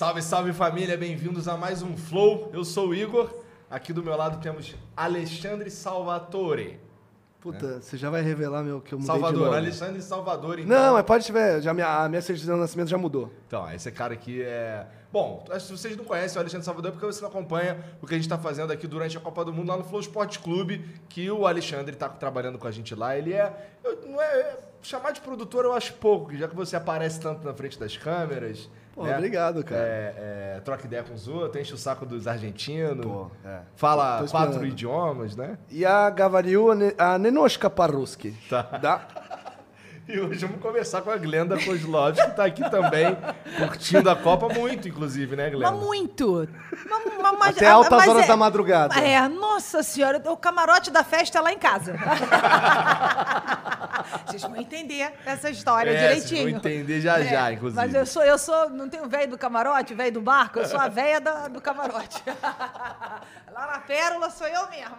Salve, salve família, bem-vindos a mais um Flow. Eu sou o Igor. Aqui do meu lado temos Alexandre Salvatore. Puta, é. você já vai revelar meu que eu mudei Salvador, Alexandre Salvador, então. Não, mas pode tiver, já minha, a minha certidão de nascimento já mudou. Então, esse cara aqui é... Bom, se vocês não conhecem o Alexandre Salvador, é porque você não acompanha o que a gente está fazendo aqui durante a Copa do Mundo lá no Flow Sport Clube, que o Alexandre está trabalhando com a gente lá. Ele é... Não é chamar de produtor eu acho pouco, já que você aparece tanto na frente das câmeras Pô, né? obrigado, cara. É, é, troca ideia com os outros, enche o saco dos argentinos. Pô, é. Fala quatro idiomas, né? E a Gavariu, a Nenoshka Paruski. Tá. Dá? E hoje vamos conversar com a Glenda Kozlovski, que está aqui também, curtindo a Copa muito, inclusive, né, Glenda? Mas muito. Mas, mas, Até altas mas horas é, da madrugada. É, nossa senhora, o camarote da festa é lá em casa. vocês vão entender essa história é, direitinho. Vocês vão entender já é, já, inclusive. Mas eu sou, eu sou, não tenho velho do camarote, velho do barco, eu sou a velha do camarote. lá na Pérola sou eu mesmo.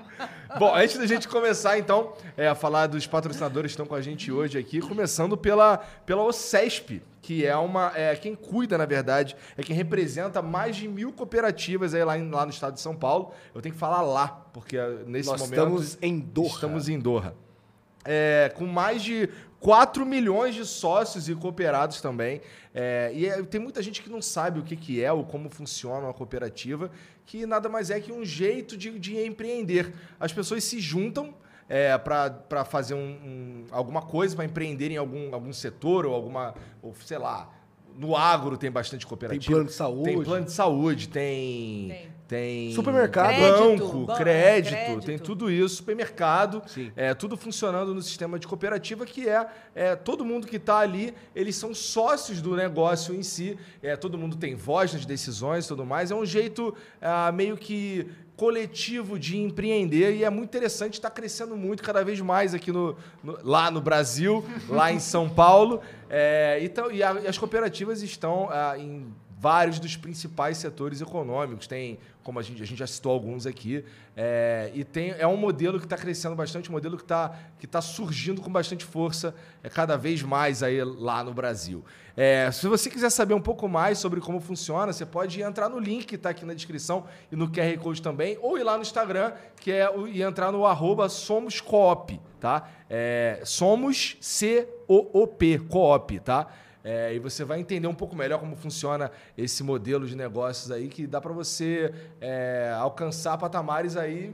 Bom, antes da gente começar, então, é, a falar dos patrocinadores que estão com a gente hoje aqui, começando pela, pela OCESP, que é uma. É, quem cuida, na verdade, é quem representa mais de mil cooperativas aí lá, em, lá no estado de São Paulo. Eu tenho que falar lá, porque ah, nesse Nós momento. Estamos em Doha. Estamos em Doha. É, com mais de 4 milhões de sócios e cooperados também. É, e é, tem muita gente que não sabe o que, que é ou como funciona uma cooperativa, que nada mais é que um jeito de, de empreender. As pessoas se juntam é, para fazer um, um, alguma coisa, para empreender em algum, algum setor ou alguma, ou sei lá, no agro tem bastante cooperativa. Tem plano de saúde. Tem plano de saúde, tem. Tem. tem Supermercado. Crédito, banco, crédito, crédito, tem tudo isso. Supermercado. Sim. É, tudo funcionando no sistema de cooperativa, que é, é todo mundo que está ali, eles são sócios do negócio em si. É, todo mundo tem voz nas decisões e tudo mais. É um jeito é, meio que coletivo de empreender e é muito interessante, está crescendo muito, cada vez mais aqui no, no lá no Brasil, lá em São Paulo. É, então, e, a, e, as cooperativas estão ah, em vários dos principais setores econômicos. Tem, como a gente, a gente já citou alguns aqui, é, e tem, é um modelo que está crescendo bastante, um modelo que está que tá surgindo com bastante força é, cada vez mais aí lá no Brasil. É, se você quiser saber um pouco mais sobre como funciona, você pode entrar no link que está aqui na descrição e no QR Code também, ou ir lá no Instagram, que é e entrar no arroba SomosCoop, tá? É, somos C-O-O-P, Coop, tá? É, e você vai entender um pouco melhor como funciona esse modelo de negócios aí, que dá para você é, alcançar patamares aí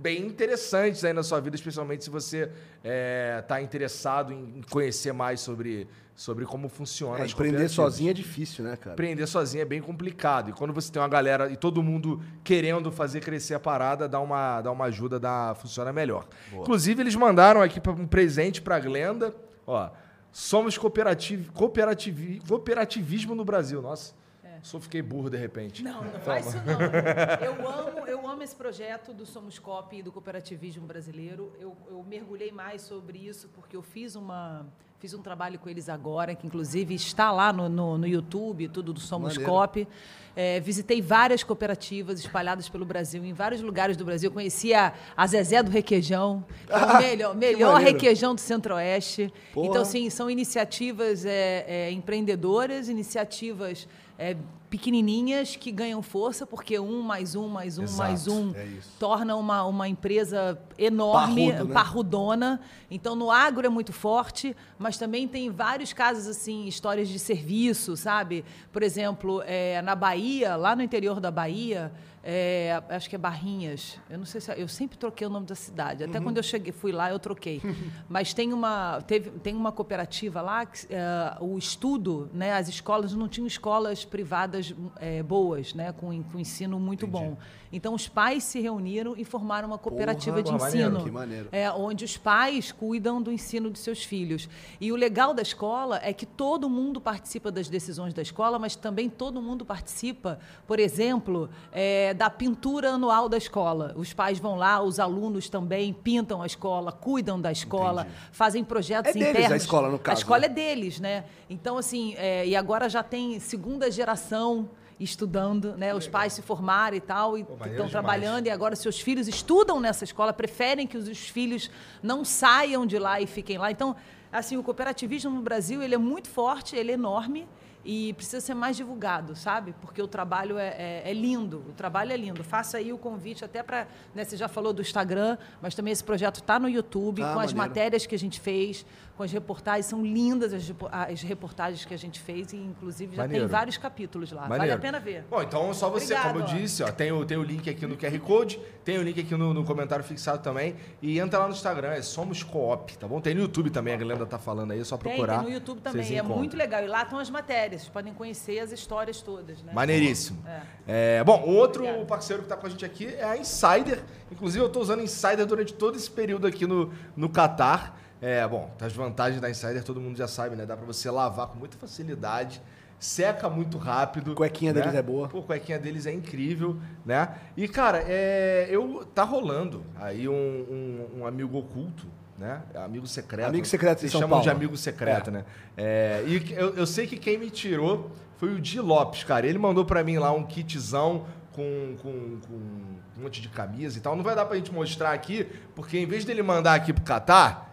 bem interessantes aí na sua vida, especialmente se você está é, tá interessado em conhecer mais sobre, sobre como funciona. É, empreender sozinho é difícil, né, cara? Empreender sozinho é bem complicado. E quando você tem uma galera e todo mundo querendo fazer crescer a parada, dá uma, dá uma ajuda, dá, funciona melhor. Boa. Inclusive, eles mandaram aqui um presente para a Glenda. Ó, somos cooperativ, cooperativi, cooperativismo no Brasil. Nossa. É. Só fiquei burro de repente. Não, não faz isso não. Eu amo, eu amo esse projeto do Somos Cop e do cooperativismo brasileiro. Eu, eu mergulhei mais sobre isso porque eu fiz uma fiz um trabalho com eles agora, que inclusive está lá no, no, no YouTube, tudo do Somos Maneiro. Cop. É, visitei várias cooperativas espalhadas pelo Brasil, em vários lugares do Brasil. Conheci a, a Zezé do Requeijão, que é o melhor, melhor requeijão do Centro-Oeste. Então, sim, são iniciativas é, é, empreendedoras, iniciativas é, pequenininhas que ganham força, porque um mais um mais um Exato, mais um é torna uma, uma empresa enorme, Parrudo, né? parrudona. Então, no agro é muito forte, mas também tem vários casos, assim, histórias de serviço, sabe? Por exemplo, é, na Bahia, lá no interior da Bahia, é, acho que é Barrinhas. Eu não sei se eu sempre troquei o nome da cidade. Até uhum. quando eu cheguei, fui lá, eu troquei. Mas tem uma teve, tem uma cooperativa lá que é, o estudo, né? As escolas não tinham escolas privadas é, boas, né? Com, com ensino muito Entendi. bom. Então os pais se reuniram e formaram uma cooperativa Porra, de ensino, maneiro, que maneiro. É, onde os pais cuidam do ensino de seus filhos. E o legal da escola é que todo mundo participa das decisões da escola, mas também todo mundo participa, por exemplo, é, da pintura anual da escola. Os pais vão lá, os alunos também pintam a escola, cuidam da escola, Entendi. fazem projetos é internos. Deles, a escola no caso. A escola né? é deles, né? Então assim, é, e agora já tem segunda geração estudando, né? Os pais se formaram e tal, e estão trabalhando, e agora seus filhos estudam nessa escola, preferem que os filhos não saiam de lá e fiquem lá. Então, assim, o cooperativismo no Brasil, ele é muito forte, ele é enorme, e precisa ser mais divulgado, sabe? Porque o trabalho é, é, é lindo, o trabalho é lindo. Faça aí o convite até para, né, você já falou do Instagram, mas também esse projeto está no YouTube, ah, com as matérias que a gente fez, com as reportagens, são lindas as, as reportagens que a gente fez, e inclusive já maneiro. tem vários capítulos lá. Maneiro. Vale a pena ver. Bom, então só você, Obrigado, como eu disse, ó, tem, o, tem o link aqui no QR Code, tem o link aqui no, no comentário fixado também, e entra lá no Instagram, é Somos Coop, tá bom? Tem no YouTube também, a Glenda tá falando aí, é só procurar. Tem, tem no YouTube também, é muito legal. E lá estão as matérias vocês podem conhecer as histórias todas, né? Maneiríssimo. É. É, bom, outro Obrigada. parceiro que está com a gente aqui é a Insider. Inclusive, eu estou usando Insider durante todo esse período aqui no, no Qatar. É, bom, as vantagens da Insider todo mundo já sabe, né? Dá para você lavar com muita facilidade seca muito rápido. A cuequinha né? deles é boa. Pô, a cuequinha deles é incrível, né? E, cara, é, eu tá rolando aí um, um, um amigo oculto né? Amigo secreto. Amigo secreto Eles chamam Paulo. de amigo secreto, é. né? É, e eu, eu, sei que quem me tirou foi o Di Lopes, cara. Ele mandou para mim lá um kitzão com, com, com, um monte de camisa e tal. Não vai dar pra gente mostrar aqui, porque em vez dele mandar aqui pro Catar,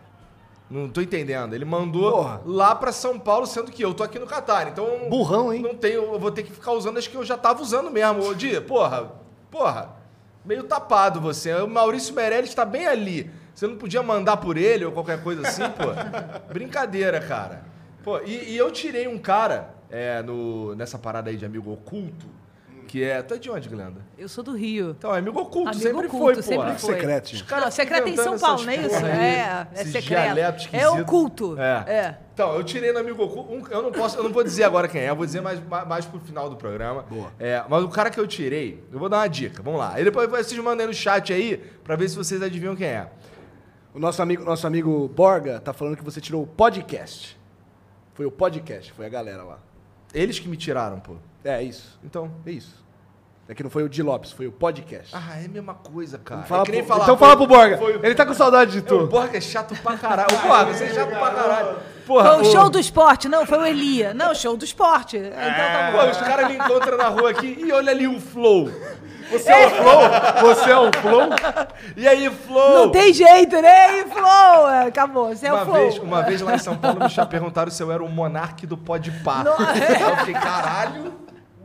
não tô entendendo. Ele mandou Porra. lá para São Paulo, sendo que eu tô aqui no Catar. Então. Burrão, hein? Não tenho. Eu vou ter que ficar usando, acho que eu já tava usando mesmo. Ô, Di, porra, porra. Meio tapado você. O Maurício Meirelles está bem ali. Você não podia mandar por ele ou qualquer coisa assim, pô? Brincadeira, cara. Pô, e, e eu tirei um cara é, no, nessa parada aí de amigo oculto, que é. Tu é de onde, Glenda? Eu sou do Rio. Então, é amigo oculto, amigo sempre oculto, foi, sempre pô. foi. Secreto. Os caras não, secreto é em São Paulo, não é isso? É, é secreto. É oculto. É. é. Então, eu tirei no amigo oculto. Um, eu não posso, eu não vou dizer agora quem é, eu vou dizer mais, mais, mais pro final do programa. Boa. É, mas o cara que eu tirei, eu vou dar uma dica. Vamos lá. Aí depois vocês mandem no chat aí pra ver se vocês adivinham quem é. O nosso amigo, nosso amigo Borga tá falando que você tirou o podcast. Foi o podcast, foi a galera lá. Eles que me tiraram, pô. É isso. Então, é isso. É que não foi o Di Lopes, foi o podcast. Ah, é a mesma coisa, cara. Fala é pro... falar, então foi, fala pro Borga. Foi... Ele tá com saudade de tu. O Borga é chato pra caralho. O Borga, você é chato pra caralho. Porra, foi o show do esporte. Não, foi o Elia. Não, show do esporte. Então tá bom. Pô, os caras me encontram na rua aqui e olha ali o Flow. Você é o Flow? Você é o Flow? E aí, Flow? Não tem jeito, né? E aí, Flow? É, acabou, você é uma o Flow. Vez, uma vez lá em São Paulo me perguntaram se eu era o monarque do Podpah. Eu fiquei, caralho,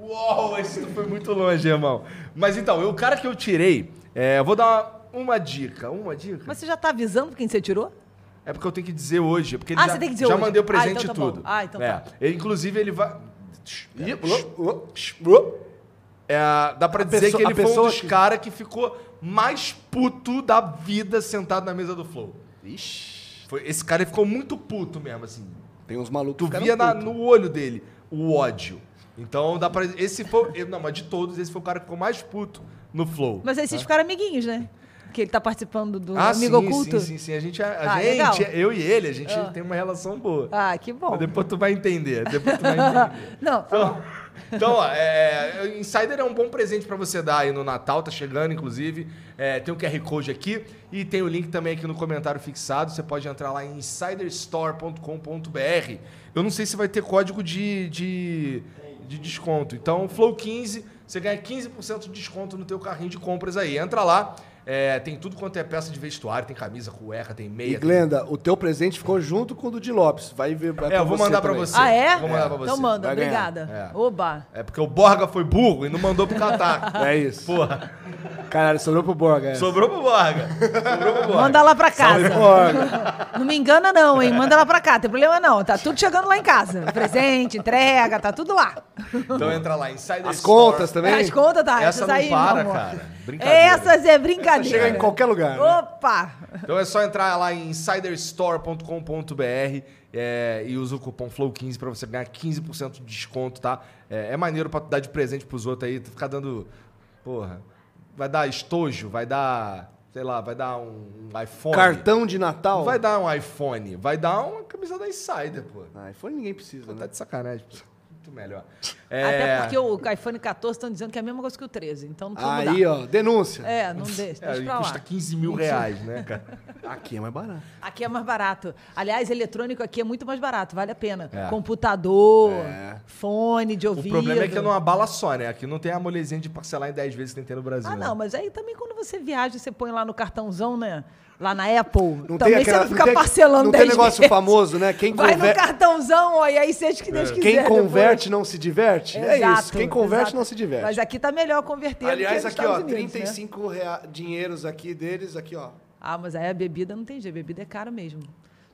uau, esse foi muito longe, irmão. Mas então, o cara que eu tirei, é, eu vou dar uma, uma dica, uma dica. Mas você já tá avisando quem você tirou? É porque eu tenho que dizer hoje. Porque ah, ele já, você tem que dizer já hoje. mandei o presente ah, então tá tudo. Ah, então é. tá. Ele, inclusive, ele vai. É, dá pra a dizer pessoa, que ele foi um dos que... caras que ficou mais puto da vida sentado na mesa do Flow. Ixi. Foi, esse cara ficou muito puto mesmo, assim. Tem uns malucos Tu via na, no olho dele o ódio. Então dá pra. Esse foi. Não, mas de todos, esse foi o cara que ficou mais puto no Flow. Mas aí vocês ficaram amiguinhos, né? que ele tá participando do ah, Amigo sim, Oculto? Sim, sim, sim. A gente, a, a ah, gente eu e ele, a gente ah. tem uma relação boa. Ah, que bom. Mas depois tu vai entender. Depois tu vai entender. Não, então, Então, ó, é, Insider é um bom presente para você dar aí no Natal, tá chegando, inclusive. É, tem o QR Code aqui e tem o link também aqui no comentário fixado. Você pode entrar lá em insiderstore.com.br. Eu não sei se vai ter código de, de, de desconto. Então, Flow 15, você ganha 15% de desconto no teu carrinho de compras aí. Entra lá. É, tem tudo quanto é peça de vestuário, tem camisa, cueca, tem meia. E Glenda, tem... o teu presente ficou junto com o do Di Lopes. Vai ver. Vai é, eu vou mandar para você. Ah, é? Vou mandar é. pra você. Então manda, vai obrigada. É. Oba. É porque o Borga foi burro e não mandou pro Catar. é isso. Porra. Caralho, sobrou pro Borga. Essa. Sobrou pro Borga. Sobrou pro Borga. Manda lá pra casa. Borga. Não me engana, não, hein? Manda lá pra cá, tem problema não. Tá tudo chegando lá em casa. Presente, entrega, tá tudo lá. Então entra lá, Insider As contas também? As contas, tá. Essa não aí, para, cara. Brincadeira. Essas é brincadeira. Essa chega em qualquer lugar. Né? Opa! Então é só entrar lá em insiderstore.com.br é, e usa o cupom FLOW15 para você ganhar 15% de desconto, tá? É, é maneiro para dar de presente pros outros aí, ficar dando. Porra. Vai dar estojo, vai dar. Sei lá, vai dar um, iPhone. Cartão de Natal? Não vai dar um iPhone, vai dar uma camisa da Insider, pô. Ah, iPhone ninguém precisa. Tá né? de sacanagem. Muito melhor. É... Até porque o iPhone 14 estão dizendo que é a mesma coisa que o 13. Então não precisa Aí, ó, denúncia. É, não deixa. deixa é, custa 15 mil reais, né, cara? Aqui é mais barato. Aqui é mais barato. Aliás, eletrônico aqui é muito mais barato, vale a pena. É. Computador, é. fone de ouvido. O problema é que é numa bala só, né? Aqui não tem a molezinha de parcelar em 10 vezes que tem no Brasil. Ah, né? não, mas aí também quando você viaja, você põe lá no cartãozão, né? Lá na Apple. Não também aquela, você não fica não parcelando Não tem negócio vezes. famoso, né? Quem Vai conver... no cartãozão, ó, e aí seja que Deus é. quiser. Quem converte depois. não se diverte? Exato, é isso. Quem converte exato. não se diverte. Mas aqui tá melhor converter Aliás, aqui, ó, Unidos, 35 né? rea... dinheiros aqui deles, aqui, ó. Ah, mas aí a bebida não tem jeito. A bebida é cara mesmo.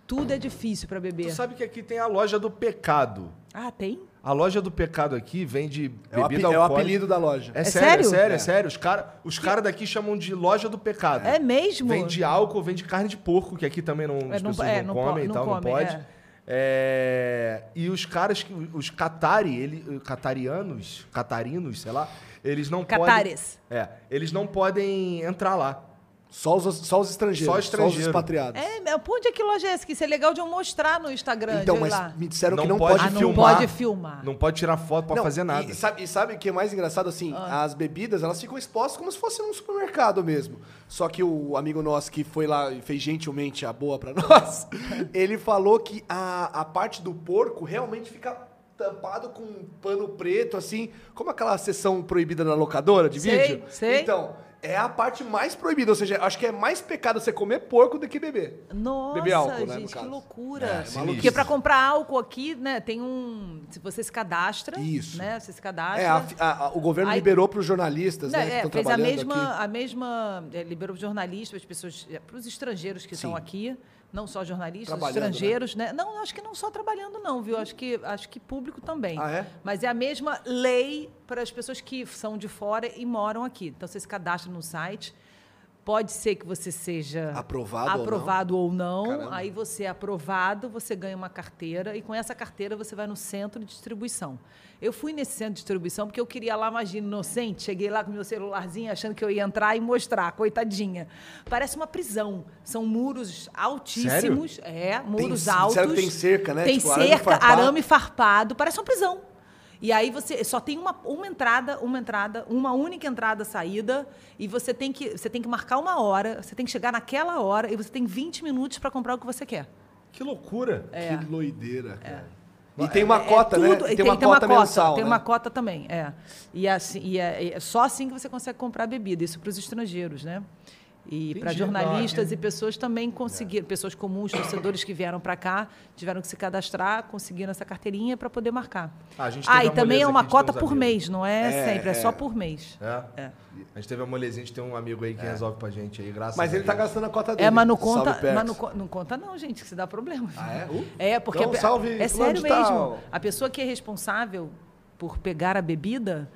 Tudo é difícil para beber. Tu sabe que aqui tem a loja do pecado. Ah, tem? A loja do pecado aqui vende bebida é o, é o apelido da loja. É, é sério, sério? É sério, é, sério. Os caras os cara daqui chamam de loja do pecado. É mesmo? Vende álcool, vende carne de porco, que aqui também não, é, as pessoas é, não, não, comem e tal, não, pode. É. é. e os caras, os catari, ele, catarianos, catarinos, sei lá, eles não Catares. podem... É, eles não podem entrar lá. Só os, só os estrangeiros. Só, estrangeiro. só os expatriados. É, pô, onde é que loja é essa? Que isso é legal de eu mostrar no Instagram. Então, mas lá. me disseram não que não pode, pode ah, filmar. Não pode filmar. Não pode tirar foto pra não, fazer nada. E, sabe, e sabe o que é mais engraçado? Assim, ah. as bebidas, elas ficam expostas como se fosse num supermercado mesmo. Só que o amigo nosso que foi lá e fez gentilmente a boa pra nós, ele falou que a, a parte do porco realmente fica tampado com um pano preto, assim, como aquela sessão proibida na locadora de sei, vídeo. Sei. Então, é a parte mais proibida. Ou seja, acho que é mais pecado você comer porco do que beber. Nossa, beber álcool, né, gente, que loucura. É, Porque para comprar álcool aqui, né, tem um... Se você se cadastra, Isso. né, você se cadastra... É, a, a, a, o governo aí, liberou para os jornalistas, né, é, que fez a mesma, aqui. a mesma... É, liberou para os jornalistas, para as pessoas... É, para os estrangeiros que Sim. estão aqui não só jornalistas, né? estrangeiros, né? né? Não, acho que não só trabalhando, não, viu? Acho que, acho que público também. Ah, é? Mas é a mesma lei para as pessoas que são de fora e moram aqui. Então, você se cadastra no site. Pode ser que você seja aprovado, aprovado ou não. Ou não. Aí você é aprovado, você ganha uma carteira e com essa carteira você vai no centro de distribuição. Eu fui nesse centro de distribuição porque eu queria lá, imagina, inocente. Cheguei lá com meu celularzinho achando que eu ia entrar e mostrar, coitadinha. Parece uma prisão. São muros altíssimos. Sério? É, muros tem, altos. Sério, tem cerca, né? Tem tipo, cerca, arame farpado. arame farpado. Parece uma prisão. E aí você só tem uma, uma entrada, uma entrada, uma única entrada saída, e você tem que você tem que marcar uma hora, você tem que chegar naquela hora e você tem 20 minutos para comprar o que você quer. Que loucura! É. Que loideira, cara. É. E tem uma é, cota, é tudo, né? Tem, tem uma tem cota uma mensal, Tem né? uma cota também, é. E, assim, e é, é, só assim que você consegue comprar bebida, isso para os estrangeiros, né? E para jornalistas e pessoas também conseguiram, é. pessoas comuns, torcedores que vieram para cá, tiveram que se cadastrar, conseguiram essa carteirinha para poder marcar. Ah, ah e também é uma cota por mês, não é, é sempre, é, só por mês. É. é. A gente teve a molezinha, a gente tem um amigo aí que é. resolve pra gente aí, graças Mas ele tá gastando a cota dele. É, mas não conta, mas não, não, conta não, gente, que se dá problema. Ah, é? Uh. É, porque então, salve, é sério mesmo. A pessoa que é responsável por pegar a bebida,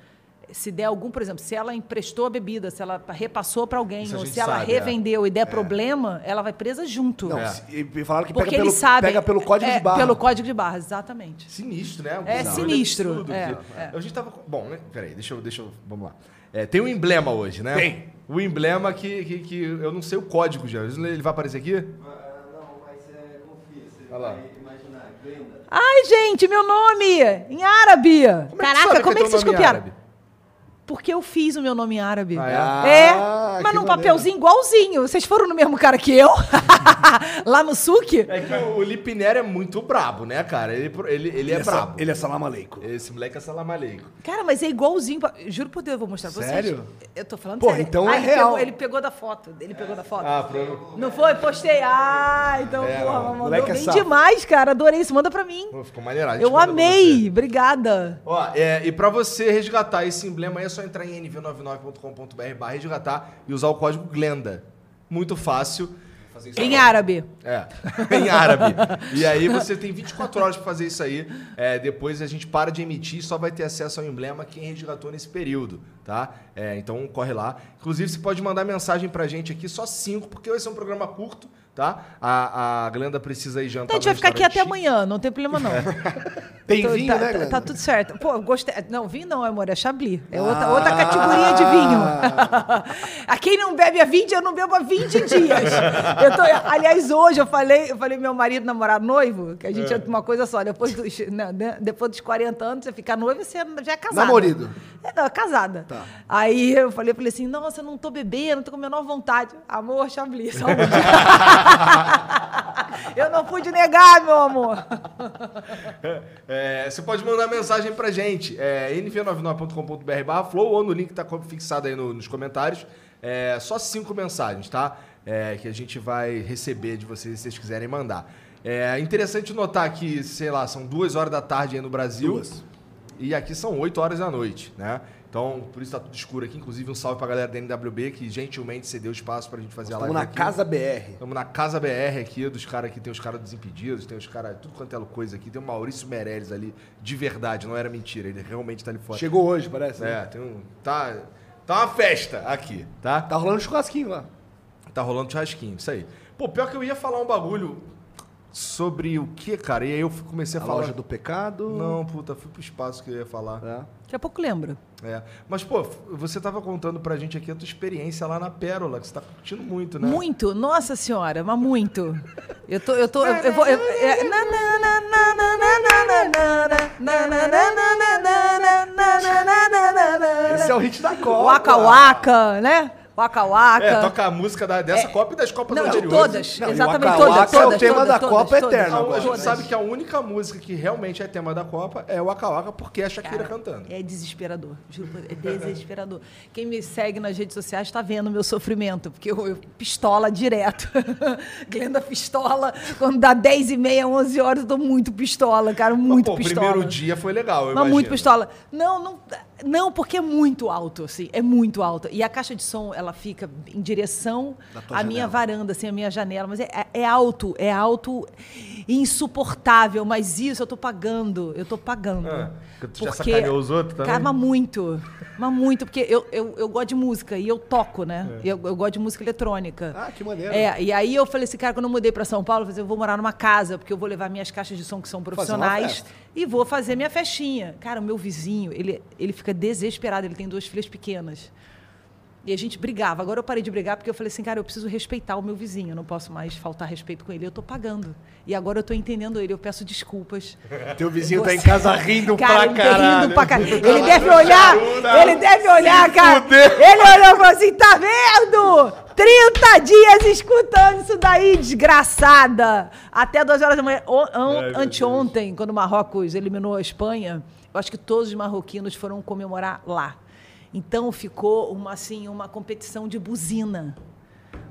se der algum, por exemplo, se ela emprestou a bebida, se ela repassou para alguém, ou se ela sabe, revendeu é. e der é. problema, ela vai presa junto. Não, é. E falaram que pega pelo, sabem, pega pelo código é, de barra. Pelo código de barra, exatamente. Sinistro, né? É Não, sinistro. É, é, A gente tava. Bom, né? Peraí, deixa eu, deixa eu. Vamos lá. É, tem um emblema hoje, né? Tem. O emblema que, que, que eu não sei o código já. Ele vai aparecer aqui? Uh, não, mas é, confia. Você Olha lá. Ai, gente, meu nome! Em árabe! Como é Caraca, que como é que vocês copiaram? Porque eu fiz o meu nome em árabe. Ah, é? Ah, mas num maneiro. papelzinho igualzinho. Vocês foram no mesmo cara que eu? Lá no SUC? É que o, o Lipner é muito brabo, né, cara? Ele, ele, ele é sa- brabo. Ele é salam aleikum. Esse moleque é salamalego. Cara, mas é igualzinho. Juro por Deus, eu vou mostrar pra vocês. Sério? Eu tô falando Pô, sério. então é ele real. Pegou, ele pegou da foto. Ele pegou da foto. Ah, pro... Não foi? Postei. Ah, então, É, porra, mandou moleque é bem safo. demais, cara. Adorei isso. Manda pra mim. Pô, ficou maneirado. Eu amei. Obrigada. Ó, é, e pra você resgatar esse emblema aí é só entrar em nv99.com.br barra resgatar e usar o código GLENDA. Muito fácil. Em agora. árabe. É, em árabe. E aí você tem 24 horas pra fazer isso aí. É, depois a gente para de emitir e só vai ter acesso ao emblema quem resgatou nesse período, tá? É, então corre lá. Inclusive você pode mandar mensagem pra gente aqui, só cinco, porque esse é um programa curto, tá? A, a Glenda precisa ir jantar Então a gente vai ficar aqui até amanhã, não tem problema não. Tem Tô- vinho, tá, né, tá- Glenda? tá tudo certo. Pô, gostei. Não, vinho não, amor, é Chablis. É outra, outra categoria de vinho. a quem não bebe há 20, eu não bebo há 20 dias. Eu tô, aliás, hoje eu falei, eu falei meu marido, namorado, noivo, que a gente é uma coisa só. Depois dos, né, né, depois dos 40 anos, você fica noivo, você já é casada. Namorido. É, não, é casada. Tá. Aí eu falei, eu falei assim, nossa, eu não tô bebendo, tô com a menor vontade. Amor, Chablis, saúde. eu não pude negar, meu amor. É, você pode mandar mensagem pra gente, é, nv99.com.br barra flow ou no link que tá fixado aí no- nos comentários. É, só cinco mensagens, tá? É, que a gente vai receber de vocês se vocês quiserem mandar. É interessante notar que, sei lá, são duas horas da tarde aí no Brasil. Duas. E aqui são 8 horas da noite, né? Então, por isso tá tudo escuro aqui. Inclusive, um salve pra galera da NWB que gentilmente cedeu espaço pra gente fazer a live Estamos na aqui. Casa BR. Estamos na Casa BR aqui, dos caras que tem os caras desimpedidos, tem os caras, tudo quanto é coisa aqui. Tem o Maurício Meirelles ali, de verdade, não era mentira, ele realmente tá ali fora. Chegou hoje, parece. né? É, tem um. Tá, tá uma festa aqui, tá? Tá rolando churrasquinho lá. Tá rolando churrasquinho, isso aí. Pô, pior que eu ia falar um bagulho sobre o que, cara? E aí eu comecei a, a falar. Loja do Pecado? Não, puta, fui pro espaço que eu ia falar. É. Daqui a pouco lembra É. Mas, pô, você tava contando pra gente aqui a tua experiência lá na Pérola, que você tá curtindo muito, né? Muito, nossa senhora, mas muito. Eu tô. Eu tô. Eu, eu vou. Eu, é... Esse é o hit da Copa. Waka Waka, né? Waka Waka. É, toca a música da- dessa É. Copa e das Copas Não, de anteriores. todas. Não, exatamente, Waka todas, Waka todas. é o tema todas, da todas, Copa eterno A gente sabe que a única música que realmente é tema da Copa é o Waka Waka, porque é a Shakira cantando. É desesperador, juro, é desesperador. Quem me segue nas redes sociais está vendo o meu sofrimento, porque eu, eu pistola direto. Glenda pistola, quando dá 10 e meia, 11 horas, eu tô muito pistola, cara, muito Pô, o pistola. primeiro dia foi legal, eu Mas imagino. muito pistola. Não, não, não, porque é muito alto, assim, é muito alto. E a caixa de som, ela fica em direção à minha janela. varanda, assim, a minha janela. Mas é, é- é alto, é alto insuportável. Mas isso eu tô pagando, eu tô pagando. Ah, porque tu já sacaneou os outros também? Cara, mas muito, mas muito. Porque eu, eu, eu gosto de música e eu toco, né? É. Eu, eu gosto de música eletrônica. Ah, que maneiro. É, e aí eu falei assim, cara, quando eu mudei pra São Paulo, eu falei, eu vou morar numa casa, porque eu vou levar minhas caixas de som que são profissionais e vou fazer minha festinha. Cara, o meu vizinho, ele, ele fica desesperado, ele tem duas filhas pequenas. E a gente brigava. Agora eu parei de brigar porque eu falei assim, cara, eu preciso respeitar o meu vizinho, eu não posso mais faltar respeito com ele. Eu tô pagando. E agora eu tô entendendo ele, eu peço desculpas. Teu vizinho tá em Você- casa rindo Cara, pra ele tá caralho. rindo pra caralho. Ele deve olhar, Charuda. ele deve olhar, cara. Ele olhou e falou assim: tá vendo? 30 dias escutando isso daí, desgraçada. Até duas horas da manhã. O- an- anteontem, quando o Marrocos eliminou a Espanha, eu acho que todos os marroquinos foram comemorar lá. Então ficou uma, assim, uma competição de buzina.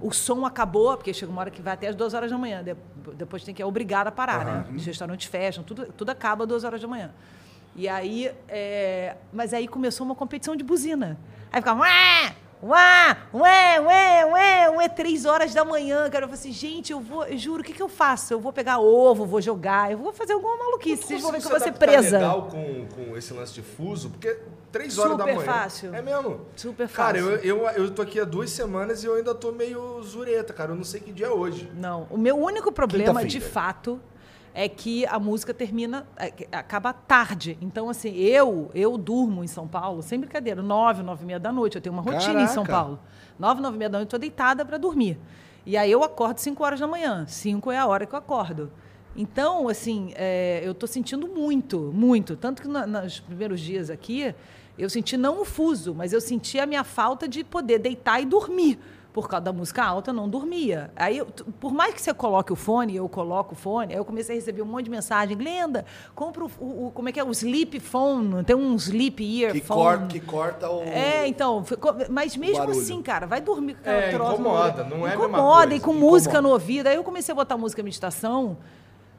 O som acabou, porque chega uma hora que vai até as duas horas da manhã. De- depois tem que é obrigado a parar, né? Os restaurantes fecham, tudo, tudo acaba às duas horas da manhã. E aí, é, mas aí começou uma competição de buzina. Aí ficava, ué, ué, ué, ué, ué, ué, três horas da manhã, cara. Eu falei assim, gente, eu vou, eu juro, o que, que eu faço? Eu vou pegar ovo, vou jogar, eu vou fazer alguma maluquice. Vocês vão ver que eu vou ser presa. legal com, com esse lance de fuso, porque três horas da Super manhã... fácil. É mesmo? Super Cara, fácil. eu, eu, eu tô aqui há duas semanas e eu ainda tô meio zureta, cara. Eu não sei que dia é hoje. Não. O meu único problema, de fato, é que a música termina, é, acaba tarde. Então, assim, eu eu durmo em São Paulo, sem brincadeira, nove, nove e meia da noite. Eu tenho uma rotina em São Caraca. Paulo. Nove, nove e meia da noite, eu tô deitada para dormir. E aí eu acordo cinco horas da manhã. Cinco é a hora que eu acordo. Então, assim, é, eu estou sentindo muito, muito. Tanto que na, nos primeiros dias aqui, eu senti não o fuso, mas eu senti a minha falta de poder deitar e dormir por causa da música alta, eu não dormia. Aí, eu, por mais que você coloque o fone, eu coloco o fone, aí eu comecei a receber um monte de mensagem. Glenda, compra o, o, como é que é? O sleep phone, tem um sleep earphone. Que corta, que corta o É, então, mas mesmo assim, cara, vai dormir com aquela é, troça. Incomoda, não é Incomoda, e com incomoda. música no ouvido. Aí eu comecei a botar música meditação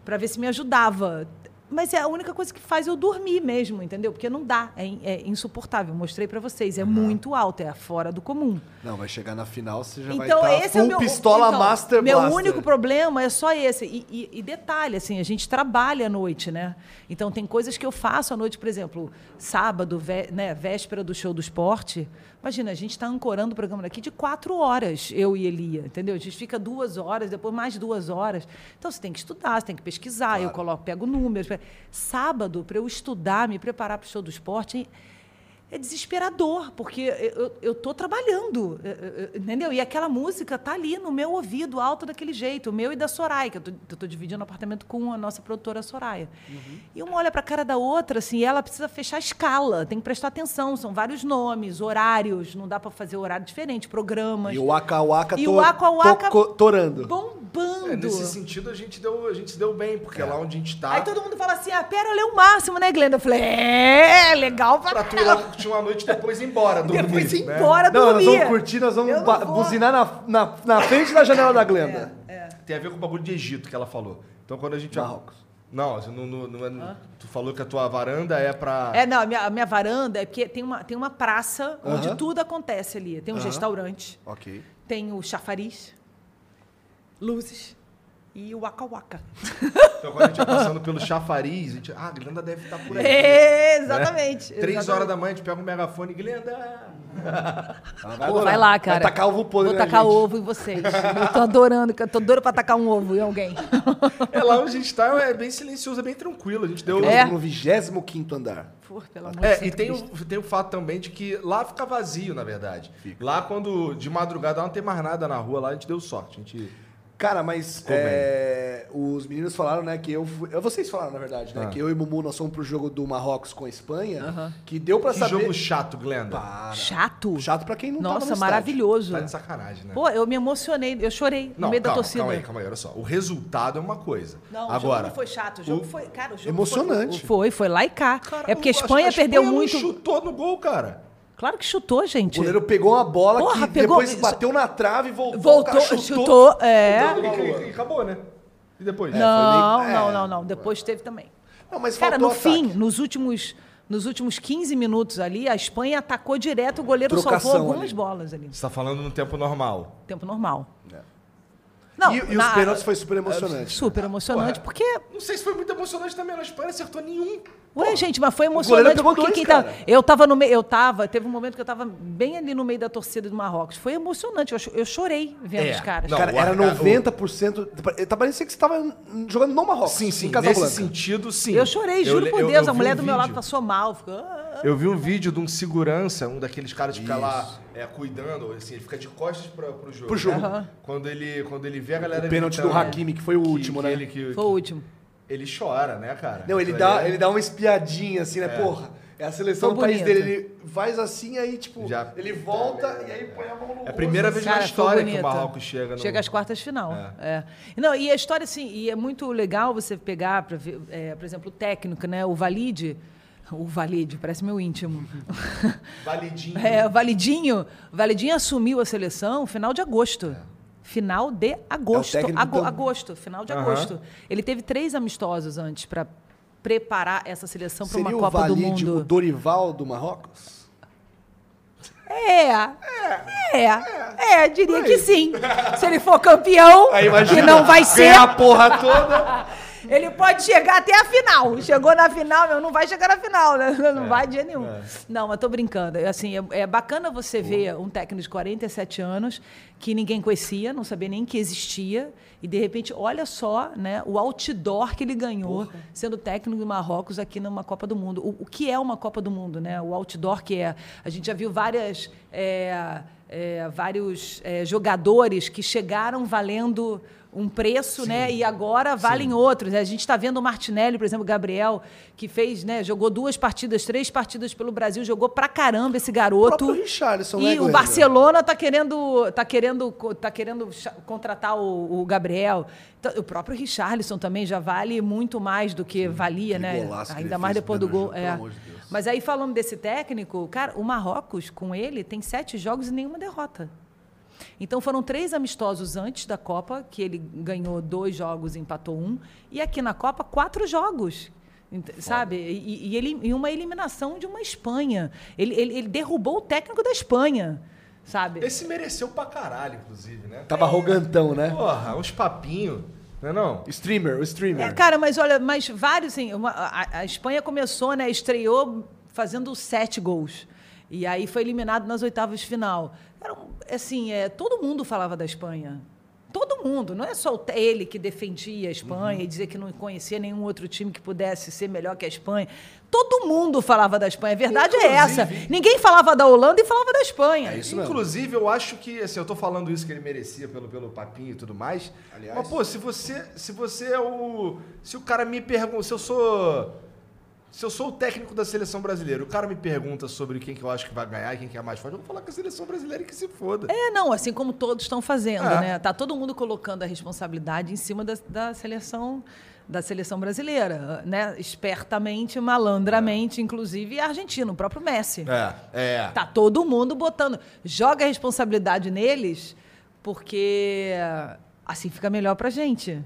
para ver se me ajudava. Mas é a única coisa que faz eu dormir mesmo, entendeu? Porque não dá, é, é insuportável. Mostrei para vocês, é uhum. muito alto, é fora do comum. Não, vai chegar na final, você já então, vai estar esse tá é o meu, pistola então, Master Meu Blaster. único problema é só esse. E, e, e, detalhe, assim, a gente trabalha à noite, né? Então tem coisas que eu faço à noite, por exemplo, sábado, vé, né, véspera do show do esporte. Imagina, a gente está ancorando o programa daqui de quatro horas, eu e Elia, entendeu? A gente fica duas horas, depois mais duas horas. Então você tem que estudar, você tem que pesquisar, claro. eu coloco, pego números. Sábado, para eu estudar, me preparar para o show do esporte, é desesperador, porque eu estou trabalhando, é, é, é, entendeu? E aquela música tá ali no meu ouvido, alto daquele jeito, o meu e da Soraya, que eu estou dividindo apartamento com a nossa produtora Soraya. Uhum. E uma olha para a cara da outra, assim, ela precisa fechar a escala, tem que prestar atenção, são vários nomes, horários, não dá para fazer horário diferente, programas. E o Waka Waka, e to, o Waka Waka to, torando. Bombando. É, nesse sentido, a gente, deu, a gente se deu bem, porque é. lá onde a gente está... Aí todo mundo fala assim, ah, pera, é o máximo, né, Glenda? Eu falei, é, legal pra, pra tu curtir uma noite depois ir embora dormir. Depois ir né? embora não, dormir. Não, nós vamos curtir, nós vamos buzinar na, na, na frente da janela da Glenda. É, é. Tem a ver com o bagulho de Egito que ela falou. Então quando a gente... Marrocos. Não, não, não é, tu falou que a tua varanda é pra... É, não, a minha, a minha varanda é porque tem uma, tem uma praça uh -huh. onde tudo acontece ali. Tem um uh -huh. restaurante. Ok. Tem o chafariz, luzes e o Waka Waka. Então, quando a gente ia passando pelo chafariz, a gente, ah, Glenda deve estar por aí. É, exatamente. Né? Três horas da manhã, a gente pega o megafone, Glenda... Vai, Pô, vai lá, cara. Vai tacar ovo podre Vou tacar ovo em vocês. Eu tô adorando, eu tô doido pra tacar um ovo em alguém. É lá onde a gente tá, é bem silencioso, é bem tranquilo. A gente deu é. no 25 andar. Pô, pelo amor é, e tem o, tem o fato também de que lá fica vazio, na verdade. Fica. Lá, quando de madrugada não tem mais nada na rua, lá a gente deu sorte. A gente Cara, mas é, os meninos falaram, né, que eu, eu. Vocês falaram, na verdade, né? Ah. Que eu e Mumu nós fomos pro jogo do Marrocos com a Espanha. Uh -huh. Que deu pra que saber. jogo chato, Glenda. Para. Chato? Chato pra quem não Nossa, tava no maravilhoso. Tá de sacanagem, né? Pô, eu me emocionei, eu chorei não, no meio calma, da torcida. Calma aí, calma aí, olha só. O resultado é uma coisa. Não, Agora, o jogo não foi chato. O jogo o... foi. Cara, o jogo Emocionante. Foi, foi, foi lá e cá. Cara, é porque a Espanha, a Espanha perdeu muito. chutou no gol, cara. Claro que chutou, gente. O goleiro pegou uma bola Porra, que pegou... depois bateu na trave e voltou. Voltou, chutou, chutou, é. E, e, acabou, né? E depois? É, não, meio... não, é. não, não. Depois teve também. Não, mas Cara, no ataque. fim, nos últimos, nos últimos 15 minutos ali, a Espanha atacou direto, o goleiro Trocação salvou algumas ali. bolas ali. Você está falando no tempo normal. Tempo normal. É. Não, e, e na, os pênaltis foi super emocionante. Super emocionante, porque. Não sei se foi muito emocionante também, a Espanha acertou nenhum. Ué, Pô, gente, mas foi emocionante porque dois, quem tava, eu tava no meio, eu tava, teve um momento que eu tava bem ali no meio da torcida do Marrocos. Foi emocionante, eu, eu chorei vendo é, os caras. Não, cara, era 90%, o... tá parecendo que você tava jogando no Marrocos. Sim, sim, nesse sentido, sim. Eu chorei, juro eu, por eu, Deus, a mulher um do meu lado passou mal, ficou... Ah, eu vi um vídeo de um segurança, um daqueles caras que fica lá é, cuidando, assim, ele fica de costas pra, pro jogo. Pro jogo. Uhum. Quando, ele, quando ele vê a galera. O pênalti do Hakimi, que foi o último, que, né? Ele, que, foi o último. Ele chora, né, cara? Não, ele, dá, é... ele dá uma espiadinha, assim, né? É. Porra, é a seleção do país dele. Ele faz assim, aí, tipo, Já... ele volta e aí põe a mão no É a primeira vez cara, na história que o Marrocos chega no... Chega às quartas de final. É. é. Não, e a história, assim, e é muito legal você pegar, pra ver, é, por exemplo, o técnico, né? O Valide o Valide, parece meu íntimo. Validinho. É, o Validinho. O Validinho assumiu a seleção no final de agosto. Final de agosto. É Ago, agosto, final de uhum. agosto. Ele teve três amistosos antes para preparar essa seleção para uma Copa do Mundo. o Dorival do Marrocos? É, é, é, é diria que sim. Se ele for campeão, que não vai ser. a porra toda. Ele pode chegar até a final. Chegou na final, meu, não vai chegar na final, né? Não é, vai de jeito nenhum. É. Não, mas tô brincando. Assim, é, é bacana você Pô. ver um técnico de 47 anos que ninguém conhecia, não sabia nem que existia. E, de repente, olha só né, o outdoor que ele ganhou Porra. sendo técnico do Marrocos aqui numa Copa do Mundo. O, o, que é uma Copa do Mundo, né? O outdoor que é. A gente já viu várias. É, é, vários é, jogadores que chegaram valendo um preço, Sim. né? E agora valem Sim. outros. A gente está vendo o Martinelli, por exemplo, o Gabriel, que fez, né? Jogou duas partidas, três partidas pelo Brasil, jogou pra caramba esse garoto. O Richarlison, e né, o Barcelona tá querendo, tá querendo, tá querendo contratar o, o Gabriel. O próprio Richarlison também já vale muito mais do que Sim, valia, né? Ainda mais depois do gol. É. De Mas aí falando desse técnico, cara, o Marrocos com ele tem sete jogos e nenhuma derrota. Então foram três amistosos antes da Copa, que ele ganhou dois jogos e empatou um. E aqui na Copa, quatro jogos. Sabe? E, e, ele, e uma eliminação de uma Espanha. Ele, ele, ele derrubou o técnico da Espanha sabe? Esse mereceu pra caralho, inclusive, né? Tava arrogantão, né? Porra, uns papinhos. Não é não? Streamer, o streamer. É, cara, mas olha, mas vários, assim, uma, a, a, Espanha começou, né? Estreou fazendo sete gols. E aí foi eliminado nas oitavas de final. Era, assim, é, todo mundo falava da Espanha. Todo mundo, não é só ele que defendia a Espanha uhum. e dizia que não conhecia nenhum outro time que pudesse ser melhor que a Espanha. Todo mundo falava da Espanha. A verdade Inclusive, é essa. Ninguém falava da Holanda e falava da Espanha. É isso Inclusive, mesmo. eu acho que, assim, eu estou falando isso que ele merecia pelo, pelo papinho e tudo mais. Aliás. Mas, pô, se você, se você é o. Se o cara me pergunta, se eu sou se eu sou o técnico da seleção brasileira, o cara me pergunta sobre quem que eu acho que vai ganhar e quem que é mais forte, eu vou falar com a seleção brasileira e que se foda. É, não, assim como todos estão fazendo, é. né? Tá todo mundo colocando a responsabilidade em cima da, da seleção da seleção brasileira, né? Espertamente, malandramente, é. inclusive a Argentina, o próprio Messi. É, é. Tá todo mundo botando, joga a responsabilidade neles, porque assim fica melhor pra gente.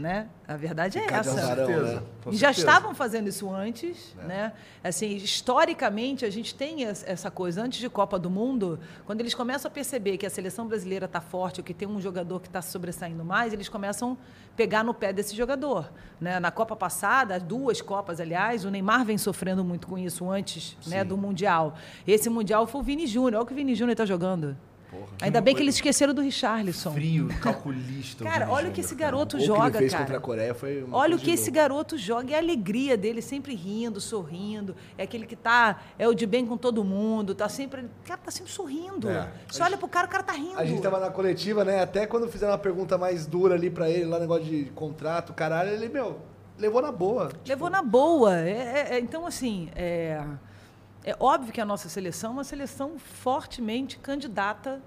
Né? A verdade é essa. Né? E já estavam fazendo isso antes, é. né? Assim, historicamente a gente tem essa coisa antes de Copa do Mundo, quando eles começam a perceber que a seleção brasileira está forte, ou que tem um jogador que está sobressaindo mais, eles começam a pegar no pé desse jogador, né? Na Copa passada, as duas Copas, aliás, o Neymar vem sofrendo muito com isso antes, né, do mundial. Esse mundial foi o Vini Júnior. Olha o que o Vini Júnior está jogando. Porra, Ainda bem que eles esqueceram do Richarlison. Frio, calculista. cara, olha o que esse garoto cara. joga, o que ele fez cara. contra a Coreia foi Olha o que esse garoto joga. É a alegria dele, sempre rindo, sorrindo. É aquele que tá, é o de bem com todo mundo, tá sempre, cara, tá sempre sorrindo. É. Você olha pro cara, o cara tá rindo. A gente tava na coletiva, né? Até quando fizeram uma pergunta mais dura ali para ele, lá negócio de contrato, caralho, ele, meu, levou na boa. Levou tipo... na boa. É, é, é então, assim, é, é óbvio que a nossa seleção é uma seleção fortemente candidata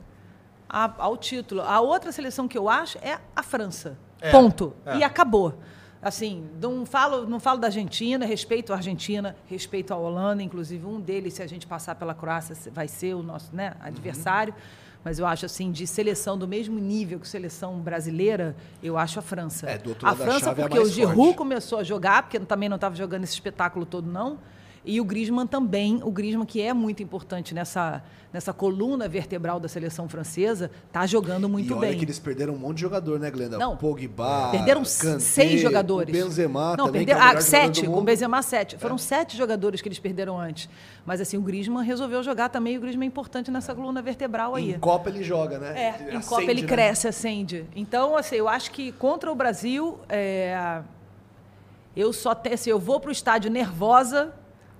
a, ao título. A outra seleção que eu acho é a França. É, Ponto. É. E acabou. Assim, não falo, não falo da Argentina, respeito a Argentina, respeito a Holanda, inclusive um deles, se a gente passar pela Croácia, vai ser o nosso né, adversário. Uhum. Mas eu acho assim, de seleção do mesmo nível que seleção brasileira, eu acho a França. É, do outro lado a França, é porque é o Giroud começou a jogar, porque também não estava jogando esse espetáculo todo, não. E o Griezmann também, o Griezmann que é muito importante nessa, nessa coluna vertebral da seleção francesa, está jogando muito e olha bem. que eles perderam um monte de jogador, né, Glenda? Não, Pogba, perderam Kanté, seis jogadores. O Benzema Não, também, perderam, é ah, sete, com o Benzema sete. Foram é. sete jogadores que eles perderam antes. Mas assim, o Griezmann resolveu jogar também, o Griezmann é importante nessa coluna vertebral aí. Em Copa ele joga, né? É, ele em acende, Copa ele né? cresce, acende. Então, assim, eu acho que contra o Brasil, é, eu só tenho, assim, eu vou para o estádio nervosa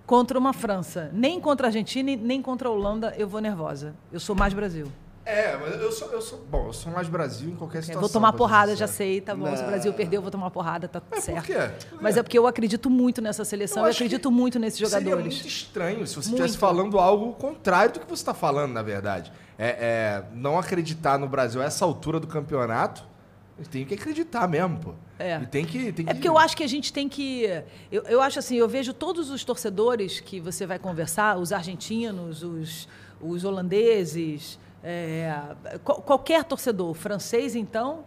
contra uma França. Nem contra a Argentina, nem contra a Holanda eu vou nervosa. Eu sou mais Brasil. É, mas eu sou, eu sou. Bom, eu sou mais Brasil em qualquer situação. Vou tomar porrada, já sei, tá bom. Não. Se o Brasil perdeu, eu vou tomar porrada, tá é, certo. Por quê? Mas é porque eu acredito muito nessa seleção, eu, eu acredito muito nesses jogadores. Seria muito estranho se você estivesse falando algo contrário do que você está falando, na verdade. É, é, não acreditar no Brasil a essa altura do campeonato tem que acreditar mesmo, pô. É. E tem que, tem que... É porque eu acho que a gente tem que. Eu, eu acho assim, eu vejo todos os torcedores que você vai conversar, os argentinos, os, os holandeses, é, qualquer torcedor, francês, então,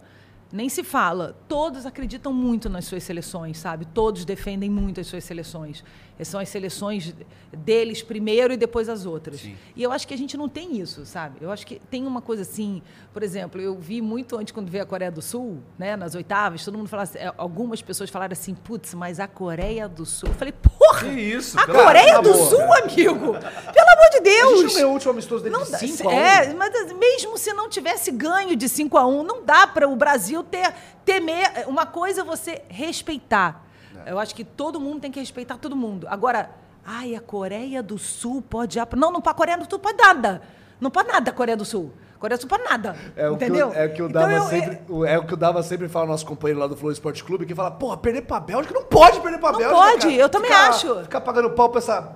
nem se fala. Todos acreditam muito nas suas seleções, sabe? Todos defendem muito as suas seleções. São as seleções deles primeiro e depois as outras. Sim. E eu acho que a gente não tem isso, sabe? Eu acho que tem uma coisa assim, por exemplo, eu vi muito antes quando veio a Coreia do Sul, né, nas oitavas, todo mundo falava, assim, é, algumas pessoas falaram assim, putz, mas a Coreia do Sul. Eu falei, porra! Que isso? A Coreia do Sul, amigo! Pelo amor de Deus! A gente não ganhou o último amistoso dele não de 5 a 1. É, mas mesmo se não tivesse ganho de 5 a 1, não dá para o Brasil ter temer. Uma coisa é você respeitar. Eu acho que todo mundo tem que respeitar todo mundo. Agora, ai, a Coreia do Sul pode. Não, não, para a Coreia do Sul pode nada. Não pode nada da Coreia do Sul. Coreia do Sul pode nada. É o entendeu? Que eu, é o que eu então dava eu, sempre. É... é o que eu dava sempre fala nosso companheiro lá do Flow Esporte Clube, que fala, porra, perder pra Bélgica não pode perder pra não Bélgica. Não pode, cara. eu também ficar, acho. Ficar pagando pau pra essa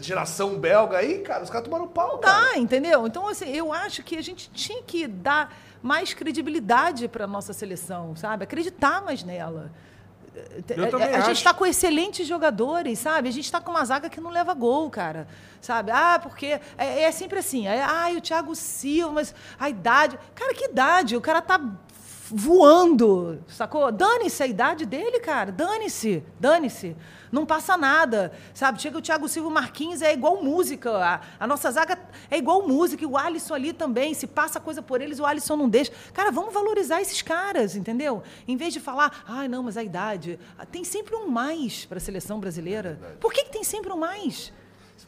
geração belga aí, cara, os caras tomaram pau, cara. Tá, entendeu? Então, assim, eu acho que a gente tinha que dar mais credibilidade pra nossa seleção, sabe? Acreditar mais nela. Eu a, a, a gente está com excelentes jogadores, sabe? A gente está com uma zaga que não leva gol, cara. Sabe? Ah, porque é, é sempre assim. É, ah, o Thiago Silva, mas a idade. Cara, que idade? O cara tá voando, sacou? Dane-se a idade dele, cara. Dane-se, dane-se. Não passa nada, sabe? Chega o Thiago Silva Marquinhos, é igual música. A, a, nossa zaga é igual música. E o Alisson ali também. Se passa coisa por eles, o Alisson não deixa. Cara, vamos valorizar esses caras, entendeu? Em vez de falar, ai, ah, não, mas a idade. Tem sempre um mais para a seleção brasileira. Por que, que tem sempre um mais?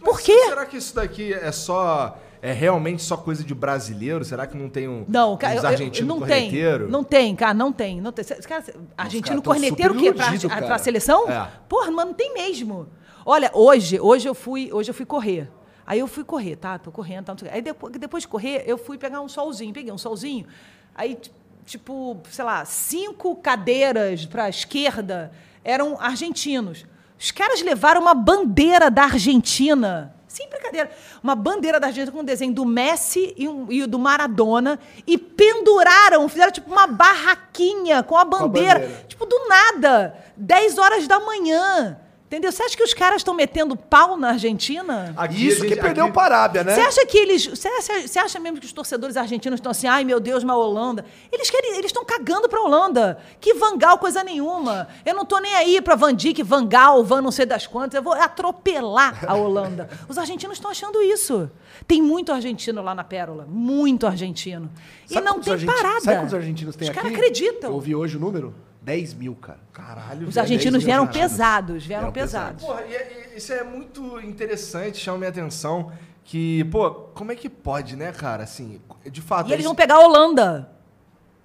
Por quê? Será que isso daqui é só é realmente só coisa de brasileiro? Será que não tem um não, cara, uns argentinos não corneteiro? Tem, não tem, cara, não tem. Não tem. Cara, argentino corneteiro o quê? Pra, cara. pra seleção? É. Porra, mas não tem mesmo. Olha, hoje, hoje eu fui, hoje eu fui correr. Aí eu fui correr, tá? Tô correndo, tá? Aí depois, depois de correr, eu fui pegar um solzinho, peguei um solzinho. Aí, tipo, sei lá, cinco cadeiras para a esquerda eram argentinos. Os caras levaram uma bandeira da Argentina sem brincadeira. Uma bandeira da Argentina com um desenho do Messi e, um, e do Maradona e penduraram, fizeram tipo uma barraquinha com a bandeira, com a bandeira. tipo do nada, 10 horas da manhã. Entendeu? Você acha que os caras estão metendo pau na Argentina? Aqui, Isso, gente, que perdeu aqui... para a Arábia, né? Você acha que eles. Você acha, você acha mesmo que os torcedores argentinos estão assim, ai meu Deus, uma Holanda? Eles querem, eles estão cagando para a Holanda. Que Vangal, coisa nenhuma. Eu não tô nem aí para Van Dijk, Vangal, Van não sei das quantas. Eu vou atropelar a Holanda. Os argentinos estão achando isso. Tem muito argentino lá na Pérola. Muito argentino. Sabe e não tem parada. Sabe quantos argentinos tem os aqui? Os caras acreditam. Eu ouvi hoje o número? 10 mil, cara. Caralho. Os argentinos vieram pesados, vieram, vieram pesados. Porra, e, e, isso é muito interessante, chama minha atenção. Que, pô, como é que pode, né, cara? Assim, de fato. E eles vão pegar a Holanda.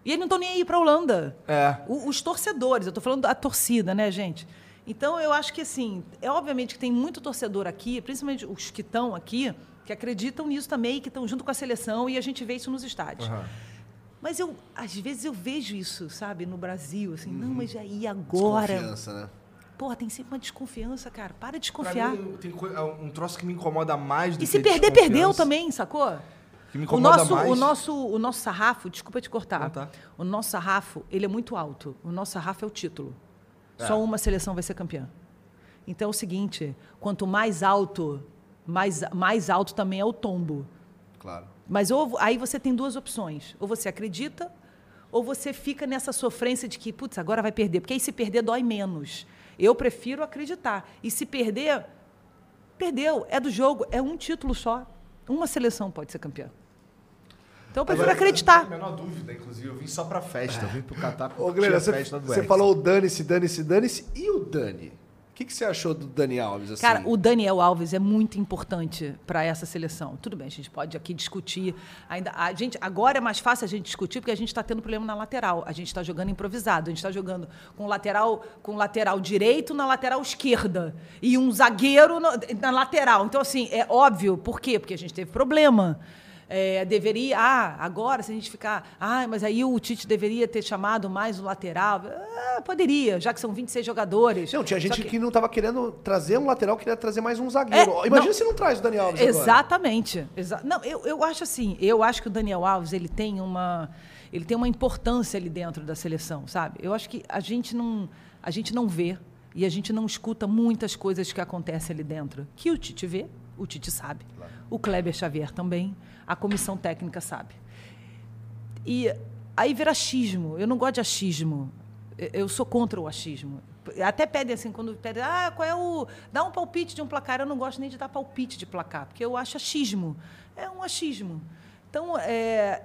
E eles não estão nem aí pra Holanda. É. O, os torcedores, eu tô falando da torcida, né, gente? Então, eu acho que, assim, é obviamente que tem muito torcedor aqui, principalmente os que estão aqui, que acreditam nisso também, que estão junto com a seleção, e a gente vê isso nos estádios. Uhum. Mas eu, às vezes, eu vejo isso, sabe, no Brasil, assim, uhum. não, mas aí agora. Desconfiança, né? Porra, tem sempre uma desconfiança, cara. Para de desconfiar. Mim, tem é um troço que me incomoda mais do e que se perder, perdeu também, sacou? Que me incomoda o nosso, mais. O nosso, o nosso sarrafo, desculpa te cortar. Tá. O nosso sarrafo, ele é muito alto. O nosso sarrafo é o título. É. Só uma seleção vai ser campeã. Então é o seguinte, quanto mais alto, mais, mais alto também é o tombo. Claro. Mas ou, aí você tem duas opções. Ou você acredita, ou você fica nessa sofrência de que, putz, agora vai perder. Porque aí se perder dói menos. Eu prefiro acreditar. E se perder, perdeu. É do jogo, é um título só. Uma seleção pode ser campeã. Então eu prefiro Agora, acreditar. Eu não tenho a menor dúvida, inclusive. Eu vim só pra festa. Eu vim pro Catar Ô, Glenda, você, você falou o dane-se, dane-se, dane-se. E o Dani? O que, que você achou do Dani Alves? Assim? Cara, o Daniel Alves é muito importante para essa seleção. Tudo bem, a gente pode aqui discutir. Ainda, a gente, agora é mais fácil a gente discutir porque a gente está tendo problema na lateral. A gente está jogando improvisado. A gente está jogando com lateral, com lateral direito na lateral esquerda e um zagueiro na lateral. Então, assim, é óbvio. Por quê? Porque a gente teve problema é, deveria, ah, agora se a gente ficar, ah, mas aí o Tite deveria ter chamado mais o lateral. Ah, poderia, já que são 26 jogadores. Não, tinha gente que... que... não estava querendo trazer um lateral, queria trazer mais um zagueiro. É, Imagina não, se não traz o Daniel Alves Exatamente. Exa não, eu, eu acho assim, eu acho que o Daniel Alves, ele tem uma ele tem uma importância ali dentro da seleção, sabe? Eu acho que a gente não a gente não vê e a gente não escuta muitas coisas que acontecem ali dentro, que o Tite vê, o Tite sabe. Claro. O Kleber Xavier também a comissão técnica sabe. E aí vira achismo. Eu não gosto de achismo. Eu sou contra o achismo. Até pedem assim, quando pedem, ah, qual é o. Dá um palpite de um placar. Eu não gosto nem de dar palpite de placar, porque eu acho achismo. É um achismo. Então, é,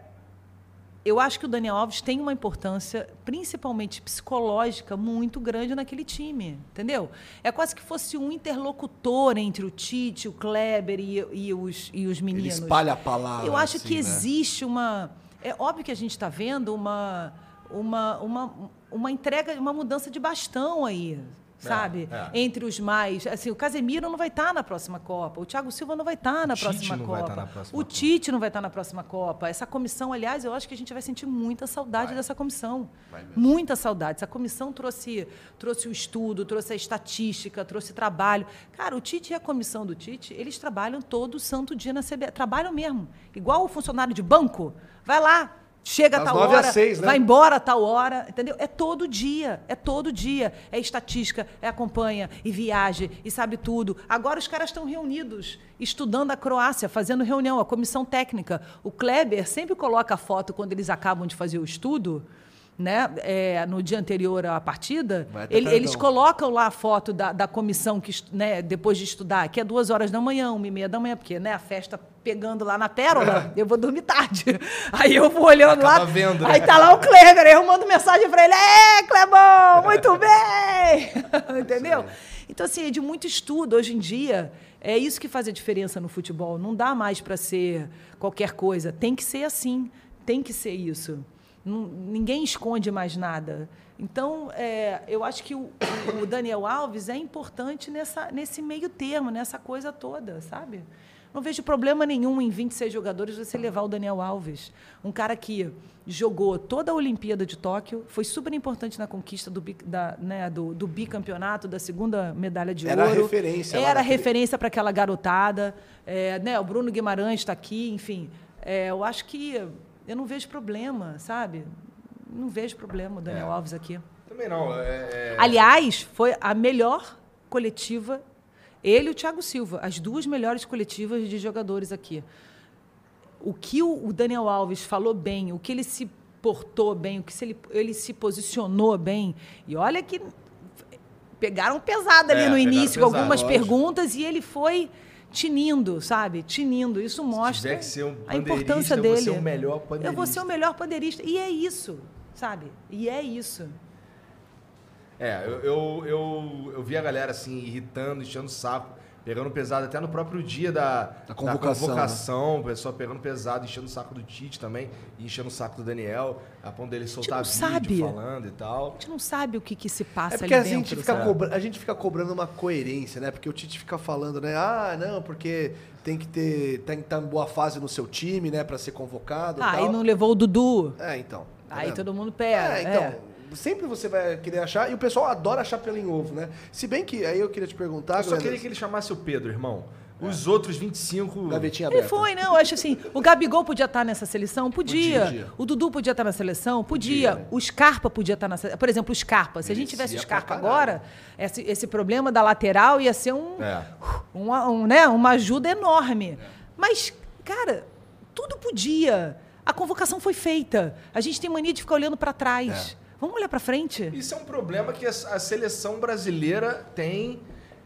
eu acho que o Daniel Alves tem uma importância, principalmente psicológica, muito grande naquele time, entendeu? É quase que fosse um interlocutor entre o Tite, o Kleber e, e os, e os meninos. Ele espalha a palavra. Eu acho assim, que né? existe uma. É óbvio que a gente está vendo uma, uma, uma, uma entrega, uma mudança de bastão aí. Sabe? É, é. Entre os mais. Assim, o Casemiro não vai estar tá na próxima Copa, o Thiago Silva não vai estar tá na, próxima Copa, tá na próxima o Copa. Tite não vai estar tá na próxima Copa. Essa comissão, aliás, eu acho que a gente vai sentir muita saudade vai. dessa comissão. Muita saudade. Essa comissão trouxe, trouxe o estudo, trouxe a estatística, trouxe trabalho. Cara, o Tite e a comissão do Tite, eles trabalham todo santo dia na CBF. Trabalham mesmo. Igual o funcionário de banco. Vai lá, chega a tal hora, 6, né? vai embora a tal hora, entendeu? É todo dia, é todo dia. É estatística, é acompanha, e viaja, e sabe tudo. Agora os caras estão reunidos, estudando a Croácia, fazendo reunião, a comissão técnica. O Kleber sempre coloca a foto quando eles acabam de fazer o estudo, né, é, no dia anterior à partida, ele, eles colocam lá a foto da, da comissão que né, depois de estudar, que é duas horas da manhã, uma e meia da manhã, porque né, a festa pegando lá na pérola, eu vou dormir tarde. Aí eu vou olhando Acaba lá, vendo, né? aí tá lá o Kleber, aí eu mando mensagem para ele, é, Clebão, muito bem! Entendeu? Então, assim, é de muito estudo hoje em dia. É isso que faz a diferença no futebol. Não dá mais para ser qualquer coisa. Tem que ser assim. Tem que ser isso. Não, ninguém esconde mais nada. Então, é, eu acho que o, o, Daniel Alves é importante nessa, nesse meio termo, nessa coisa toda, sabe? Não vejo problema nenhum em 26 jogadores você levar o Daniel Alves. Um cara que jogou toda a Olimpíada de Tóquio, foi super importante na conquista do, da, né, do, do bicampeonato, da segunda medalha de Era ouro. Era referência. Era referência para aquela garotada. É, né, o Bruno Guimarães está aqui, enfim. É, eu acho que eu não vejo problema, sabe? Não vejo problema o Daniel é. Alves aqui. Também não. É, é... Aliás, foi a melhor coletiva, ele e o Thiago Silva, as duas melhores coletivas de jogadores aqui. O que o Daniel Alves falou bem, o que ele se portou bem, o que ele, ele se posicionou bem. E olha que pegaram pesado ali é, no início, com algumas lógico. perguntas, e ele foi tinindo, sabe? Tinindo. Isso mostra um a importância dele. Eu vou ser o melhor pandeirista. Eu vou ser o melhor pandeirista. E é isso, sabe? E é isso. É, eu, eu, eu, eu vi a galera assim, irritando, enchendo o saco pegando pesado até no próprio dia da, da convocação, da convocação né? o pessoal pegando pesado, enchendo o saco do Tite também, e enchendo o saco do Daniel, a ponto dele soltar vídeo sabe. falando e tal. A gente não sabe o que, que se passa é porque ali a dentro, gente fica cobra... A gente fica cobrando uma coerência, né? Porque o Tite fica falando, né? Ah, não, porque tem que ter tem que estar em boa fase no seu time, né, para ser convocado. Ah, e não levou o Dudu. É, então. Tá aí vendo? todo mundo pega. É, então. É sempre você vai querer achar, e o pessoal adora achar pelo em ovo, né? Se bem que, aí eu queria te perguntar... Eu só queria que ele chamasse o Pedro, irmão. Os é. outros 25. Gavetinha aberta. Ele foi, não. Eu acho assim. O Gabigol podia estar nessa seleção? Podia. podia. O Dudu podia estar na seleção? Podia. podia. O Scarpa podia estar na seleção. Por exemplo, o Scarpa. Se a gente tivesse o Scarpa agora, esse, esse problema da lateral ia ser um, é. uma, um, né, uma ajuda enorme. É. Mas, cara, tudo podia. A convocação foi feita. A gente tem mania de ficar olhando para trás. É. Vamos olhar para frente. Isso é um problema que a, a seleção brasileira tem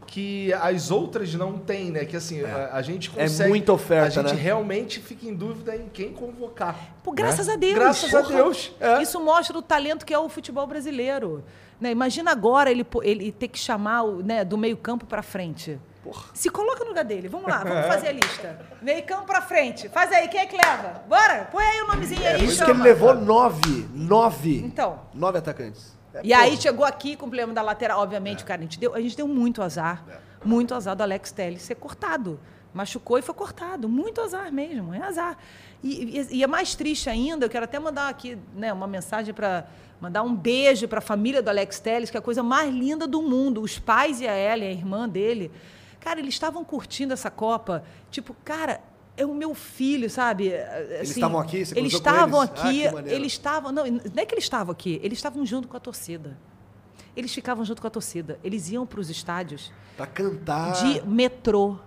que as outras não têm, né? Que assim, é. a, a, gente é consegue. É muita oferta, A gente né? realmente fica em dúvida em quem convocar. Pô, graças né? a Deus. Graças Porra. a Deus. É. Isso mostra o talento que é o futebol brasileiro. Né? Imagina agora ele, ele ter que chamar né, do meio-campo para frente. Porra. Se coloca no lugar dele. Vamos lá, vamos fazer a lista. Meio campo pra frente. Faz aí, quem é que leva? Bora, põe aí o nomezinho é, aí. Por isso que ele levou nove. Nove. Então. Nove atacantes. É, e porra. aí chegou aqui com o problema da lateral. Obviamente, é. cara, a gente, deu, a gente deu muito azar. É. Muito azar do Alex Telles ser cortado. Machucou e foi cortado. Muito azar mesmo, é azar. E, e, e é mais triste ainda, eu quero até mandar aqui né, uma mensagem para mandar um beijo para a família do Alex Telles, que é a coisa mais linda do mundo. Os pais e a Ellen, a irmã dele, Cara, eles estavam curtindo essa Copa. Tipo, cara, é o meu filho, sabe? Assim, eles estavam aqui? Você eles estavam eles? aqui. Ah, eles estavam. Não, não é que eles estavam aqui, eles estavam junto com a torcida. Eles ficavam junto com a torcida. Eles iam para os estádios. Para cantar. De metrô.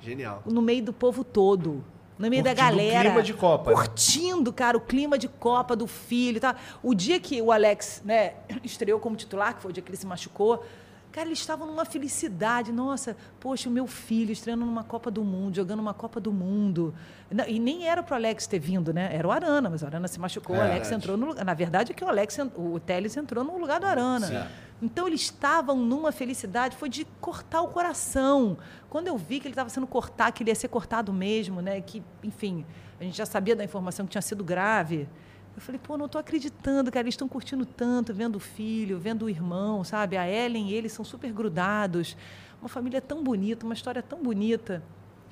Genial. No meio do povo todo. No meio Curtindo da galera. O clima de Copa. Né? Curtindo, cara, o clima de Copa do filho. Tá? O dia que o Alex né, estreou como titular, que foi o dia que ele se machucou, Cara, eles estavam numa felicidade. Nossa, poxa, o meu filho estreando numa Copa do Mundo, jogando uma Copa do Mundo. E nem era para o Alex ter vindo, né? Era o Arana, mas o Arana se machucou, é, o Alex entrou no lugar. Na verdade, é que o Alex, o Teles entrou no lugar do Arana. Sim. Então eles estavam numa felicidade, foi de cortar o coração. Quando eu vi que ele estava sendo cortado, que ele ia ser cortado mesmo, né? Que, enfim, a gente já sabia da informação que tinha sido grave. Eu falei, pô, não estou acreditando, cara. Eles estão curtindo tanto, vendo o filho, vendo o irmão, sabe? A Ellen e eles são super grudados. Uma família tão bonita, uma história tão bonita.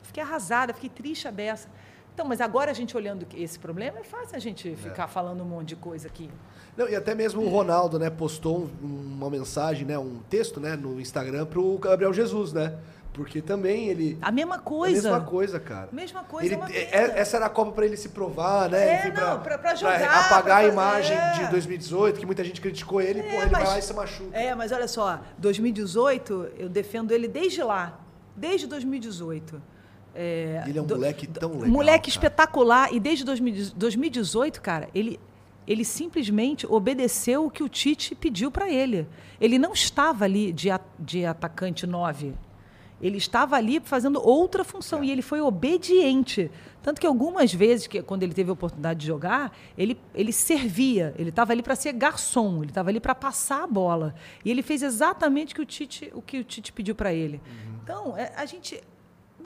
Fiquei arrasada, fiquei triste a beça. Então, mas agora a gente olhando esse problema, é fácil a gente é. ficar falando um monte de coisa aqui. Não, e até mesmo o Ronaldo, né, postou uma mensagem, né, um texto, né, no Instagram para o Gabriel Jesus, né? Porque também ele. A mesma coisa. A mesma coisa, cara. Mesma coisa. Ele, é, é essa era a Copa para ele se provar, né? É, Enfim, não, pra, pra, jogar. Pra apagar a imagem é. de 2018, que muita gente criticou ele, é, porra, ele mas, vai lá e se machuca. É, mas olha só, 2018, eu defendo ele desde lá. Desde 2018. É, ele é um do, moleque tão legal. Moleque cara. espetacular. E desde 2018, cara, ele, ele simplesmente obedeceu o que o Tite pediu para ele. Ele não estava ali de, de atacante 9. Ele estava ali fazendo outra função é. e ele foi obediente. Tanto que algumas vezes, que, quando ele teve a oportunidade de jogar, ele, ele servia. Ele estava ali para ser garçom, ele estava ali para passar a bola. E ele fez exatamente o que o Tite, o que o Tite pediu para ele. Uhum. Então, é, a gente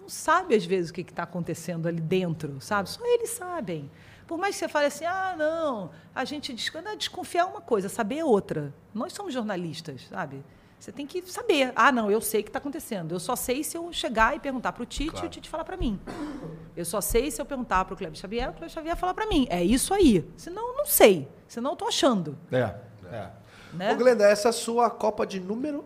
sabe, às vezes, o que está acontecendo ali dentro, sabe? Só eles sabem. Por mais que você fale assim, ah, não, a gente desconfiar, desconfiar uma coisa, saber é outra. Nós somos jornalistas, sabe? Você tem que saber. Ah, não, eu sei o que está acontecendo. Eu só sei se eu chegar e perguntar para o Tite claro. e o Tite falar para mim. Eu só sei se eu perguntar para o Cleber Xavier, o Cleber Xavier falar para mim. É isso aí. Senão, não sei. Senão, eu estou achando. É, é. Né? Ô, Glenda, essa é a sua Copa de número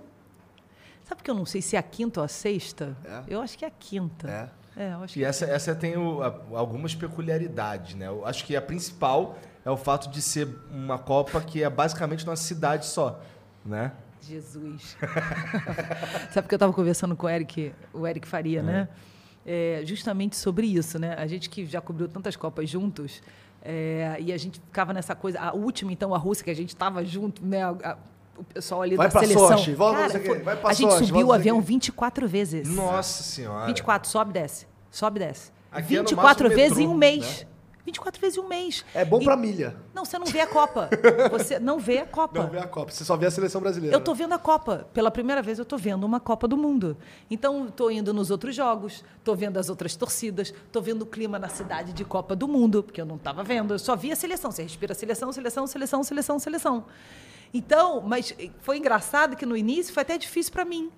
Sabe que eu não sei se é a quinta ou a sexta? É. Eu acho que é a quinta. É. É, eu acho e essa, essa tem o, a, algumas peculiaridades, né? Eu acho que a principal é o fato de ser uma Copa que é basicamente numa cidade só, né? Jesus. Sabe que eu estava conversando com o Eric, o Eric Faria, né? é. né? É, justamente sobre isso, né? A gente que já cobriu tantas Copas juntos, é, e a gente ficava nessa coisa. A última, então, a Rússia, que a gente estava junto, né? A, o pessoal ali vai da seleção. Sochi, volta Cara, foi, vai pra a gente Sochi, subiu o avião 24 vezes. Nossa senhora. 24, sobe e desce. Sobe e desce. Aqui 24 é vezes metrô, em um mês. Né? 24 vezes em um mês. É bom e... pra milha. Não, você não vê a Copa. Você não vê a Copa. Não vê a Copa. Você só vê a seleção brasileira. Eu tô vendo a Copa. Pela primeira vez eu tô vendo uma Copa do Mundo. Então, tô indo nos outros jogos, tô vendo as outras torcidas, tô vendo o clima na cidade de Copa do Mundo, porque eu não tava vendo. Eu só via a seleção. Você respira seleção, seleção, seleção, seleção, seleção. Então, mas foi engraçado que no início foi até difícil para mim.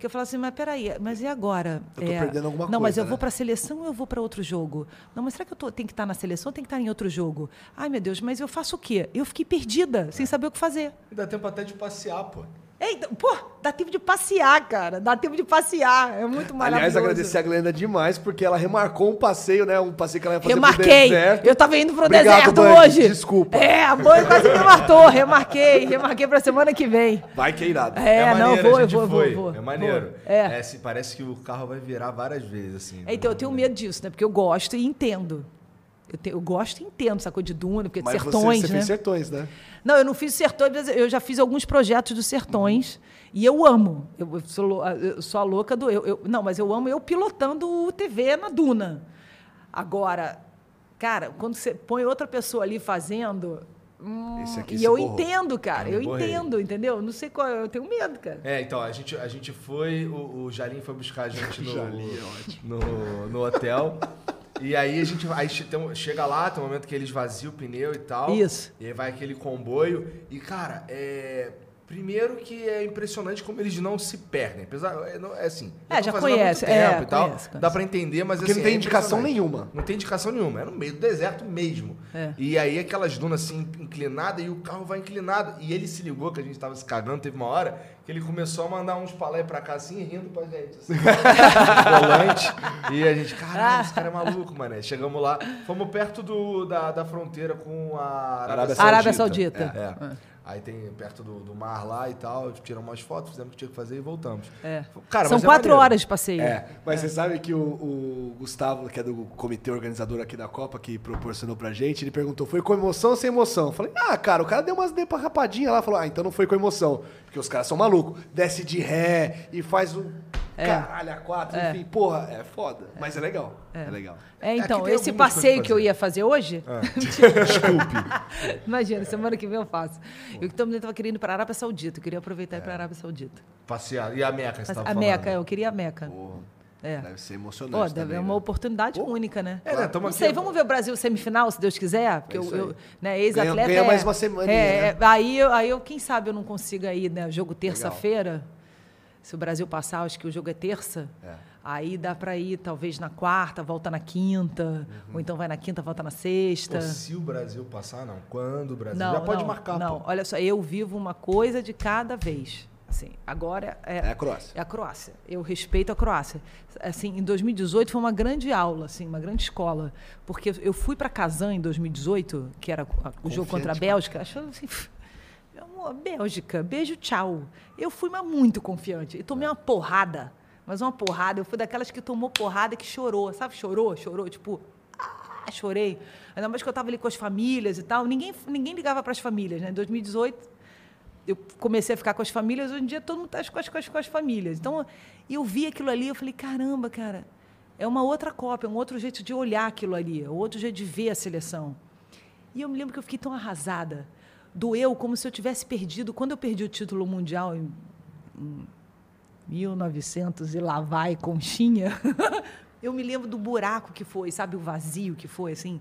Que eu falava assim, mas peraí, mas e agora? Eu tô é, perdendo alguma não, coisa. Não, mas eu né? vou para a seleção ou eu vou para outro jogo? Não, mas será que eu tô, tenho que estar na seleção ou tenho que estar em outro jogo? Ai, meu Deus, mas eu faço o quê? Eu fiquei perdida, é. sem saber o que fazer. E dá tempo até de passear, pô. Eita, pô, dá tempo de passear, cara. Dá tempo de passear. É muito maravilhoso. Aliás, agradecer a Glenda demais, porque ela remarcou um passeio, né? Um passeio que ela ia fazer Remarquei. pro deserto. Eu tava indo pro Obrigado, deserto Band. hoje. Desculpa. É, a mãe quase me matou. Remarquei. Remarquei pra semana que vem. Vai que é irado. É, é não, vou, eu vou, vou, vou. É maneiro. Vou. É. é. parece que o carro vai virar várias vezes, assim. É, então, eu tenho medo disso, né? Porque eu gosto e entendo. Eu, te, eu gosto e entendo essa coisa de duna, porque Mas sertões, você, você né? fez sertões, né? Não, eu não fiz sertões, mas eu já fiz alguns projetos dos sertões. Uhum. E eu amo. Eu sou, eu sou a louca do. Eu, eu, não, mas eu amo eu pilotando o TV na duna. Agora, cara, quando você põe outra pessoa ali fazendo. Hum, e eu borrou. entendo, cara. Eu, eu entendo, entendeu? Não sei qual. Eu tenho medo, cara. É, então, a gente, a gente foi. O, o Jalim foi buscar a gente no, no, no hotel. E aí a gente aí chega lá, tem um momento que eles vaziam o pneu e tal. Isso. E aí vai aquele comboio. E, cara, é. Primeiro que é impressionante como eles não se perdem. Apesar, é, é assim. É, já conhece. É, e tal. Conhece, conhece. Dá para entender, mas Porque assim, não tem é indicação nenhuma. Não tem indicação nenhuma. É no meio do deserto mesmo. É. E aí aquelas dunas assim inclinadas e o carro vai inclinado. E ele se ligou que a gente tava se cagando, teve uma hora que ele começou a mandar uns palé pra cá assim, rindo pra gente. Assim, volante. E a gente, caralho, esse cara é maluco, mané. Chegamos lá, fomos perto do, da, da fronteira com a Arábia Saudita. Arábia Saudita. É. é. Aí tem perto do, do, mar lá e tal, tiramos umas fotos, fizemos o que tinha que fazer e voltamos. É. Cara, São é quatro é horas de passeio. É, mas é. você sabe que o, o, Gustavo, que é do comitê organizador aqui da Copa, que proporcionou pra gente, ele perguntou, foi com emoção ou sem emoção? Eu falei, ah, cara, o cara deu umas rapadinhas lá, falou, ah, então não foi com emoção. Porque os caras são malucos. Desce de ré e faz um é. caralho a quatro, é. enfim, porra, é foda. Mas é legal. É, é legal. É, então, esse passeio que eu ia fazer hoje. Ah. Desculpe. Imagina, semana que vem eu faço. Eu também estava querendo ir para a Arábia Saudita. Eu queria aproveitar e ir para a Arábia Saudita. Passear. E a Meca, você A Meca, eu queria a Meca. Porra. É. Deve ser emocionante. Pô, deve, é uma né? única, única, né? É, né? Não aqui, sei, vamos ver o Brasil semifinal, se Deus quiser. Porque é eu, eu né, ex-atleta. Ganha, ganha, mais uma semana. É, né? aí, aí eu, quem sabe eu não consiga ir, né? Jogo terça-feira. Se o Brasil passar, acho que o jogo é terça. É. Aí dá para ir, talvez, na quarta, volta na quinta. Uhum. Ou então vai na quinta, volta na sexta. Pô, se o Brasil passar, não. Quando o Brasil. Não, Já pode não, marcar. Não, pô. olha só, eu vivo uma coisa de cada vez. Assim, agora é, é, a Croácia. É a Croácia. Eu respeito a Croácia. Assim, em 2018 foi uma grande aula, assim, uma grande escola, porque eu fui para Kazan em 2018, que era o jogo contra a Bélgica, achando assim, meu amor, Bélgica, beijo, tchau. Eu fui mas muito confiante e tomei uma porrada, mas uma porrada. Eu fui daquelas que tomou porrada que chorou, sabe? Chorou, chorou, tipo, ah, chorei. Ainda mais que eu estava ali com as famílias e tal. Ninguém, ninguém ligava para as famílias, né? Em 2018 eu comecei a ficar com as famílias, hoje em dia todo mundo está com as, com, as, com as famílias. Então, eu vi aquilo ali, eu falei, caramba, cara, é uma outra cópia, é um outro jeito de olhar aquilo ali, é um outro jeito de ver a seleção. E eu me lembro que eu fiquei tão arrasada. Doeu como se eu tivesse perdido. Quando eu perdi o título mundial em, em 1900 e lá vai, conchinha, eu me lembro do buraco que foi, sabe, o vazio que foi, assim.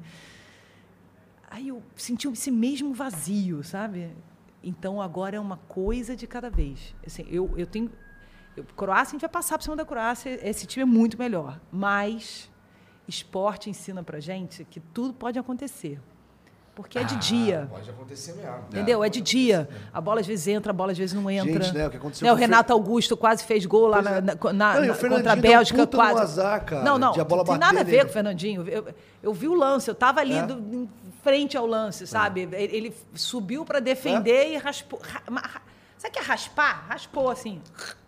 Aí eu senti esse mesmo vazio, sabe? Então agora é uma coisa de cada vez. Assim, eu, eu tenho. Eu, Croácia, a gente vai passar por cima da Croácia, esse time é muito melhor. Mas esporte ensina pra gente que tudo pode acontecer. Porque é de ah, dia. Pode acontecer mesmo. Entendeu? É, é de dia. A bola às vezes entra, a bola às vezes não entra. Gente, né, o que aconteceu né, o Renato Augusto quase fez gol lá na, é. na, na, não, contra a Bélgica. quase. Azar, cara, não, não, não tem nada a ver com o Fernandinho. Eu, eu vi o lance, eu estava ali é? do, frente ao lance, sabe? É. Ele, subiu para defender é? e raspou. Ra, sabe o que é raspar? Raspou assim,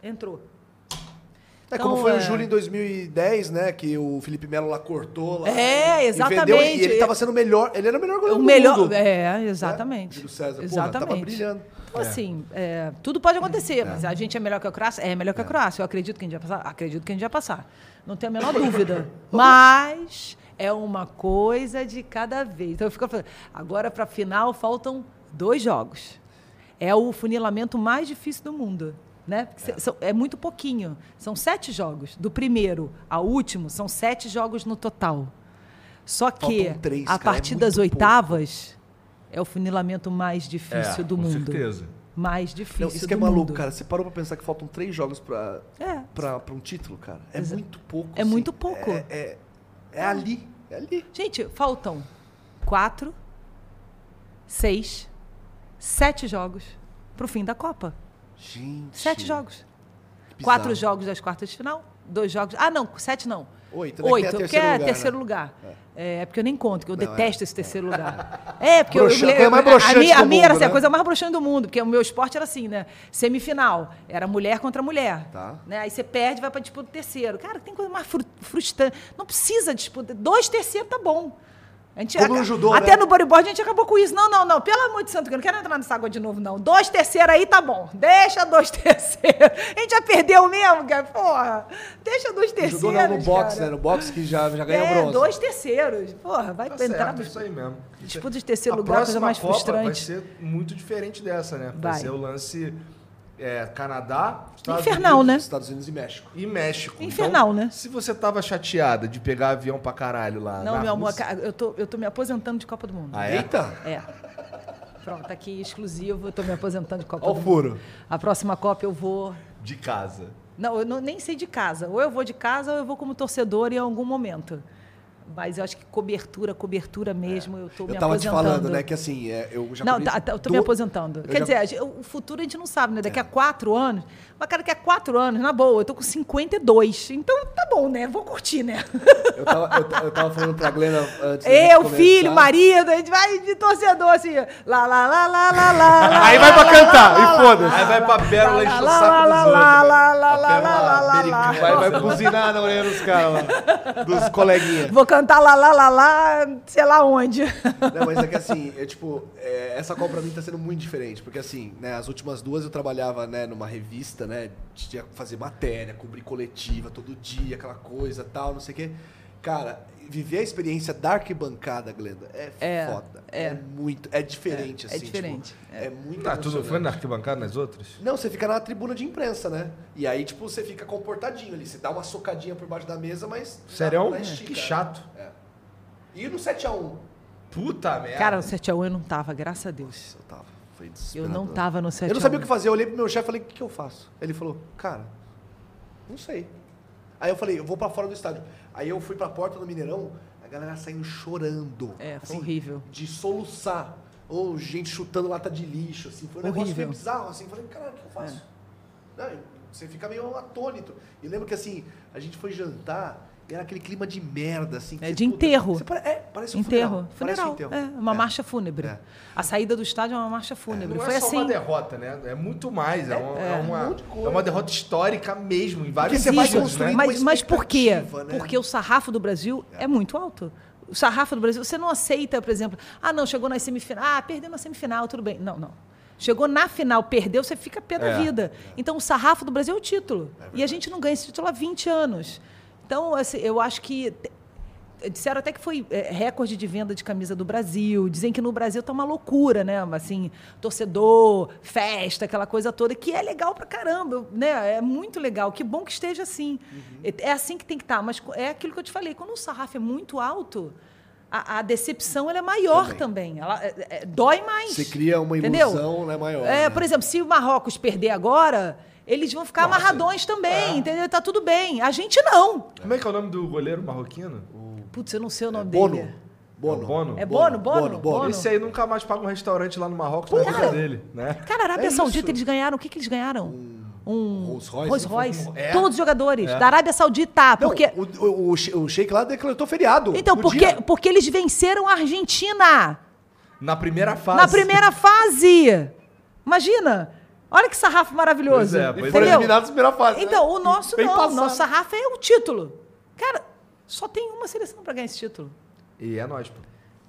entrou. É então, como foi é... o Júlio em 2010, né? Que o Felipe Melo lá cortou. Lá, é, exatamente. E, e ele estava sendo melhor. Ele era o melhor goleiro o do melhor, mundo. É, exatamente. Né? César, exatamente. Porra, brilhando. Então, assim, é, tudo pode acontecer, é. mas a gente é melhor que a Croácia? É melhor que a é. Croácia. Eu acredito que a gente vai passar? Acredito que a gente vai passar. Não tenho a menor dúvida. Mas é uma coisa de cada vez. Então eu fico falando, agora para a final faltam dois jogos. É o funilamento mais difícil do mundo. Né? É. é muito pouquinho. São sete jogos. Do primeiro ao último, são sete jogos no total. Só que três, a é partir é das oitavas pouco. é o funilamento mais difícil é, do com mundo. Com certeza. Mais difícil. Não, isso que é maluco, mundo. cara. Você parou pra pensar que faltam três jogos pra, é. Pra, pra um título, cara? É Exato. muito pouco. É assim. muito pouco. É, é, é ali. É ali. Gente, faltam quatro, seis, sete jogos pro fim da Copa. Gente. Sete jogos. Quatro jogos das quartas de final, dois jogos. Ah, não, sete não. Oito, né? Oito, que é terceiro lugar. Né? lugar. É. é. porque eu nem conto, que eu não, detesto é. esse terceiro lugar. É, porque Broxa, eu, eu, eu, mais a, minha, a minha era assim, né? a coisa mais broxante do mundo, porque o meu esporte era assim, né? Semifinal, era mulher contra mulher. Tá. Né? Aí você perde, vai para disputa do terceiro. Cara, tem coisa mais frustrante. Não precisa disputa. Dois terceiros tá bom. A gente Como no judô, Até né? no bodyboard a gente acabou com isso. Não, não, não. Pelo amor de santo, eu não quero entrar nessa água de novo, não. Dois terceiros aí tá bom. Deixa dois terceiros. A gente já perdeu mesmo, cara. Porra. Deixa dois terceiros. No judô não, no boxe, né? No boxe que já, já ganhou é, bronze. dois terceiros. Porra, vai tá entrar. Certo, isso aí mesmo. Disputa de terceiro a lugar, coisa mais Copa frustrante. Vai ser muito diferente dessa, né? Vai, vai ser o lance é, Canadá, Estados Infernal, Unidos, né? Estados Unidos e México. E México. Infernal, então, né? Se você tava chateada de pegar avião pra caralho lá. Não, meu Rússia... amor, eu tô, eu tô me aposentando de Copa do Mundo. Ah, é? Eita! É. Pronto, aqui exclusivo, eu tô me aposentando de Copa Olha do o furo. Mundo. A próxima Copa eu vou. De casa. Não, eu não, nem sei de casa. Ou eu vou de casa ou eu vou como torcedor em algum momento. Mas eu acho que cobertura, cobertura mesmo, é. eu estou me aposentando. Eu estava te falando, né, que assim, é, eu já Não, tá, tá, eu estou me aposentando. Quer já... dizer, o futuro a gente não sabe, né? Daqui é. a quatro anos. Mas, cara, daqui a quatro anos, na boa, eu estou com 52. Então, tá bom, né? Vou curtir, né? Eu tava, eu, eu tava falando pra Glena antes. Eu, filho, marido, a gente vai de torcedor assim. Lá, lá, lá, lá, lá, lá. Aí vai pra cantar, e foda-se. Aí vai pra pérola encher o saco dos outros. Lá, lá, lá, lá, lá, lá, Vai, vai buzinar na orelha dos caras lá. Dos coleguinhas. Vou cantar lá, lá, lá, lá, sei lá onde. Não, mas é que assim, é tipo, é, essa Copa pra mim tá sendo muito diferente. Porque assim, né, as últimas duas eu trabalhava, né, numa revista, né? Tinha que fazer matéria, cobrir coletiva todo dia, aquela coisa tal, não sei o quê. Cara, viver a experiência da arquibancada, Glenda, é, é foda. É. é. muito. É diferente, é, é assim. É diferente. Tipo, é. muito. Ah, tu não foi na arquibancada nas outras? Não, você fica na tribuna de imprensa, né? E aí, tipo, você fica comportadinho ali. Você dá uma socadinha por baixo da mesa, mas. Sério? Que chato. É. E no 7x1? Puta merda. Cara, no 7x1 eu não tava, graças a Deus. Eu tava. Foi eu não tava no 7x1. Eu não sabia o que fazer. Eu olhei pro meu chefe e falei, o que, que eu faço? Ele falou, cara, não sei. Aí eu falei, eu vou para fora do estádio. Aí eu fui para a porta do Mineirão, a galera saindo chorando. É, foi assim, horrível. De soluçar. Ou gente chutando lata de lixo, assim. Foi um horrível. negócio meio bizarro, assim. Falei, caralho, o que eu faço? É. Não, você fica meio atônito. E lembro que, assim, a gente foi jantar era aquele clima de merda, assim. É de enterro. Você, é, parece um enterro. Funeral. Parece um enterro. É, uma é. marcha fúnebre. É. A saída do estádio é uma marcha fúnebre. não Foi é só assim. uma derrota, né? É muito mais. É, uma, é, é uma, um é uma derrota histórica mesmo, em vários Porque você vai construir né? Mas, mas por quê? Né? Porque o sarrafo do Brasil é, muito alto. O sarrafo do Brasil, você não aceita, por exemplo, ah, não, chegou na semifinal, ah, perdeu na semifinal, tudo bem. Não, não. Chegou na final, perdeu, você fica pé da é, vida. Então, o sarrafo do Brasil é o título. e a gente não ganha esse título há 20 anos. Então, assim, eu acho que disseram até que foi é, recorde de venda de camisa do Brasil. Dizem que no Brasil tá uma loucura, né? Assim, torcedor, festa, aquela coisa toda, que é legal pra caramba, né? É muito legal. Que bom que esteja assim. Uhum. É, é, assim que tem que estar. Tá. Mas é aquilo que eu te falei, quando o sarrafo é muito alto, a, a decepção ela é maior também. também. Ela é, é, dói mais. Você cria uma ilusão né, maior. É, né? Por exemplo, se o Marrocos perder agora eles vão ficar Nossa, amarradões também, é. entendeu? Tá tudo bem. A gente não. Como é que é o nome do goleiro marroquino? O... Putz, eu não sei o nome é Bono. dele. Bono. Bono. É Bono, Bono, Bono, Bono. Esse aí nunca mais paga um restaurante lá no Marrocos na vida dele, né? Cara, Arábia é Saudita, eles ganharam. O que, que eles ganharam? Um um Rolls Royce. Rolls Royce. É. Todos os jogadores é. da Arábia Saudita. Porque... Não, o, o, o Sheik lá decretou feriado. Então, porque, porque eles venceram a Argentina. Na primeira fase. Na primeira fase. Imagina. Olha que sarrafo maravilhoso. Pois é, pois foram eliminados na primeira fase. Né? Então, né? o nosso Bem não. O nosso sarrafo é o título. Cara, só tem uma seleção para ganhar esse título. E é nós, pô.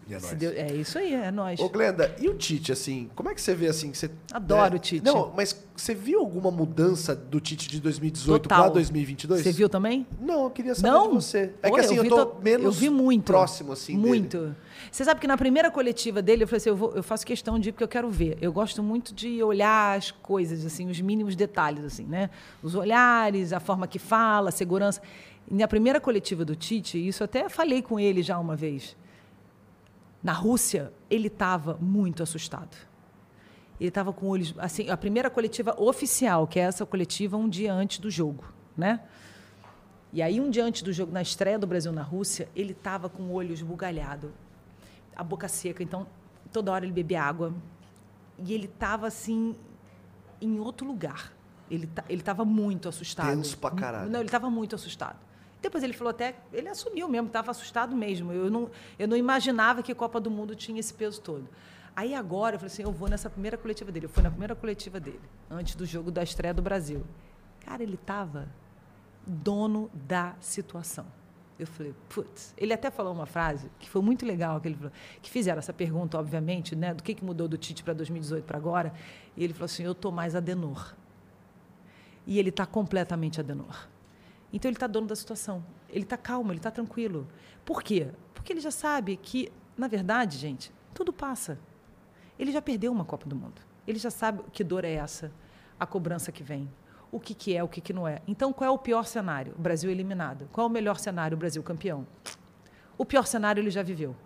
E é, nós. Deu, é isso aí, é nós. Ô, Glenda, e o Tite, assim, como é que você vê assim? Você, Adoro é, o Tite. Não, mas você viu alguma mudança do Tite de 2018 para 2022? Você viu também? Não, eu queria saber não? de você. É Pô, que assim, eu, eu tô menos eu vi muito, próximo, assim. Muito. Dele. Você sabe que na primeira coletiva dele, eu falei assim, eu, vou, eu faço questão de ir porque eu quero ver. Eu gosto muito de olhar as coisas, assim, os mínimos detalhes, assim, né? Os olhares, a forma que fala, a segurança. E na primeira coletiva do Tite, isso até falei com ele já uma vez. Na Rússia, ele estava muito assustado. Ele estava com olhos, assim, a primeira coletiva oficial, que é essa coletiva um dia antes do jogo, né? E aí um dia antes do jogo, na estreia do Brasil na Rússia, ele estava com o olho esbugalhado a boca seca, então toda hora ele bebia água. E ele estava assim em outro lugar. Ele ele estava muito assustado. Tenso pra caralho. Não, ele estava muito assustado. Depois ele falou até, ele assumiu mesmo, estava assustado mesmo. Eu não, eu não imaginava que a Copa do Mundo tinha esse peso todo. Aí agora eu falei assim, eu vou nessa primeira coletiva dele. Eu fui na primeira coletiva dele, antes do jogo da estreia do Brasil. Cara, ele estava dono da situação. Eu falei, putz. Ele até falou uma frase que foi muito legal, que, ele falou, que fizeram essa pergunta, obviamente, né, do que, que mudou do Tite para 2018 para agora. E ele falou assim: eu estou mais Adenor. E ele está completamente Adenor. Então ele está dono da situação. Ele está calmo, ele está tranquilo. Por quê? Porque ele já sabe que, na verdade, gente, tudo passa. Ele já perdeu uma Copa do Mundo. Ele já sabe que dor é essa, a cobrança que vem, o que, que é, o que, que não é. Então, qual é o pior cenário? Brasil eliminado. Qual é o melhor cenário? Brasil campeão. O pior cenário ele já viveu.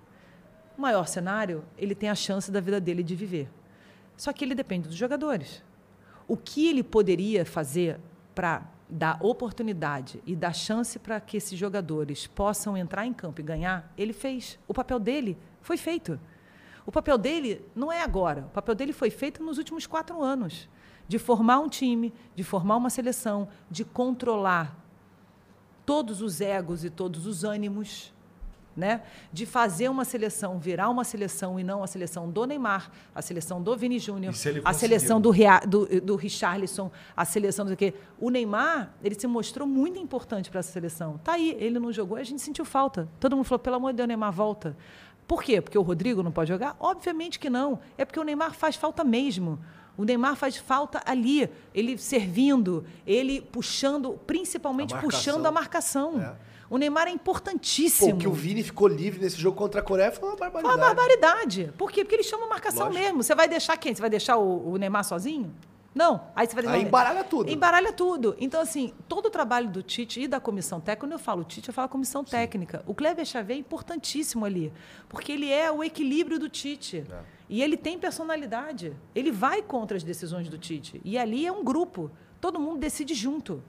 O maior cenário, ele tem a chance da vida dele de viver. Só que ele depende dos jogadores. O que ele poderia fazer para dar oportunidade e dar chance para que esses jogadores possam entrar em campo e ganhar, ele fez. O papel dele foi feito. O papel dele não é agora. O papel dele foi feito nos últimos quatro anos de formar um time, de formar uma seleção, de controlar todos os egos e todos os ânimos, né? de fazer uma seleção virar uma seleção e não a seleção do Neymar, a seleção do Vini Júnior, a seleção do, do, do Richarlison, a seleção do quê? O Neymar, ele se mostrou muito importante para essa seleção. Tá aí, ele não jogou, a gente sentiu falta. Todo mundo falou, pelo amor de Deus, Neymar, volta. Por quê? Porque o Rodrigo não pode jogar? Obviamente que não. É porque o Neymar faz falta mesmo. O Neymar faz falta ali, ele servindo, ele puxando, principalmente a puxando a marcação. É. O Neymar é importantíssimo. Pô, que o Vini ficou livre nesse jogo contra a Coreia foi uma barbaridade. Foi uma barbaridade. Por quê? Porque ele chama marcação Lógico. mesmo. Você vai deixar quem? Você vai deixar o, o Neymar sozinho? Não. Aí você vai Aí embaralha tudo. Embaralha tudo. Então, assim, todo o trabalho do Tite e da comissão técnica, quando eu falo Tite, eu falo comissão Sim. técnica. O Kleber Xavier é importantíssimo ali, porque ele é o equilíbrio do Tite. É. E ele tem personalidade. Ele vai contra as decisões do Tite. E ali é um grupo. Todo mundo decide junto.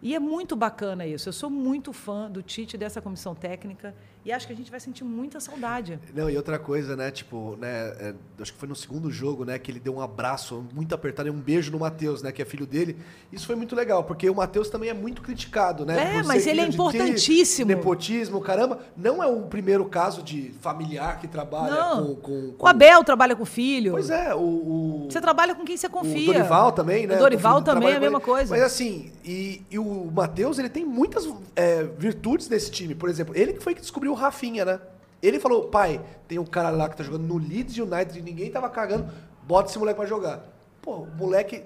E é muito bacana isso. Eu sou muito fã do Tite, dessa comissão técnica. E acho que a gente vai sentir muita saudade. Não, e outra coisa, né? Tipo, né? É, acho que foi no segundo jogo, né? Que ele deu um abraço muito apertado e um beijo no Matheus, né? Que é filho dele. Isso foi muito legal, porque o Matheus também é muito criticado, né? É, mas ele é importantíssimo. nepotismo, caramba. Não é o primeiro caso de familiar que trabalha. Com, com, com. O Abel trabalha com o filho. Pois é, o, o. Você trabalha com quem você confia. O Dorival também, né? O Dorival também é a mesma coisa. Mas assim, e, e o Matheus, ele tem muitas é, virtudes nesse time. Por exemplo, ele que foi que descobriu Rafinha, né? Ele falou, pai, tem um cara lá que tá jogando no Leeds United e ninguém tava cagando, bota esse moleque pra jogar. Pô, o moleque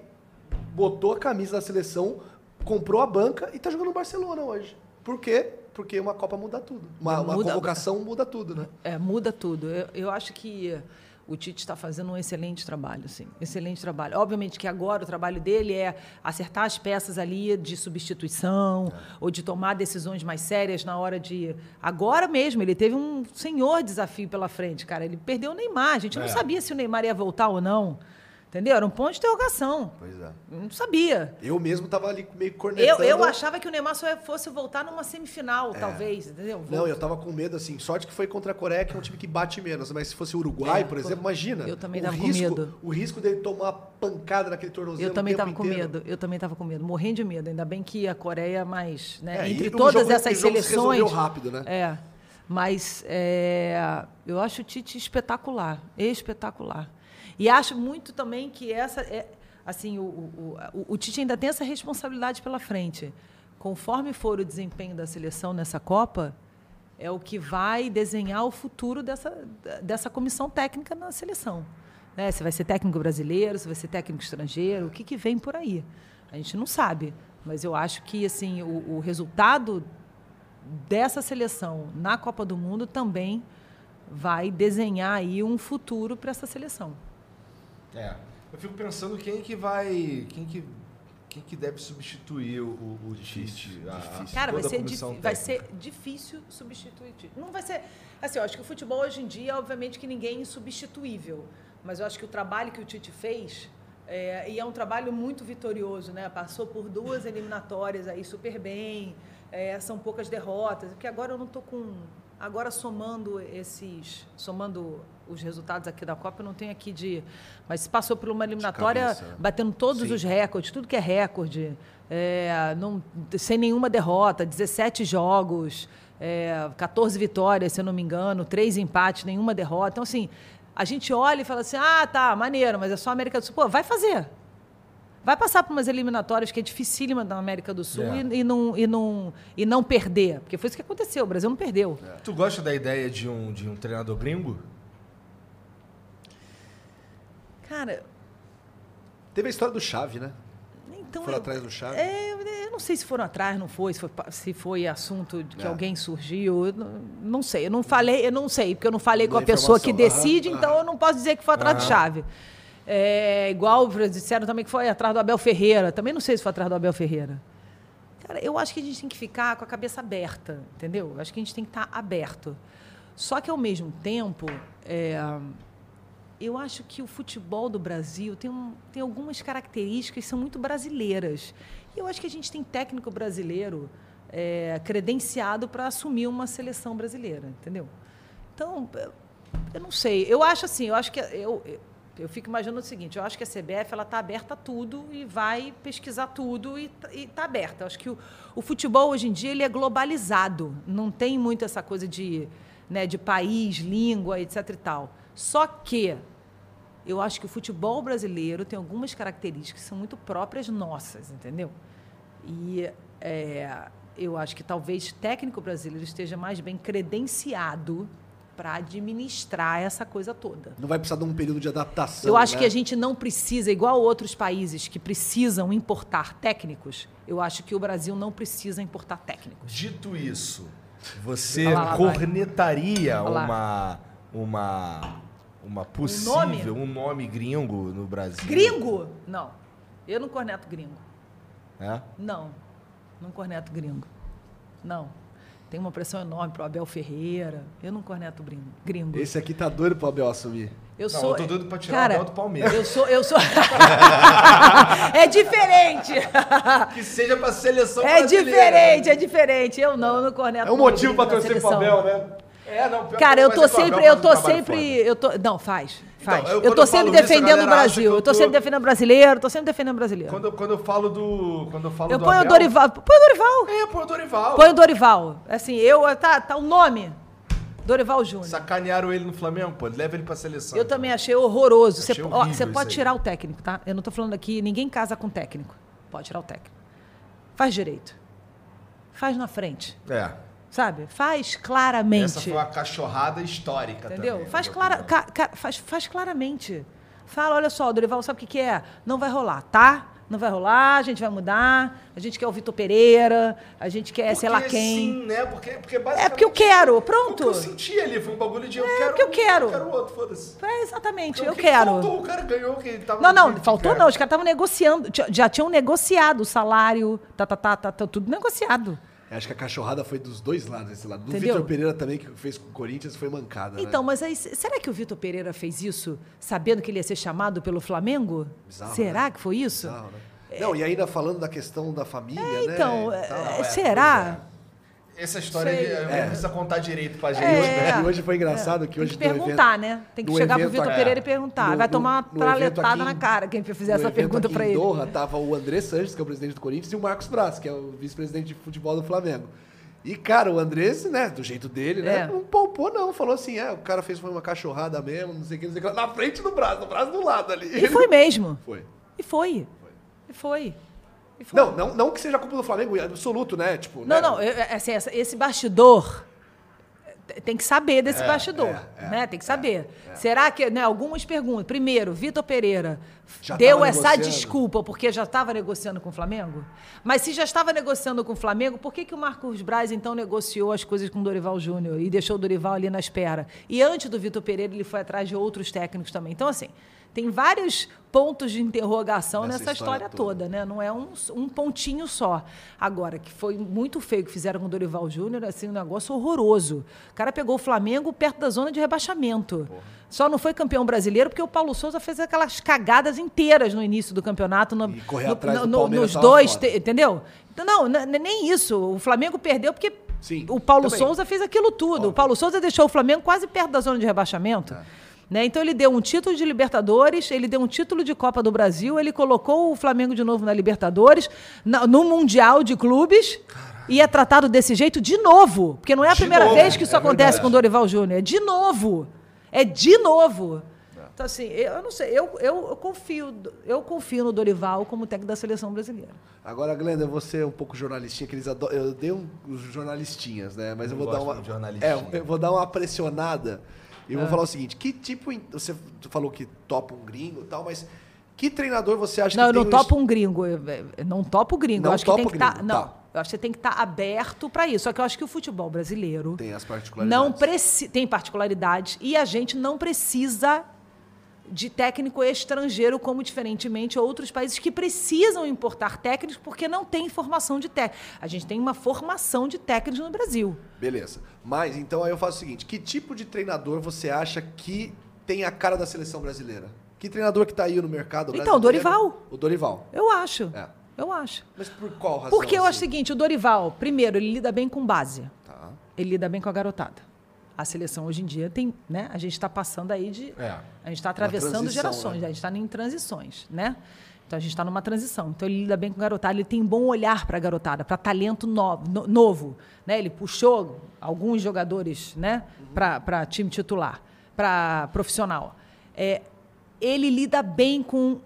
botou a camisa da seleção, comprou a banca e tá jogando no Barcelona hoje. Por quê? Porque uma Copa muda tudo. Uma, uma muda, convocação muda tudo, né? É, muda tudo. Eu, eu acho que o Tite está fazendo um excelente trabalho, sim, excelente trabalho. Obviamente que agora o trabalho dele é acertar as peças ali de substituição é. ou de tomar decisões mais sérias na hora de. Agora mesmo ele teve um senhor desafio pela frente, cara. Ele perdeu o Neymar. A gente é. não sabia se o Neymar ia voltar ou não. Entendeu? Era um ponto de interrogação. Pois é. Não sabia. Eu mesmo estava ali meio cornetando. Eu, eu achava que o Neymar só fosse voltar numa semifinal, é. talvez, entendeu? Volta. Não, eu estava com medo, assim. Sorte que foi contra a Coreia, que é um time que bate menos. Mas se fosse o Uruguai, é, por exemplo, imagina. Eu também estava com medo. O risco dele tomar pancada naquele tornozelo Eu também estava com medo. Eu também estava com medo. Morrendo de medo. Ainda bem que a Coreia é mais... Né, é, entre todas jogo, essas seleções... Se rápido, né? É. Mas é, eu acho o Tite espetacular. Espetacular. E acho muito também que essa é, assim, o, o, o, o Tite ainda tem essa responsabilidade pela frente. Conforme for o desempenho da seleção nessa Copa, é o que vai desenhar o futuro dessa, dessa comissão técnica na seleção. Né? Se vai ser técnico brasileiro, se vai ser técnico estrangeiro, o que, que vem por aí. A gente não sabe. Mas eu acho que assim o, o resultado dessa seleção na Copa do Mundo também vai desenhar aí um futuro para essa seleção. É. Eu fico pensando quem que vai. Quem que, quem que deve substituir o, o Tite? Cara, vai ser, vai ser difícil substituir o Tite. Não vai ser. Assim, eu acho que o futebol hoje em dia, obviamente, que ninguém é insubstituível. Mas eu acho que o trabalho que o Tite fez. É, e é um trabalho muito vitorioso, né? Passou por duas eliminatórias aí super bem. É, são poucas derrotas. Porque agora eu não estou com. Agora somando esses. Somando os resultados aqui da Copa, eu não tenho aqui de. Mas passou por uma eliminatória batendo todos Sim. os recordes, tudo que é recorde, é, não, sem nenhuma derrota, 17 jogos, é, 14 vitórias, se eu não me engano, três empates, nenhuma derrota. Então, assim, a gente olha e fala assim: ah, tá, maneiro, mas é só a América do Sul. Pô, vai fazer. Vai passar por umas eliminatórias que é dificílima na América do Sul é. e, e, não, e, não, e não perder. Porque foi isso que aconteceu, o Brasil não perdeu. É. Tu gosta da ideia de um, de um treinador gringo? Cara. Teve a história do Chave, né? Então, foram eu, atrás do Chave? É, eu não sei se foram atrás, não foi, se foi, se foi assunto de que é. alguém surgiu. Não, não, sei, eu não falei, eu não sei, porque eu não falei com a pessoa que decide, aham, então aham. eu não posso dizer que foi atrás aham. do Chave. É, igual disseram também que foi atrás do Abel Ferreira. Também não sei se foi atrás do Abel Ferreira. Cara, eu acho que a gente tem que ficar com a cabeça aberta, entendeu? Eu acho que a gente tem que estar aberto. Só que, ao mesmo tempo, é, eu acho que o futebol do Brasil tem, um, tem algumas características que são muito brasileiras. E eu acho que a gente tem técnico brasileiro é, credenciado para assumir uma seleção brasileira, entendeu? Então, eu não sei. Eu acho assim, eu acho que eu, eu fico imaginando o seguinte: eu acho que a CBF ela está aberta a tudo e vai pesquisar tudo e está aberta. Eu acho que o, o futebol hoje em dia ele é globalizado. Não tem muito essa coisa de, né, de país, língua, etc. e tal. Só que eu acho que o futebol brasileiro tem algumas características que são muito próprias nossas, entendeu? E é, eu acho que talvez técnico brasileiro esteja mais bem credenciado para administrar essa coisa toda. Não vai precisar de um período de adaptação. Eu acho né? que a gente não precisa, igual outros países que precisam importar técnicos, eu acho que o Brasil não precisa importar técnicos. Dito isso, você lá, lá, cornetaria uma, uma, uma possível, um nome? um nome gringo no Brasil? Gringo? Não. Eu não corneto gringo. É? Não. Não corneto gringo. Não. Tem uma pressão enorme pro Abel Ferreira. Eu não corneto gringo. Esse aqui tá doido pro Abel assumir. Eu não, sou. Eu tô doido pra tirar cara, o Abel do Palmeiras. Eu sou. Eu sou... é diferente. que seja pra seleção É diferente, é diferente. Eu não, eu não corneto. É um motivo pra torcer pro Abel, né? É, não, Cara, eu tô sempre, eu tô sempre, eu tô, não, faz. Faz. Então, eu, eu tô sempre defendendo isso, o Brasil. Eu, eu tô... sempre defendendo o brasileiro, tô sempre defendendo o brasileiro. Quando, quando eu falo do. Quando eu falo eu do ponho Abel, o Dorival. Põe o Dorival. É, põe o Dorival. Põe o Dorival. Assim, eu. Tá, tá o nome. Dorival Júnior. Sacanearam ele no Flamengo, pô. Leva ele pra seleção. Eu então. também achei horroroso. Achei você, ó, você pode tirar o técnico, tá? Eu não tô falando aqui, ninguém casa com técnico. Pode tirar o técnico. Faz direito. Faz na frente. É. Sabe? Faz claramente. Essa foi uma cachorrada histórica Entendeu? também, faz, clara, ca, ca, faz, faz claramente. Fala, olha só, Dorival, sabe o que, que é? Não vai rolar, tá? Não vai rolar, a gente vai mudar, a gente quer o Vitor Pereira, a gente quer porque sei lá quem. Sim, né? Porque, porque é porque eu quero, pronto. O que eu senti ali foi um bagulho de eu é, quero. Porque eu quero. Eu quero outro, foda-se. É, exatamente, eu quero. Faltou, o cara ganhou, que tava Não, não, faltou não, os caras estavam negociando, já tinham negociado o salário, tá, tá, tá, tá, tá tudo negociado. Acho que a cachorrada foi dos dois lados, esse lado. Do Vitor Pereira também, que fez com o Corinthians, foi mancada. Né? Então, né? mas aí, será que o Vitor Pereira fez isso sabendo que ele ia ser chamado pelo Flamengo? Bizarro, será né? que foi isso? Bizarro, né? Não, e ainda falando da questão da família, é, né? Então, é, será? Essa história de, é. precisa contar direito pra gente. É. E hoje foi engraçado que Tem hoje. Tem que perguntar, evento, né? Tem que chegar pro Vitor Pereira e perguntar. No, Vai tomar uma traletada na cara quem fizer essa pergunta pra ele. Em Doha tava o André Sanches, que é o presidente do Corinthians, e o Marcos Braz, que é o vice-presidente de futebol do Flamengo. E, cara, o Andrés, né, do jeito dele, né, é. não poupou, não. Falou assim, é, o cara fez foi uma cachorrada mesmo, não sei o que, não sei o que. Na frente do braço, no braço do lado ali. E foi mesmo. Foi. E foi. foi. E foi. Não, não, não que seja culpa do Flamengo, é absoluto, né? Tipo, não, né? não, assim, esse bastidor tem que saber desse é, bastidor, é, é, né? Tem que saber. É, é. Será que, né, algumas perguntas. Primeiro, Vitor Pereira já deu essa desculpa porque já estava negociando com o Flamengo? Mas se já estava negociando com o Flamengo, por que, que o Marcos Braz então negociou as coisas com o Dorival Júnior e deixou o Dorival ali na espera? E antes do Vitor Pereira, ele foi atrás de outros técnicos também. Então, assim, tem vários pontos de interrogação nessa, nessa história, história toda. toda. né? Não é um, um pontinho só. Agora, que foi muito feio que fizeram com o Dorival Júnior, assim, um negócio horroroso. O cara pegou o Flamengo perto da zona de rebaixamento. Porra. Só não foi campeão brasileiro porque o Paulo Souza fez aquelas cagadas inteiras no início do campeonato. No, no, no, nos dois, te, entendeu? Então, não, nem isso. O Flamengo perdeu porque Sim, o Paulo também. Souza fez aquilo tudo. Óbvio. O Paulo Souza deixou o Flamengo quase perto da zona de rebaixamento. É. Né? Então ele deu um título de Libertadores, ele deu um título de Copa do Brasil, ele colocou o Flamengo de novo na Libertadores, na, no Mundial de Clubes. E é tratado desse jeito de novo. Porque não é a de primeira novo, vez que isso é acontece verdade. com o Dorival Júnior. É de novo. É de novo. Então, assim, eu não sei, eu, eu, eu, confio, eu confio no Dorival como técnico da seleção brasileira. Agora, Glenda, você é um pouco jornalistinha, que eles adoram, eu dei um, uns jornalistinhas, né? Mas eu, eu vou dar uma. É, eu vou dar uma pressionada e vou ah. falar o seguinte: que tipo. Você falou que topa um gringo e tal, mas que treinador você acha não, que Não, eu não topo um gringo. Eu, não topo gringo. Não eu acho que tem que estar. Tá, não. Tá. Eu acho que você tem que estar tá aberto para isso. Só que eu acho que o futebol brasileiro. Tem as particularidades. Não preci tem particularidades. E a gente não precisa de técnico estrangeiro, como diferentemente outros países que precisam importar técnicos porque não tem formação de técnico. A gente tem uma formação de técnicos no Brasil. Beleza. Mas então aí eu faço o seguinte: que tipo de treinador você acha que tem a cara da seleção brasileira? Que treinador que está aí no mercado Então, o Dorival. O Dorival. Eu acho. É. Eu acho. Mas por qual razão? Porque eu assim? acho o seguinte, o Dorival, primeiro, ele lida bem com base. Tá. Ele lida bem com a garotada a seleção hoje em dia tem, né? A gente está passando aí de, é. a gente está atravessando gerações, né? a gente está em transições, né? Então a gente está numa transição. Então ele lida bem com garotada, ele tem bom olhar para a garotada, para talento novo, no, novo, né? Ele puxou alguns jogadores, né? Uhum. Para time titular, para profissional. É, ele lida bem com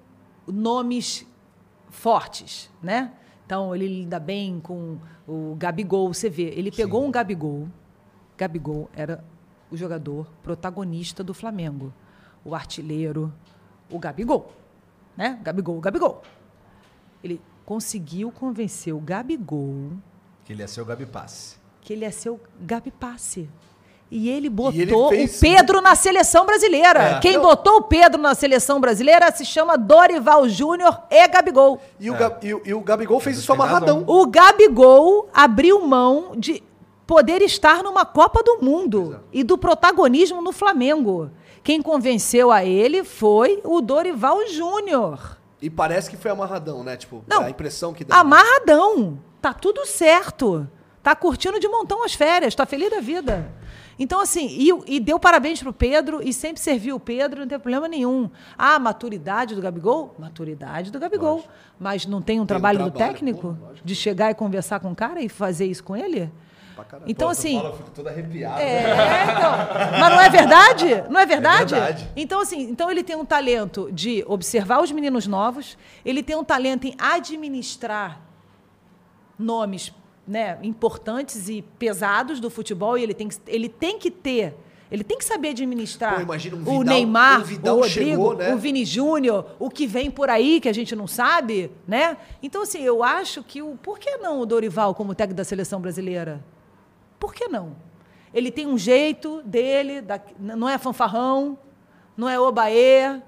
nomes fortes, né? Então ele lida bem com o Gabigol, você vê, ele pegou Sim. um Gabigol Gabigol era o jogador protagonista do Flamengo, o artilheiro, o Gabigol, né? Gabigol, Gabigol. Ele conseguiu convencer o Gabigol que ele ia ser o Gabi Passe. Que ele ia ser o Gabi Passe. E ele botou e ele fez... o Pedro na seleção brasileira. É. Quem botou o Pedro na seleção brasileira se chama Dorival Júnior e Gabigol. E o, é. Ga... e, o, e o Gabigol fez isso amarradão. O Gabigol abriu mão de poder estar numa Copa do Mundo Exato. e do protagonismo no Flamengo. Quem convenceu a ele foi o Dorival Júnior. E parece que foi amarradão, né? Tipo, Não, a impressão que dá. Amarradão. Tá tudo certo. Tá curtindo de montão as férias, tá feliz da vida. Então, assim, e, e deu parabéns pro Pedro e sempre serviu o Pedro, não tem problema nenhum. Ah, maturidade do Gabigol? Maturidade do Gabigol. Lógico. Mas não tem um tem trabalho, um trabalho do técnico? Pô, de chegar e conversar com o cara e fazer isso com ele? Então, Pô, assim. Fala, eu fico toda arrepiada. É, então. Mas não é verdade? Não é verdade? É verdade. Então, assim, então ele tem um talento de observar os meninos novos, ele tem um talento em administrar nomes né, importantes e pesados do futebol, e ele tem, que, ele tem que ter. Ele tem que saber administrar Pô, um Vidal, o Neymar, um o Rodrigo, chegou, né? o Vini Júnior, o que vem por aí que a gente não sabe, né? Então assim, eu acho que o por que não o Dorival como técnico da seleção brasileira? Por que não? Ele tem um jeito dele, não é fanfarrão, não é obaê,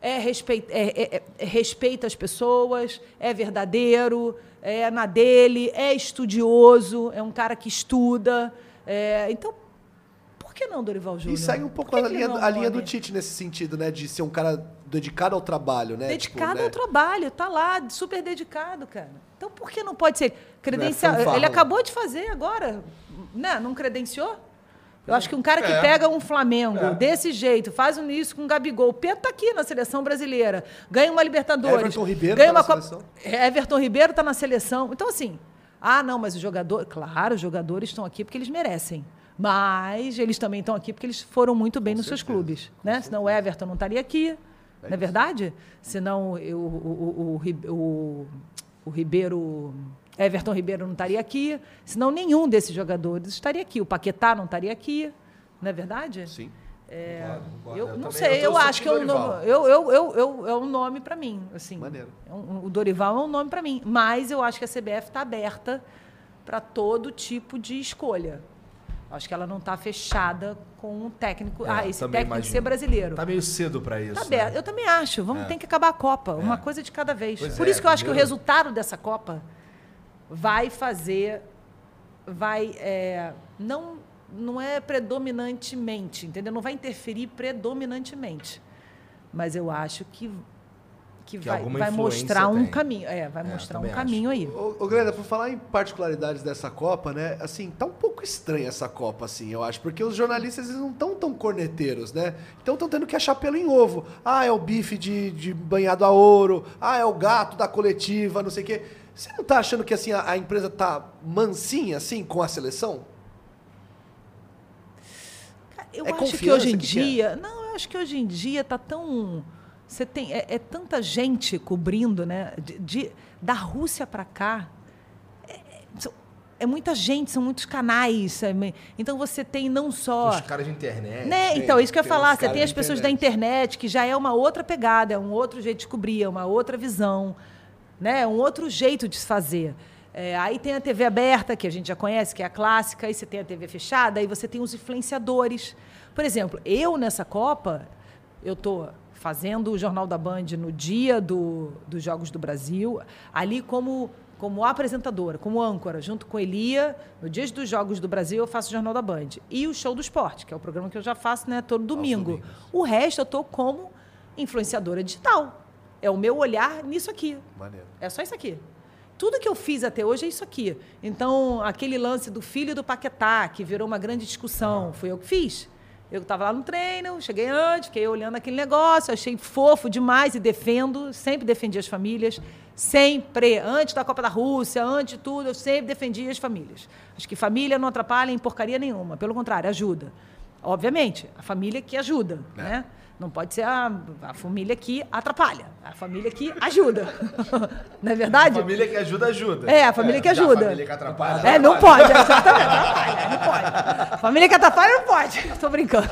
é, respeita, é, é, é, respeita as pessoas, é verdadeiro, é na dele, é estudioso, é um cara que estuda. É, então, por que não Dorival Júnior? E segue um pouco a, linha, a linha do Tite nesse sentido, né? De ser um cara dedicado ao trabalho, né? Dedicado tipo, ao né? trabalho, tá lá, super dedicado, cara. Então, por que não pode ser credencial? É ele acabou de fazer agora, né? Não credenciou? Eu acho que um cara que é. pega um Flamengo é. desse jeito, faz um isso com o Gabigol, o Pedro tá aqui na seleção brasileira, ganha uma Libertadores. Everton Ribeiro ganha tá uma na seleção. Everton Ribeiro tá na seleção. Então, assim, ah, não, mas os jogadores. Claro, os jogadores estão aqui porque eles merecem. Mas eles também estão aqui porque eles foram muito bem com nos certeza. seus clubes. Né? Senão o Everton não estaria aqui. É não é verdade? Senão eu, o, o, o, o Ribeiro Everton Ribeiro não estaria aqui, senão nenhum desses jogadores estaria aqui. O Paquetá não estaria aqui, não é verdade? Sim. É, concordo, concordo. Eu, eu não sei, eu, eu acho que é um, nome, eu, eu, eu, eu, é um nome para mim. Assim, Maneiro. É um, o Dorival é um nome para mim. Mas eu acho que a CBF está aberta para todo tipo de escolha. Acho que ela não está fechada com um técnico. É, ah, esse técnico que ser brasileiro. Está meio cedo para isso. Tá né? Eu também acho. Vamos é. ter que acabar a Copa. Uma é. coisa de cada vez. Pois Por isso que eu acho que o resultado dessa Copa vai fazer, vai é, não não é predominantemente, entendeu? Não vai interferir predominantemente, mas eu acho que que, que vai, vai mostrar um caminho, é, vai é, mostrar um caminho aí. Ô, ô Greta, por falar em particularidades dessa Copa, né? Assim, tá um pouco estranha essa Copa, assim, eu acho, porque os jornalistas eles não estão tão corneteiros, né? Então estão tendo que achar pelo em ovo. Ah, é o bife de, de banhado a ouro. Ah, é o gato da coletiva, não sei o quê. Você não está achando que assim a, a, empresa está mansinha assim com a seleção? Eu é acho que hoje em que dia, quer? não, eu acho que hoje em dia está tão você tem é, é, tanta gente cobrindo, né? De, de da Rússia para cá, é, é, muita gente, são muitos canais. Sabe? Então você tem não só. Os caras de internet. Né? Então, isso que eu ia falar. Você tem as pessoas internet. da internet, que já é uma outra pegada, é um outro jeito de cobrir, é uma outra visão né? um outro jeito de se fazer. É, aí tem a TV aberta, que a gente já conhece, que é a clássica, aí você tem a TV fechada, aí você tem os influenciadores. Por exemplo, eu nessa Copa, eu estou fazendo o Jornal da Band no dia do, dos Jogos do Brasil, ali como, como apresentadora, como âncora, junto com Elia, no dia dos Jogos do Brasil eu faço o Jornal da Band. E o Show do Esporte, que é o programa que eu já faço né, todo domingo. O resto eu estou como influenciadora digital. É o meu olhar nisso aqui. Maneiro. É só isso aqui. Tudo que eu fiz até hoje é isso aqui. Então, aquele lance do filho do Paquetá, que virou uma grande discussão, foi eu que fiz. Eu estava lá no treino, cheguei antes, fiquei olhando aquele negócio, achei fofo demais e defendo, sempre defendi as famílias, sempre, antes da Copa da Rússia, antes de tudo, eu sempre defendi as famílias. Acho que família não atrapalha em porcaria nenhuma, pelo contrário, ajuda. obviamente, a família que ajuda, é. né? Não pode ser a, a família que atrapalha, a família que ajuda. não é verdade? A família que ajuda, ajuda. É, a família é, que ajuda. A família que atrapalha. É, não pode, exatamente, atrapalha, não pode. A família que atrapalha não pode. Estou brincando.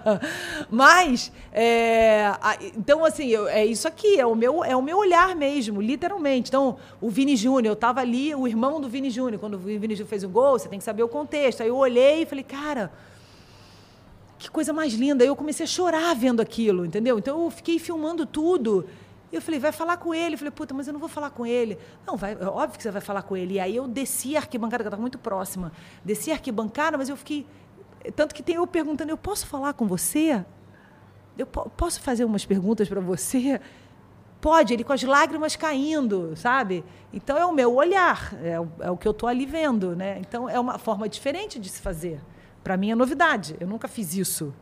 Mas, é, então, assim, eu, é isso aqui, é o, meu, é o meu olhar mesmo, literalmente. Então, o Vini Júnior, eu estava ali, o irmão do Vini Júnior, quando o Vini Júnior fez um gol, você tem que saber o contexto. Aí eu olhei e falei, cara que coisa mais linda. Eu comecei a chorar vendo aquilo, entendeu? Então eu fiquei filmando tudo. E eu falei, vai falar com ele. Eu falei, puta, mas eu não vou falar com ele. Não, vai, é óbvio que você vai falar com ele. E aí eu desci a arquibancada, que estava muito próxima. Desci a arquibancada, mas eu fiquei. Tanto que tem eu perguntando, eu posso falar com você? Eu posso fazer umas perguntas para você? Pode, ele com as lágrimas caindo, sabe? Então é o meu olhar, é o, é o que eu estou ali vendo, né? Então é uma forma diferente de se fazer. Para mim é novidade. Eu nunca fiz isso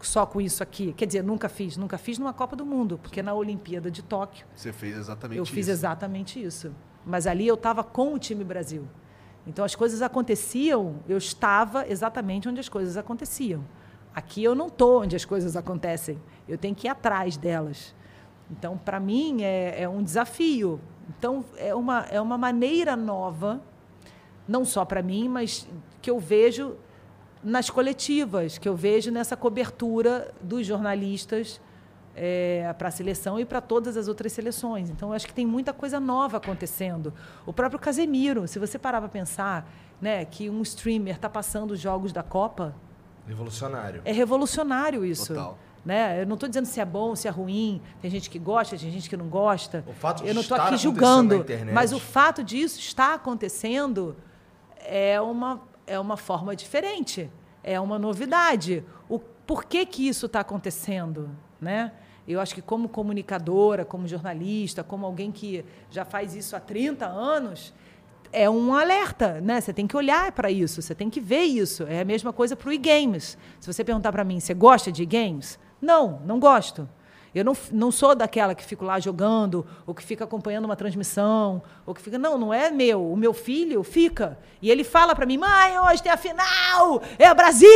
só com isso aqui. Quer dizer, nunca fiz. Nunca fiz numa Copa do Mundo, porque na Olimpíada de Tóquio. Você fez exatamente eu isso. Eu fiz exatamente isso. Mas ali eu estava com o time Brasil. Então as coisas aconteciam, eu estava exatamente onde as coisas aconteciam. Aqui eu não estou onde as coisas acontecem. Eu tenho que ir atrás delas. Então, para mim, é, é um desafio. Então, é uma, é uma maneira nova, não só para mim, mas que eu vejo nas coletivas, que eu vejo nessa cobertura dos jornalistas é, para a seleção e para todas as outras seleções. Então, acho que tem muita coisa nova acontecendo. O próprio Casemiro, se você parar para pensar né, que um streamer está passando os jogos da Copa. Revolucionário. É revolucionário isso. Total. Né? Eu não estou dizendo se é bom, se é ruim. Tem gente que gosta, tem gente que não gosta. O fato de eu não estou aqui julgando, mas o fato disso estar acontecendo é uma é uma forma diferente, é uma novidade. O por que, que isso está acontecendo, né? Eu acho que como comunicadora, como jornalista, como alguém que já faz isso há 30 anos, é um alerta, né? Você tem que olhar para isso, você tem que ver isso. É a mesma coisa para o e-games. Se você perguntar para mim, você gosta de e-games? Não, não gosto. Eu não, não sou daquela que fico lá jogando, ou que fica acompanhando uma transmissão, ou que fica. Não, não é meu. O meu filho fica. E ele fala para mim, mãe, hoje tem a final! É o Brasil!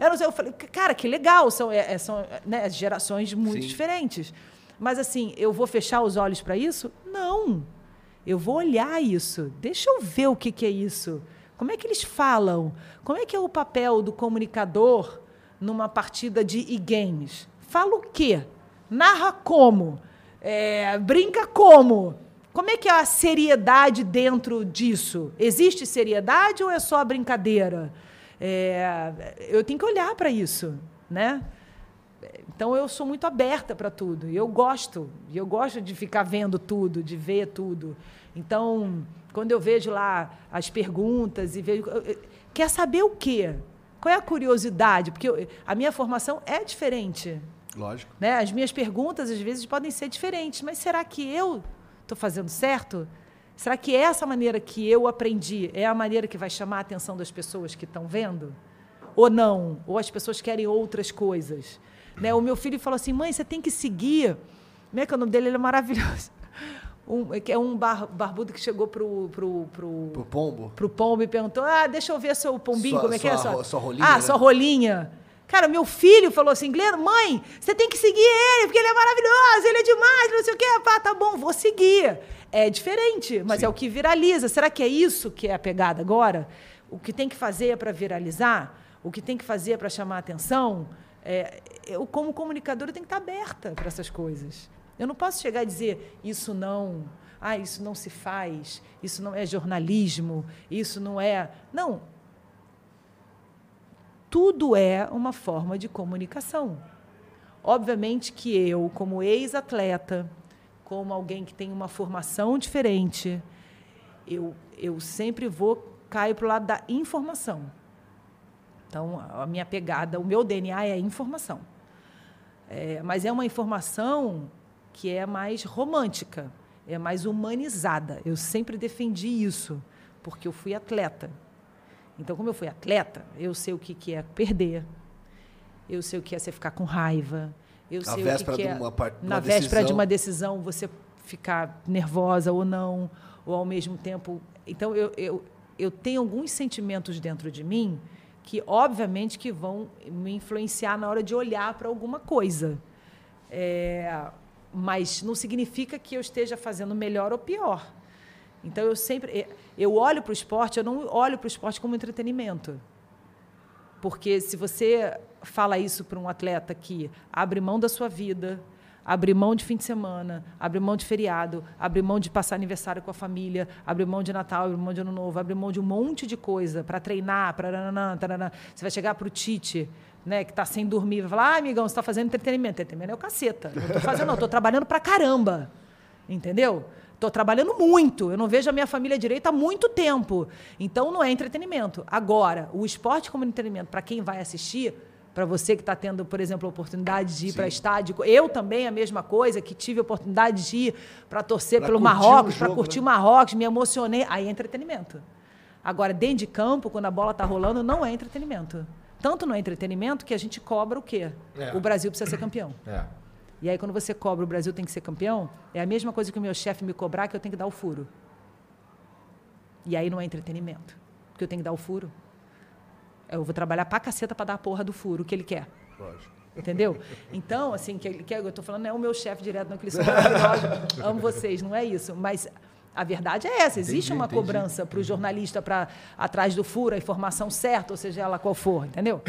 Eu não sei. Eu falei, cara, que legal. São, é, é são né, gerações muito Sim. diferentes. Mas assim, eu vou fechar os olhos para isso? Não. Eu vou olhar isso. Deixa eu ver o que, que é isso. Como é que eles falam? Como é que é o papel do comunicador numa partida de e-games? Fala o quê? Narra como? É, brinca como? Como é que é a seriedade dentro disso? Existe seriedade ou é só brincadeira? É, eu tenho que olhar para isso, né? Então eu sou muito aberta para tudo. Eu gosto, eu gosto de ficar vendo tudo, de ver tudo. Então, quando eu vejo lá as perguntas e vejo quer saber o quê? Qual é a curiosidade? Porque eu, a minha formação é diferente. Lógico. Né? As minhas perguntas, às vezes, podem ser diferentes, mas será que eu estou fazendo certo? Será que essa maneira que eu aprendi é a maneira que vai chamar a atenção das pessoas que estão vendo? Ou não? Ou as pessoas querem outras coisas? Né? O meu filho falou assim: mãe, você tem que seguir. Como é que é o nome dele? Ele é maravilhoso. Um, é um bar, barbudo que chegou pro, pro, pro, pro pombo. Pro pombo e perguntou: Ah, deixa eu ver seu pombinho, sua, como é que é? Sua, sua rolinha. Ah, né? sua rolinha. Cara, meu filho falou assim, Gleno, mãe, você tem que seguir ele, porque ele é maravilhoso, ele é demais, não sei o quê. Ah, tá bom, vou seguir. É diferente, mas Sim. é o que viraliza. Será que é isso que é a pegada agora? O que tem que fazer para viralizar? O que tem que fazer para chamar a atenção? É, eu, como comunicadora, tenho que estar aberta para essas coisas. Eu não posso chegar e dizer isso não, ah, isso não se faz, isso não é jornalismo, isso não é. Não, tudo é uma forma de comunicação. Obviamente que eu, como ex-atleta, como alguém que tem uma formação diferente, eu, eu sempre vou cair para o lado da informação. Então, a minha pegada, o meu DNA é informação. É, mas é uma informação que é mais romântica, é mais humanizada. Eu sempre defendi isso, porque eu fui atleta. Então, como eu fui atleta, eu sei o que, que é perder, eu sei o que é você ficar com raiva, eu sei o que, que é uma part... na véspera decisão. de uma decisão você ficar nervosa ou não, ou ao mesmo tempo. Então, eu, eu, eu tenho alguns sentimentos dentro de mim que obviamente que vão me influenciar na hora de olhar para alguma coisa. É, mas não significa que eu esteja fazendo melhor ou pior. Então eu sempre eu olho para o esporte, eu não olho para o esporte como entretenimento. Porque se você fala isso para um atleta que abre mão da sua vida, abre mão de fim de semana, abre mão de feriado, abre mão de passar aniversário com a família, abre mão de Natal, abre mão de Ano Novo, abre mão de um monte de coisa para treinar, para você vai chegar para o Tite, né, que está sem dormir, vai falar, ah, amigão, você está fazendo entretenimento. Entretenimento é o caceta. Não estou fazendo, não, estou trabalhando para caramba. Entendeu? Estou trabalhando muito. Eu não vejo a minha família direito há muito tempo. Então não é entretenimento. Agora, o esporte como entretenimento, para quem vai assistir, para você que está tendo, por exemplo, a oportunidade de ir para estádio. Eu também, a mesma coisa, que tive a oportunidade de ir para torcer pra pelo Marrocos, para curtir né? o Marrocos, me emocionei. Aí é entretenimento. Agora, dentro de campo, quando a bola está rolando, não é entretenimento. Tanto no entretenimento que a gente cobra o quê? É. O Brasil precisa ser campeão. É. E aí, quando você cobra o Brasil tem que ser campeão, é a mesma coisa que o meu chefe me cobrar que eu tenho que dar o furo. E aí não é entretenimento. Porque eu tenho que dar o furo. Eu vou trabalhar pra caceta pra dar a porra do furo que ele quer. Lógico. Entendeu? Então, assim, que, que eu tô falando, não é o meu chefe direto, não, que eles são maravilhosos. Amo vocês, não é isso. Mas a verdade é essa: existe entendi, uma entendi. cobrança para o jornalista para atrás do furo, a informação certa, ou seja ela qual for, entendeu?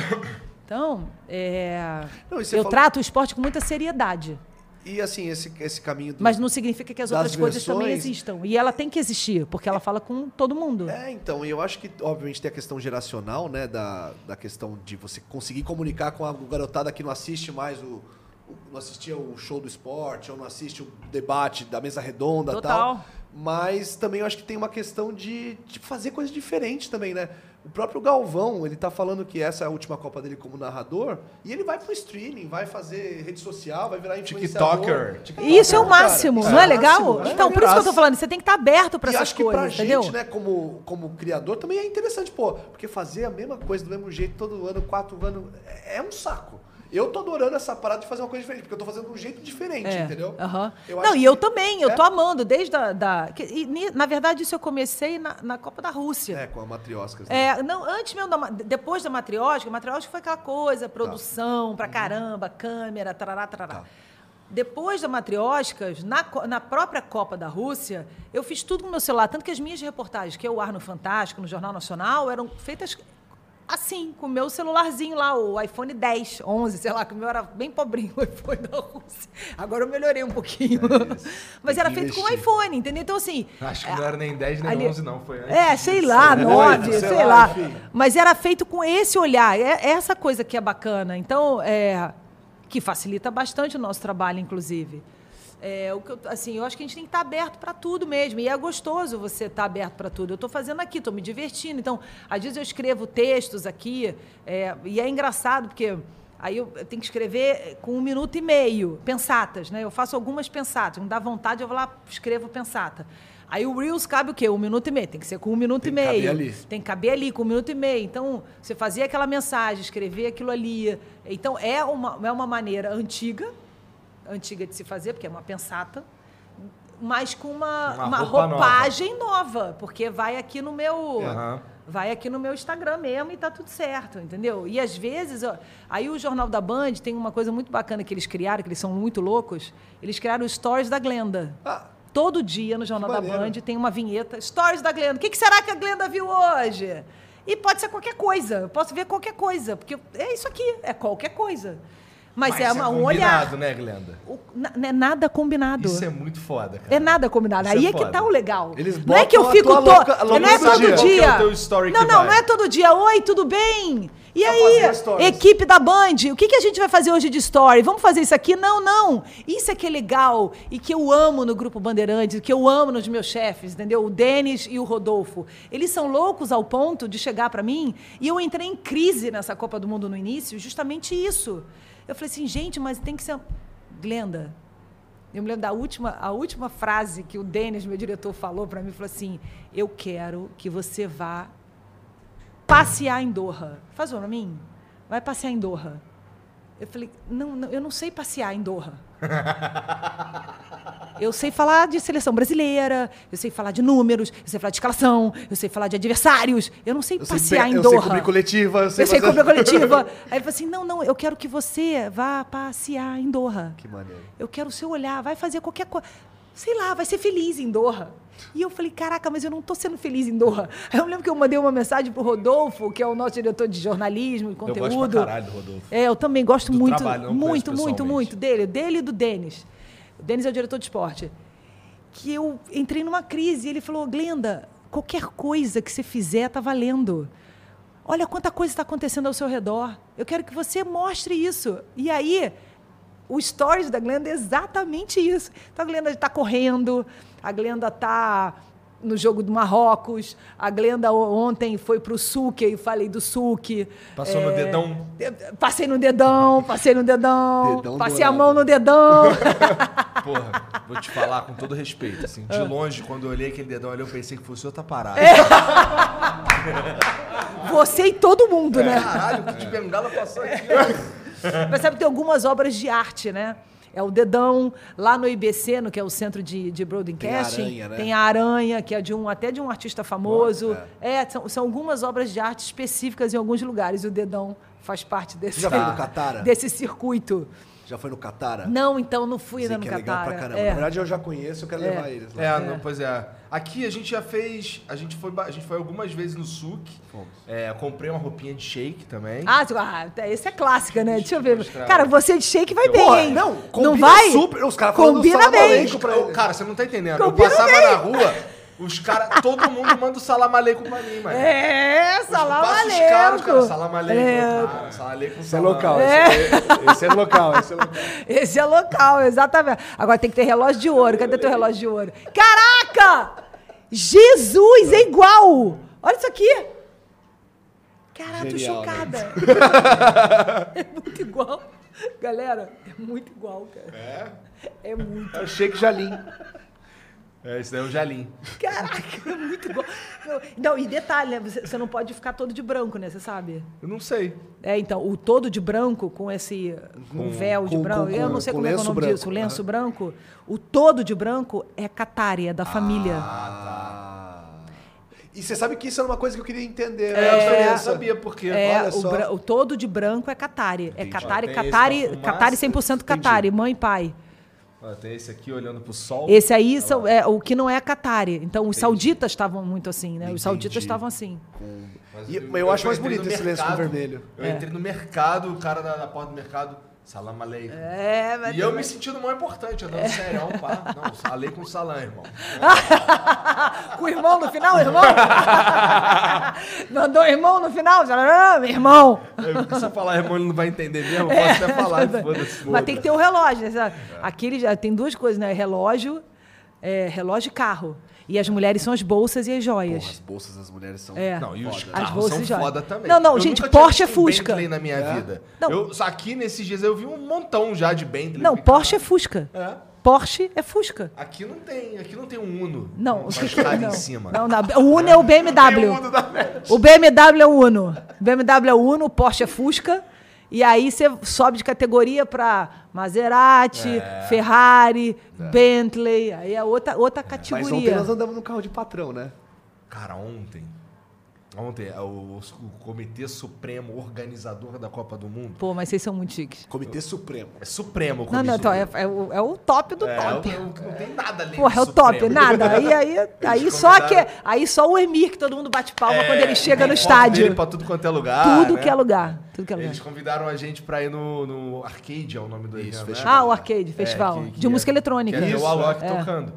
Então, é, não, eu falou... trato o esporte com muita seriedade. E assim, esse, esse caminho. Do, Mas não significa que as outras versões... coisas também existam. E ela tem que existir, porque ela fala com todo mundo. É, então, eu acho que, obviamente, tem a questão geracional, né? Da, da questão de você conseguir comunicar com a garotada que não assiste mais o, não assistia o show do esporte, ou não assiste o debate da mesa redonda e tal. Mas também eu acho que tem uma questão de, de fazer coisas diferentes também, né? O próprio Galvão, ele tá falando que essa é a última Copa dele como narrador, e ele vai pro streaming, vai fazer rede social, vai virar TikToker. TikToker. Isso é o máximo, cara. não é, é legal? Máximo, então, é por isso que eu tô falando, você tem que estar tá aberto para essas acho que coisas, pra entendeu? gente, né, como, como criador, também é interessante, pô, porque fazer a mesma coisa do mesmo jeito todo ano, quatro anos, é, é um saco. Eu tô adorando essa parada de fazer uma coisa diferente, porque eu tô fazendo de um jeito diferente, é, entendeu? Não, e eu também, eu é? tô amando, desde a, da. Que, e, na verdade, isso eu comecei na, na Copa da Rússia. É, com a matriosca. Né? É, não, antes mesmo, da, depois da matriosca, a matriosca foi aquela coisa, produção tá. pra uhum. caramba, câmera, tarará, tarará. Tá. Depois da Matrioscas, na, na própria Copa da Rússia, eu fiz tudo no meu celular. Tanto que as minhas reportagens, que é o Ar no Fantástico, no Jornal Nacional, eram feitas assim, com o meu celularzinho lá, o iPhone 10, 11, sei lá, que o meu era bem pobrinho, o iPhone da Rússia. Agora eu melhorei um pouquinho. É Mas era feito com o iPhone, entendeu? Então, assim... Acho que é, não era nem 10, nem ali, 11, não. Foi antes. É, sei lá, 9, sei, sei lá. lá. Mas era feito com esse olhar. É, é essa coisa que é bacana. Então, é, que facilita bastante o nosso trabalho, inclusive. É, o que eu, assim, eu acho que a gente tem que estar aberto para tudo mesmo. E é gostoso você estar aberto para tudo. Eu estou fazendo aqui, estou me divertindo. Então, às vezes eu escrevo textos aqui, é, e é engraçado, porque aí eu tenho que escrever com um minuto e meio, pensatas, né? Eu faço algumas pensatas. Me dá vontade, eu vou lá, escrevo pensata. Aí o Reels cabe o quê? Um minuto e meio. Tem que ser com um minuto tem e meio. Ali. Tem que caber ali, com um minuto e meio. Então, você fazia aquela mensagem, escrever aquilo ali. Então, é uma, é uma maneira antiga, antiga de se fazer, porque é uma pensata, mas com uma, uma, uma roupagem nova. nova. porque vai aqui no meu. Uhum. Vai aqui no meu Instagram mesmo e tá tudo certo, entendeu? E às vezes, ó, aí o Jornal da Band tem uma coisa muito bacana que eles criaram, que eles são muito loucos. Eles criaram os stories da Glenda. Ah. Todo dia no Jornal da Band tem uma vinheta, stories da Glenda. O que, que será que a Glenda viu hoje? E pode ser qualquer coisa. Eu posso ver qualquer coisa, porque é isso aqui, é qualquer coisa. Mas, Mas é, uma, é um olhar. né, Glenda? O, não é nada combinado. Isso é muito foda, cara. É nada combinado. Isso Aí é, é, que tá o legal. Eles não é que eu fico to... louca, não é todo dia. dia. É não, não, não é todo dia. Oi, tudo bem? E aí, equipe da Band, o que, que a gente vai fazer hoje de story? Vamos fazer isso aqui? Não, não. Isso é que é legal e que eu amo no Grupo Bandeirantes, que eu amo nos meus chefes, entendeu? O Denis e o Rodolfo. Eles são loucos ao ponto de chegar para mim e eu entrei em crise nessa Copa do Mundo no início, justamente isso. Eu falei assim, gente, mas tem que ser. Glenda, eu me lembro da última, a última frase que o Denis, meu diretor, falou para mim, falou assim: "Eu quero que você vá passear em Doha. Faz para mim? Vai passear em Doha." Eu falei: "Não, não, eu não sei passear em Doha." Eu sei falar de seleção brasileira, eu sei falar de números, eu sei falar de escalação, eu sei falar de adversários. Eu não sei eu passear sei, em eu Doha. Eu sei cobrir coletiva. Eu sei, eu sei cobrir coletiva. Aí ele falou assim, não, não, eu quero que você vá passear em Doha. Que maneiro. Eu quero o seu olhar, vai fazer qualquer coisa. Sei lá, vai ser feliz em Doha. E eu falei, caraca, mas eu não estou sendo feliz em Doha. Aí eu lembro que eu mandei uma mensagem pro Rodolfo, que é o nosso diretor de jornalismo e conteúdo. Eu gosto pra caralho do Rodolfo. É, eu também gosto do muito, muito, muito, muito dele. Dele e do Denis. O Denis é o diretor de esporte. Que eu entrei numa crise e ele falou, Glenda, qualquer coisa que você fizer tá valendo. Olha quanta coisa está acontecendo ao seu redor. Eu quero que você mostre isso. E aí, o stories da Glenda é exatamente isso. Então a Glenda está correndo, a Glenda está no jogo do Marrocos. A Glenda ontem foi para o Suque e falei do Suque. Passou é, no dedão? Passei no dedão, passei no dedão. dedão passei dourado. a mão no dedão. Porra, vou te falar com todo respeito. Assim, de ah. longe, quando eu olhei aquele dedão ali, eu pensei que fosse outra parada. É. Você e todo mundo, é. né? Caralho, que de bengala passou aqui. Mas sabe que tem algumas obras de arte, né? É o Dedão, lá no IBC, no que é o Centro de, de Broadcasting. Tem a Aranha, né? Tem a Aranha, que é de um, até de um artista famoso. é, é são, são, algumas obras de arte específicas em alguns lugares. E o Dedão faz parte desse, Catara? desse circuito. Já foi no Catara? Não, então não fui ainda no Catara. É legal pra caramba. É. Na verdade, eu já conheço, eu quero é. levar eles lá. É, não, pois é. Aqui a gente já fez. A gente foi, a gente foi algumas vezes no Suc. É, comprei uma roupinha de shake também. Ah, ah esse é clássica, né? Deixa eu ver. Cara, você de shake vai bem, hein? Não, não vai? super. Os caras falando combina bem. Pra Cara, você não tá entendendo. Combina eu passava bem. na rua. Os caras, todo mundo manda o salam aleikum pra mim, mano. É, salam aleikum. os caras, cara, salam aleikum. É. Cara, salam aleikum, Esse é local, é. Esse, é, esse é local, esse é local. Esse é local, exatamente. Agora tem que ter relógio de ouro. Cadê teu relógio de ouro? Caraca! Jesus, é igual! Olha isso aqui. Caraca, tô chocada. Né? é muito igual. Galera, é muito igual, cara. É? É muito. É o Shake Jalim. É, esse daí é o Jalim. Caraca, é muito bom. Não, e detalhe, né? Você não pode ficar todo de branco, né? Você sabe? Eu não sei. É, então, o todo de branco, com esse com, um véu de com, branco, com, eu não sei como é, é o nome branco. disso, o lenço branco. O todo de branco é Catari, é da família. Ah, tá. E você sabe que isso é uma coisa que eu queria entender. É, né? eu sabia por quê. É, o, o, todo de branco é Catari. É Catari, Catari, Catari 100% Catari, mãe e pai. Tem esse aqui olhando para o sol. Esse aí são, é o que não é Qatari. Então, os Entendi. sauditas estavam muito assim, né? Entendi. Os sauditas estavam assim. Mas, eu, eu, eu, acho mais bonito esse lenço com vermelho. Eu é. entrei no mercado, o cara da, da porta do mercado Salam aleikum. É, mas e eu me sentindo mais importante, andando é. sério, pá. Não, aleikum salam, irmão. com o irmão no final, irmão? Mandou irmão no final? Ah, irmão. É, se eu falar irmão, ele não vai entender mesmo, eu posso até falar, foda-se. Mas tem que ter o um relógio, né? Aqui ele já tem duas coisas, né? Relógio, é, relógio e carro. E as mulheres são as bolsas e as joias. Porra, as bolsas das mulheres são é. Não, e os as bolsas são foda também. Não, não, eu gente, Porsche é Fusca. Bentley na minha é. vida. Não. Eu, aqui nesses dias eu vi um montão já de Bentley. Não, Porsche é Fusca. É. Porsche é Fusca. Aqui não tem, aqui não tem um Uno. Não, o que não. em cima. Não, não, o Uno é o BMW. o, o BMW é o Uno. O BMW é o Uno, o Porsche é Fusca. E aí você sobe de categoria para Maserati, é. Ferrari, é. Bentley, aí é outra, outra categoria. Mas ontem nós andamos no carro de patrão, né? Cara, ontem Ontem, é o, o, Comitê Supremo Organizador da Copa do Mundo. Pô, mas vocês são muito chiques. Comitê Supremo. É Supremo o Não, não, então, é, é, o, é o top do é, top. É não tem nada ali. Porra, é o top, nada. Aí, aí, aí, só que, aí só o Emir, que todo mundo bate palma é, quando ele chega no estádio. Dele pra tudo quanto é lugar. Tudo né? que é lugar. Tudo que é lugar. Eles convidaram a gente pra ir no, no Arcade, é o nome do Isso, evento. Né? Ah, o Arcade, festival. É, que, que de música eletrônica. Que é o Alok tocando.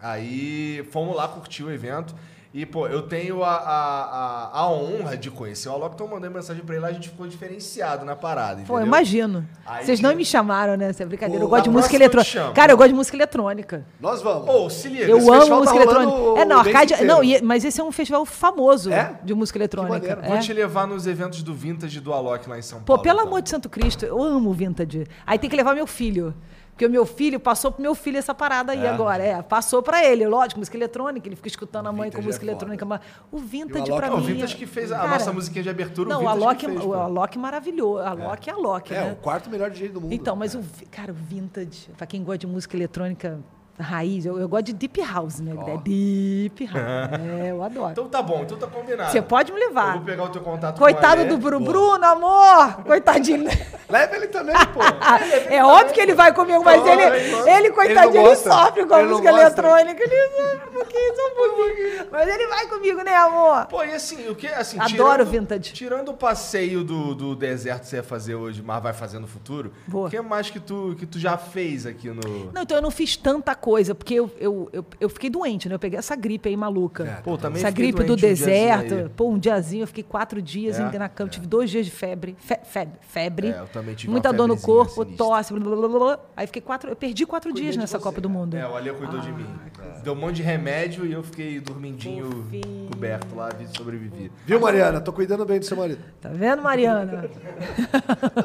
Aí fomos lá curtir o evento. E, pô, eu tenho a, a, a, honra de conhecer o Alok, então eu mandei mensagem pra ele lá, a gente ficou diferenciado na parada. Pô, imagino. Aí, Vocês não me chamaram, né? Essa é brincadeira. Pô, eu gosto de música eletrônica. Cara, eu gosto de música eletrônica. Nós vamos. Pô, se liga. Eu amo tá música tá eletrônica. É, não, Arcade. Não, mas esse é um festival famoso é? de música eletrônica. É? Vou te levar nos eventos do Vintage do Alok lá em São Paulo. Pô, pelo então. amor de Santo Cristo, eu amo Vintage. Aí tem que levar meu filho. Porque o meu filho passou pro meu filho essa parada aí é. agora. É, passou para ele, lógico, música eletrônica, ele fica escutando a mãe com música é eletrônica. Mas o Vintage para mim. O Vintage que fez a cara, nossa musiquinha de abertura, não, o Vintage. Alok, fez, o Alok maravilhoso. A Alok é, é Alok, é, né? o quarto melhor DJ do mundo. Então, mas o cara, o Vintage, para quem gosta de música eletrônica, Raiz, eu, eu gosto de Deep House, né? Oh. É Deep House. é, eu adoro. Então tá bom, então tá combinado. Você pode me levar. Eu vou pegar o teu contato Coitado do Bruno. Bruno, amor! Coitadinho. Leva ele também, pô. é, é óbvio que ele vai comigo, mas ele, ele, coitadinho, ele, ele sofre com a música eletrônica. Ele sofre um pouquinho, só um pouquinho. Mas ele vai comigo, né, amor? Pô, e assim, o que, assim... Adoro tirando, vintage. Tirando o passeio do, do deserto que você ia fazer hoje, mas vai fazer no futuro, o que mais que tu, que tu já fez aqui no... Não, então eu não fiz tanta coisa, porque eu, eu, eu, eu fiquei doente, né? Eu peguei essa gripe aí maluca. É, pô, também essa gripe do deserto. Um pô, um diazinho, eu fiquei quatro dias é, na cama, é. tive dois dias de febre. Fe, febre. febre é, eu também tive muita dor no corpo, sinistra. tosse, blá, blá, blá, blá. Aí fiquei quatro. Eu perdi quatro Cuidei dias nessa você, Copa do Mundo. É, o Ali cuidou ah, de mim. Cara. Deu um monte de remédio e eu fiquei dormindinho coberto lá, sobrevivi. Viu, Mariana? Tô cuidando bem do seu marido. Tá vendo, Mariana?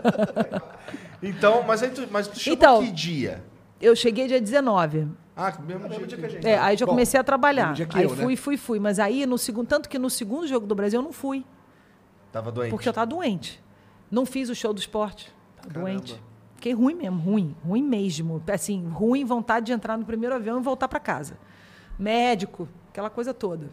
então, mas aí tu, mas tu chegou então, que dia? Eu cheguei dia 19. Ah, mesmo dia, dia que a gente. É, aí já Bom, comecei a trabalhar. Aí eu, né? fui, né? fui, fui. Mas aí, no segundo, tanto que no segundo jogo do Brasil eu não fui. Tava doente. Porque eu tava doente. Não fiz o show do esporte. Tava doente. Fiquei ruim mesmo, ruim, ruim mesmo. Assim, ruim, vontade de entrar no primeiro avião e voltar para casa. Médico, aquela coisa toda.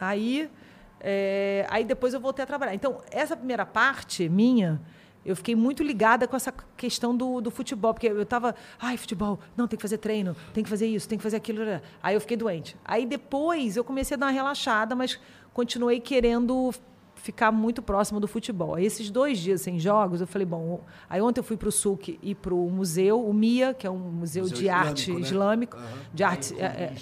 Aí, é, aí depois eu voltei a trabalhar. Então, essa primeira parte minha, eu fiquei muito ligada com essa questão do, do futebol, porque eu estava, ai, futebol, não, tem que fazer treino, tem que fazer isso, tem que fazer aquilo. Aí eu fiquei doente. Aí depois eu comecei a dar uma relaxada, mas continuei querendo ficar muito próximo do futebol. Aí esses dois dias sem jogos, eu falei, bom, aí ontem eu fui para o SUC e para o museu, o MIA, que é um museu, museu de arte né? islâmico, uhum. de arte... É, é,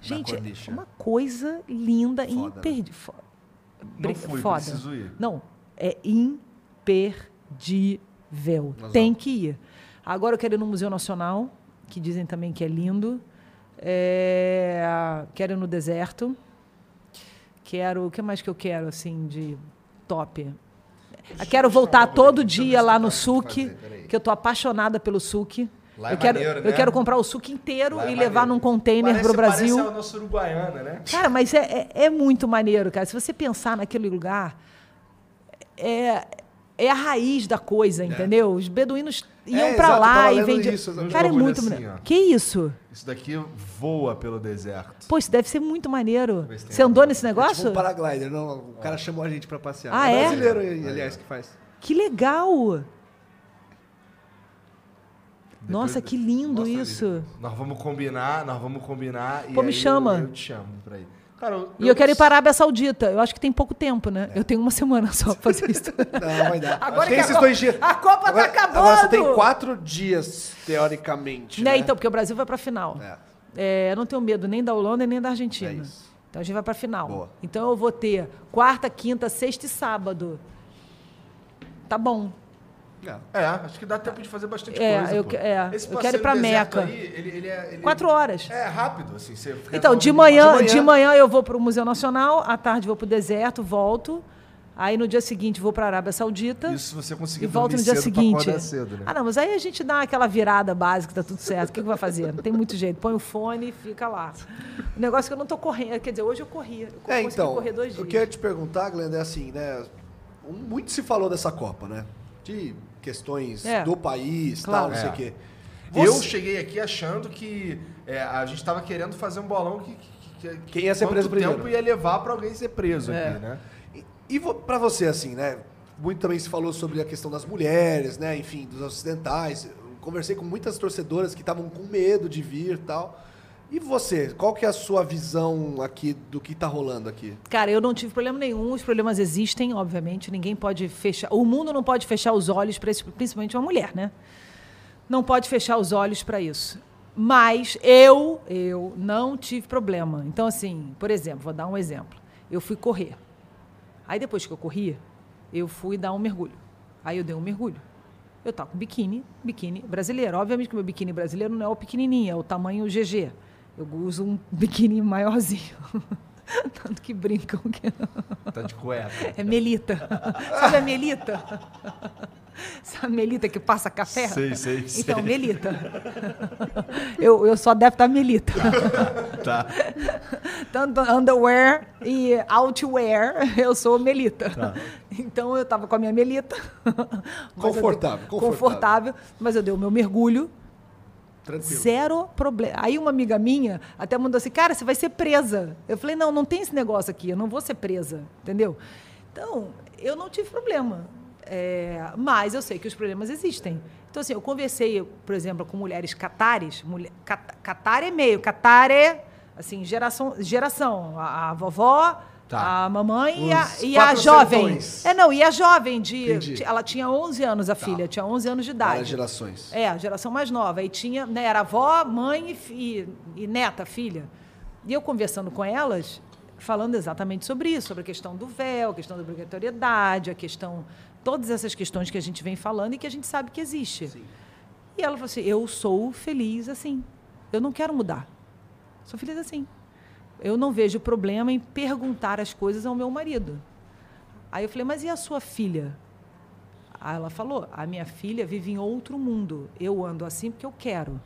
gente, é uma coisa linda, né? imperdível. Não fui, Foda. preciso ir. Não, é imperdível imperdível. Tem que ir. Agora eu quero ir no Museu Nacional, que dizem também que é lindo. É, quero ir no deserto. Quero. O que mais que eu quero, assim, de top? Eu quero voltar todo dia lá no SUC, que eu tô apaixonada pelo SUC. Lá eu, é quero, maneiro, né? eu quero comprar o suco inteiro é e levar num container para o Brasil. Parece a nossa uruguaiana, né? Cara, mas é, é, é, muito maneiro, cara. Se você pensar naquele lugar, é, é a raiz da coisa, é. entendeu? Os beduínos iam é, para lá e vendiam. Isso, Cara, é muito assim, Que isso? Isso daqui voa pelo deserto. Pô, isso deve ser muito maneiro. Você andou nesse negócio? É tipo um paraglider, não. O cara chamou a gente para passear. Ah, é? é? brasileiro, aliás, que faz. Que legal! Depois, Nossa, que lindo isso. Nós vamos combinar, nós vamos combinar. Pô, me chama. Eu, eu te chamo pra ir. Cara, eu, e eu quero ir para a Arábia Saudita. Eu acho que tem pouco tempo, né? É. Eu tenho uma semana só para fazer isso. Não, vai dar. Agora tem esses dois dias. A Copa está acabando. Agora você tem quatro dias, teoricamente. Né? né? Então, porque o Brasil vai para a final. É. É, eu não tenho medo nem da Holanda nem da Argentina. É então a gente vai para a final. Boa. Então eu vou ter quarta, quinta, sexta e sábado. Tá bom. É. acho que dá tempo de fazer bastante é, coisa. Eu, é, eu quero ir para Meca. Aí, ele, ele é, ele Quatro horas. É rápido, assim. então, de manhã, de manhã, de manhã eu vou para o Museu Nacional, à tarde vou para o deserto, volto. Aí no dia seguinte vou para a Arábia Saudita. Isso você conseguir E volto no dia seguinte. Cedo, né? Ah, não, mas aí a gente dá aquela virada básica, tá tudo certo. O que, que vai fazer? Não tem muito jeito. Põe o fone e fica lá. O negócio é que eu não tô correndo. Quer dizer, hoje eu corria. Eu é, então, correr dois dias. Eu queria te perguntar, Glenda, é assim, né? Muito se falou dessa Copa, né? De questões é. do país, claro. tal, não sei o é. quê. Você... Eu cheguei aqui achando que é, a gente estava querendo fazer um bolão que, que, que quem ia ser preso primeiro. tempo ia levar para alguém ser preso é. aqui, né? E, e para você assim, né? Muito também se falou sobre a questão das mulheres, né? Enfim, dos ocidentais. Eu conversei com muitas torcedoras que estavam com medo de vir, tal. E você, qual que é a sua visão aqui do que está rolando aqui? Cara, eu não tive problema nenhum. Os problemas existem, obviamente. Ninguém pode fechar. O mundo não pode fechar os olhos para isso, principalmente uma mulher, né? Não pode fechar os olhos para isso. Mas eu, eu não tive problema. Então, assim, por exemplo, vou dar um exemplo. Eu fui correr. Aí depois que eu corri, eu fui dar um mergulho. Aí eu dei um mergulho. Eu estava com biquíni, biquíni brasileiro. Obviamente que meu biquíni brasileiro não é o pequenininho, é o tamanho GG. Eu uso um biquíni maiorzinho. Tanto que brincam que. Tá de cueca. É Melita. Sabe a Melita? Sabe a Melita que passa café? Sei, sei, então, sei. Melita. Eu, eu sou adepta a Melita. Tá. Tanto underwear e outwear, eu sou Melita. Tá. Então, eu tava com a minha Melita. Confortável, confortável. Confortável, mas eu dei o meu mergulho Tranquilo. Zero problema. Aí uma amiga minha até mandou assim, cara, você vai ser presa. Eu falei, não, não tem esse negócio aqui, eu não vou ser presa, entendeu? Então, eu não tive problema. É, mas eu sei que os problemas existem. Então, assim, eu conversei, por exemplo, com mulheres catares. Mulher, cat, catar é meio, catar é, assim, geração. geração a, a vovó, Tá. A mamãe e a, e a jovem. É, não, e a jovem de. Entendi. Ela tinha 11 anos, a tá. filha, tinha 11 anos de idade. Várias gerações. É, a geração mais nova. E tinha, né, era avó, mãe e, e, neta, filha. E eu conversando com elas, falando exatamente sobre isso, sobre a questão do véu, a questão da obrigatoriedade, a questão. Todas essas questões que a gente vem falando e que a gente sabe que existe. Sim. E ela falou assim: eu sou feliz assim. Eu não quero mudar. Sou feliz assim eu não vejo problema em perguntar as coisas ao meu marido. Aí eu falei, mas e a sua filha? Aí ela falou, a minha filha vive em outro mundo. Eu ando assim porque eu quero.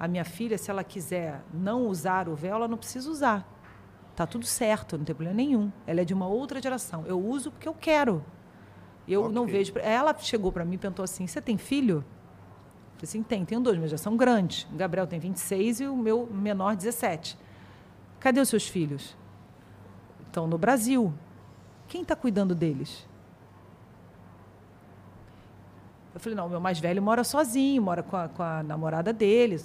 A minha filha, se ela quiser não usar o véu, ela não precisa usar. Tá tudo certo, não tem problema nenhum. Ela é de uma outra geração. Eu uso porque eu quero. Eu okay. não vejo. Ela chegou para mim e perguntou assim: Você tem filho? Eu falei assim: Tem, tenho dois, mas já são grandes. O Gabriel tem 26 e o meu menor 17. Cadê os seus filhos? Estão no Brasil. Quem está cuidando deles? Eu falei, não, o meu mais velho mora sozinho, mora com a, com a namorada dele,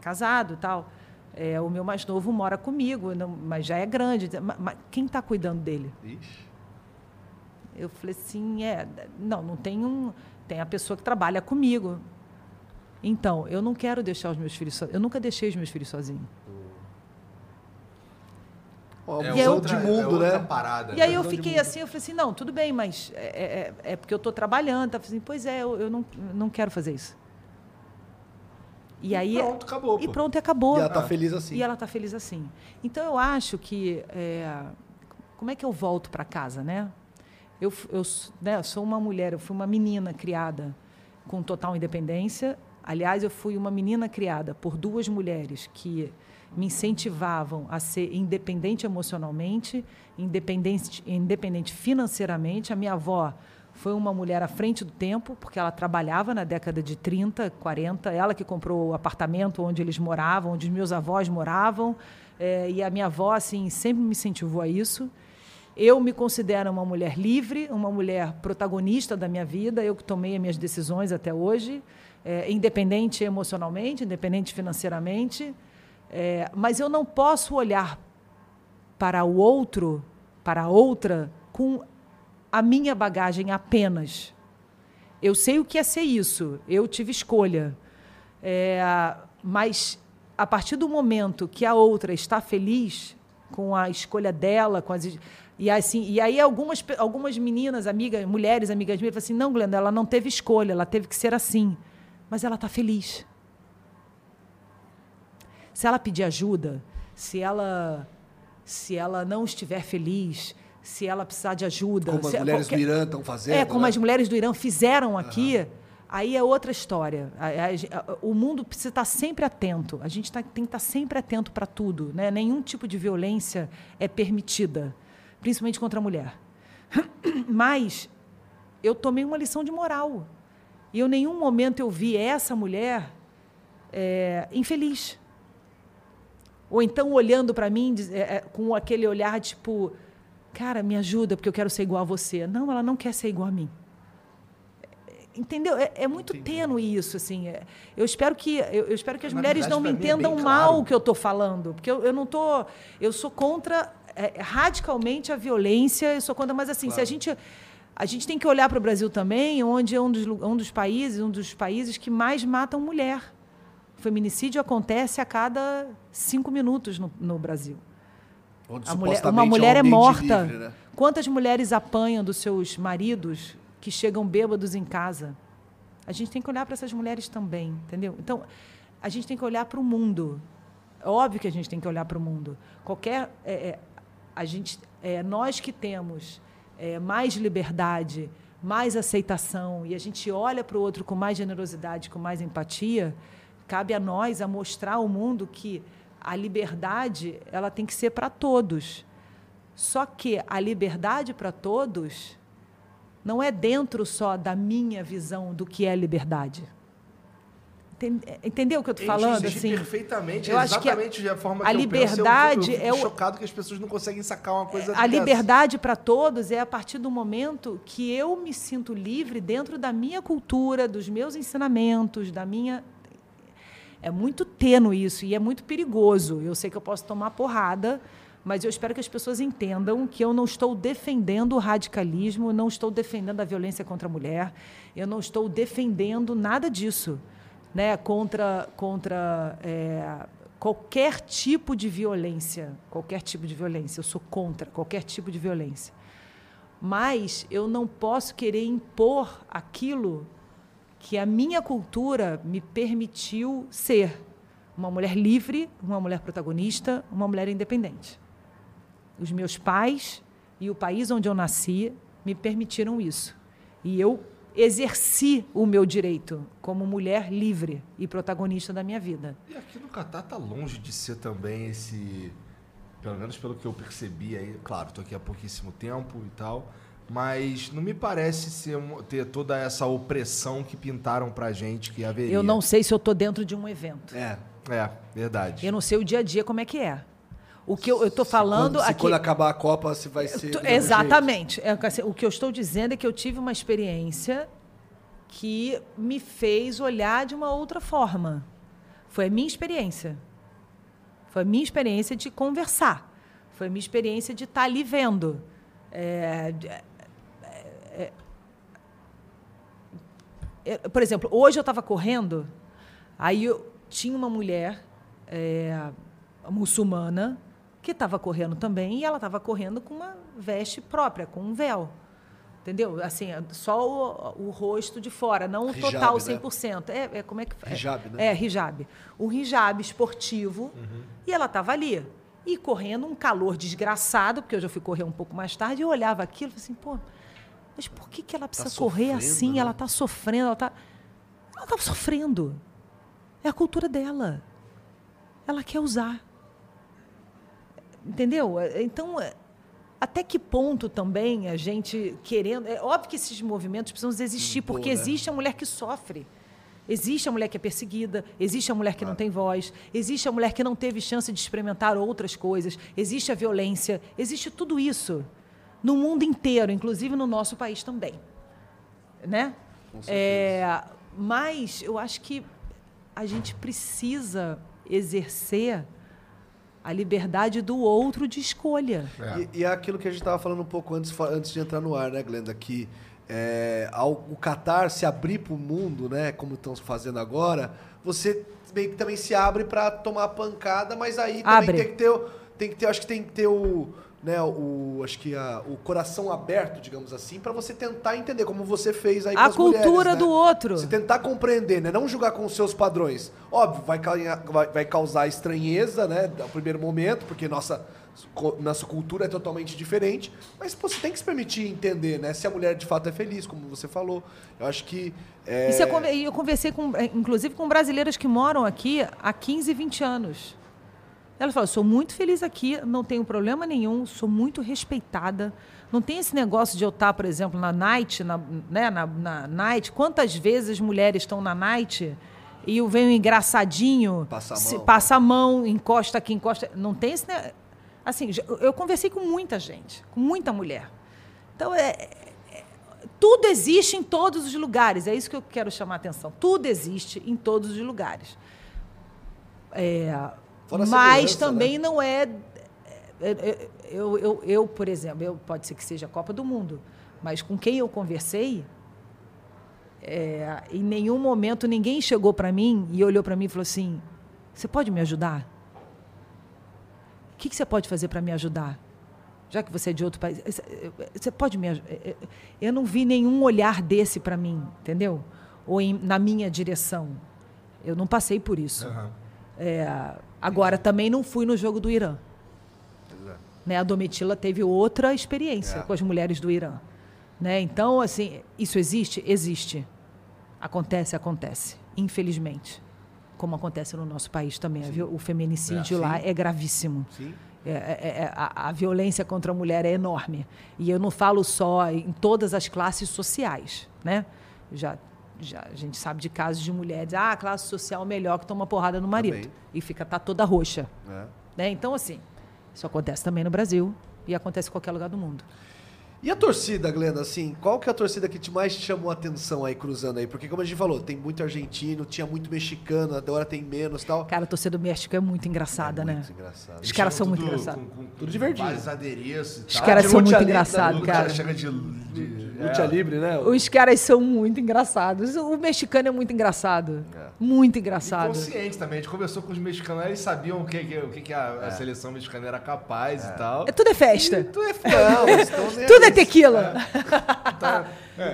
casado e tal. É, o meu mais novo mora comigo, não, mas já é grande. Mas, mas quem está cuidando dele? Ixi. Eu falei assim, é, não, não tem um, tem a pessoa que trabalha comigo. Então, eu não quero deixar os meus filhos sozinhos. Eu nunca deixei os meus filhos sozinhos. É, é outra, de mundo, é né? Parada, e aí né? eu fiquei assim, eu falei assim, não, tudo bem, mas é, é, é porque eu estou trabalhando. Tá? Assim, pois é, eu, eu não, não quero fazer isso. E, e aí pronto, acabou. E pronto, e acabou. E ela está feliz assim. E ela está feliz assim. Então eu acho que é, como é que eu volto para casa, né? Eu, eu né, sou uma mulher, eu fui uma menina criada com total independência. Aliás, eu fui uma menina criada por duas mulheres que me incentivavam a ser independente emocionalmente, independente, independente financeiramente. A minha avó foi uma mulher à frente do tempo, porque ela trabalhava na década de 30, 40, ela que comprou o apartamento onde eles moravam, onde meus avós moravam, é, e a minha avó assim sempre me incentivou a isso. Eu me considero uma mulher livre, uma mulher protagonista da minha vida, eu que tomei as minhas decisões até hoje, é, independente emocionalmente, independente financeiramente. É, mas eu não posso olhar para o outro, para a outra, com a minha bagagem apenas. Eu sei o que é ser isso, eu tive escolha. É, mas a partir do momento que a outra está feliz com a escolha dela, com as e assim, e aí algumas algumas meninas, amigas, mulheres amigas minhas, falam assim: "Não, Glenda, ela não teve escolha, ela teve que ser assim". Mas ela está feliz. Se ela pedir ajuda, se ela se ela não estiver feliz, se ela precisar de ajuda. Como as mulheres qualquer... do Irã estão fazendo. É, como né? as mulheres do Irã fizeram aqui. Uhum. Aí é outra história. O mundo precisa estar sempre atento. A gente tá, tem que estar sempre atento para tudo. Né? Nenhum tipo de violência é permitida, principalmente contra a mulher. Mas eu tomei uma lição de moral. E em nenhum momento eu vi essa mulher é, infeliz. Ou então olhando para mim é, é, com aquele olhar tipo, cara, me ajuda porque eu quero ser igual a você. Não, ela não quer ser igual a mim. Entendeu? É, é muito Entendi. tênue isso, assim. É, eu espero que eu, eu espero que as mulheres não me entendam é mal claro. o que eu estou falando, porque eu, eu não tô, eu sou contra é, radicalmente a violência. Eu sou contra, mas assim, claro. se a gente a gente tem que olhar para o Brasil também, onde é um dos, um dos países, um dos países que mais matam mulher. O feminicídio acontece a cada cinco minutos no, no Brasil. Onde, mulher, uma mulher é, um é morta. Livre, né? Quantas mulheres apanham dos seus maridos que chegam bêbados em casa? A gente tem que olhar para essas mulheres também, entendeu? Então, a gente tem que olhar para o mundo. É óbvio que a gente tem que olhar para o mundo. Qualquer, é, é, a gente, é, nós que temos é, mais liberdade, mais aceitação e a gente olha para o outro com mais generosidade, com mais empatia, Cabe a nós a mostrar ao mundo que a liberdade ela tem que ser para todos. Só que a liberdade para todos não é dentro só da minha visão do que é liberdade. Entendeu o que eu estou falando? Assim, perfeitamente. Eu acho que a, a forma que a liberdade eu penso, eu, eu é o chocado que as pessoas não conseguem sacar uma coisa. A liberdade para todos é a partir do momento que eu me sinto livre dentro da minha cultura, dos meus ensinamentos, da minha é muito tênue isso e é muito perigoso. Eu sei que eu posso tomar porrada, mas eu espero que as pessoas entendam que eu não estou defendendo o radicalismo, não estou defendendo a violência contra a mulher, eu não estou defendendo nada disso né, contra, contra é, qualquer tipo de violência, qualquer tipo de violência. Eu sou contra qualquer tipo de violência. Mas eu não posso querer impor aquilo que a minha cultura me permitiu ser uma mulher livre, uma mulher protagonista, uma mulher independente. Os meus pais e o país onde eu nasci me permitiram isso. E eu exerci o meu direito como mulher livre e protagonista da minha vida. E aqui no Catar tá longe de ser também esse, pelo menos pelo que eu percebi aí, claro, estou aqui há pouquíssimo tempo e tal, mas não me parece ser ter toda essa opressão que pintaram pra gente que haveria. Eu não sei se eu tô dentro de um evento. É, é, verdade. Eu não sei o dia a dia como é que é. O que eu estou falando quando, se aqui. quando acabar a Copa, se vai ser. Exatamente. É, assim, o que eu estou dizendo é que eu tive uma experiência que me fez olhar de uma outra forma. Foi a minha experiência. Foi a minha experiência de conversar. Foi a minha experiência de estar ali vendo. É, é, é, por exemplo, hoje eu estava correndo, aí eu, tinha uma mulher é, muçulmana que estava correndo também, e ela estava correndo com uma veste própria, com um véu. Entendeu? Assim, só o, o rosto de fora, não o hijab, total 100%. Né? É, é, como é que é? Hijab, né? É, hijab. O hijab esportivo, uhum. e ela estava ali. E correndo um calor desgraçado, porque eu já fui correr um pouco mais tarde, e eu olhava aquilo e falei assim, pô, mas por que, que ela precisa tá correr assim? Né? Ela está sofrendo, ela está. Ela está sofrendo. É a cultura dela. Ela quer usar. Entendeu? Então, até que ponto também a gente querendo. É óbvio que esses movimentos precisam existir, porque né? existe a mulher que sofre. Existe a mulher que é perseguida, existe a mulher que não tem voz, existe a mulher que não teve chance de experimentar outras coisas, existe a violência, existe tudo isso no mundo inteiro, inclusive no nosso país também, né? É, mas eu acho que a gente precisa exercer a liberdade do outro de escolha. É. E, e, é aquilo que a gente estava falando um pouco antes, antes de entrar no ar, né, Glenda? Que é, ao, o Qatar se abrir para o mundo, né, como estão fazendo agora, você meio que também se abre para tomar pancada, mas aí também Abre. tem que ter, tem que ter, acho que tem que ter o né, o, acho que a, o coração aberto, digamos assim, para você tentar entender, como você fez aí com A cultura mulheres, né? do outro. Você tentar compreender, né? Não julgar com os seus padrões. Óbvio, vai, vai, vai causar estranheza, né? No primeiro momento, porque nossa, nossa cultura é totalmente diferente. Mas pô, você tem que se permitir entender, né? Se a mulher de fato é feliz, como você falou. Eu acho que. É... E eu conversei, com, inclusive, com brasileiras que moram aqui há 15, 20 anos. Ela falou: sou muito feliz aqui, não tenho problema nenhum, sou muito respeitada. Não tem esse negócio de eu estar, por exemplo, na night, na, né, na, na night. Quantas vezes mulheres estão na night e eu venho engraçadinho, passa a mão, passa a mão encosta aqui, encosta. Não tem esse. Assim, eu conversei com muita gente, com muita mulher. Então, é, é, tudo existe em todos os lugares. É isso que eu quero chamar a atenção. Tudo existe em todos os lugares. É, mas também né? não é, é, é. Eu, eu, eu, por exemplo, eu, pode ser que seja a Copa do Mundo, mas com quem eu conversei, é, em nenhum momento ninguém chegou para mim e olhou para mim e falou assim: Você pode me ajudar? O que, que você pode fazer para me ajudar? Já que você é de outro país, você pode me ajudar? Eu não vi nenhum olhar desse para mim, entendeu? Ou em, na minha direção. Eu não passei por isso. Uhum. É, Agora, também não fui no jogo do Irã. Né? A Domitila teve outra experiência é. com as mulheres do Irã. Né? Então, assim, isso existe? Existe. Acontece, acontece. Infelizmente. Como acontece no nosso país também. O feminicídio é, lá é gravíssimo. Sim. É, é, é, a, a, violência contra a mulher é enorme. E eu não falo só em todas as classes sociais. Né? Já já, a gente sabe de casos de mulheres, ah, a classe social melhor que toma porrada no marido. Também. E fica tá toda roxa. É. Né? Então, assim, isso acontece também no Brasil e acontece em qualquer lugar do mundo. E a torcida, Glenda, assim, qual que é a torcida que te mais chamou a atenção aí, cruzando aí? Porque como a gente falou, tem muito argentino, tinha muito mexicano, agora tem menos tal. Cara, a torcida do México é muito engraçada, é né? Muito engraçado. Os caras são muito engraçados. tudo divertido. Vários adereços Os caras são muito engraçados, cara. Cara chega de... de Luta é. livre, né? Os caras são muito engraçados. O mexicano é muito engraçado. É. Muito engraçado. E consciente também. A gente conversou com os mexicanos, eles sabiam o que, o que, a, a é. seleção mexicana era capaz e é. tal. É, tudo é festa. E tudo é festa. tudo é tequila. Tá,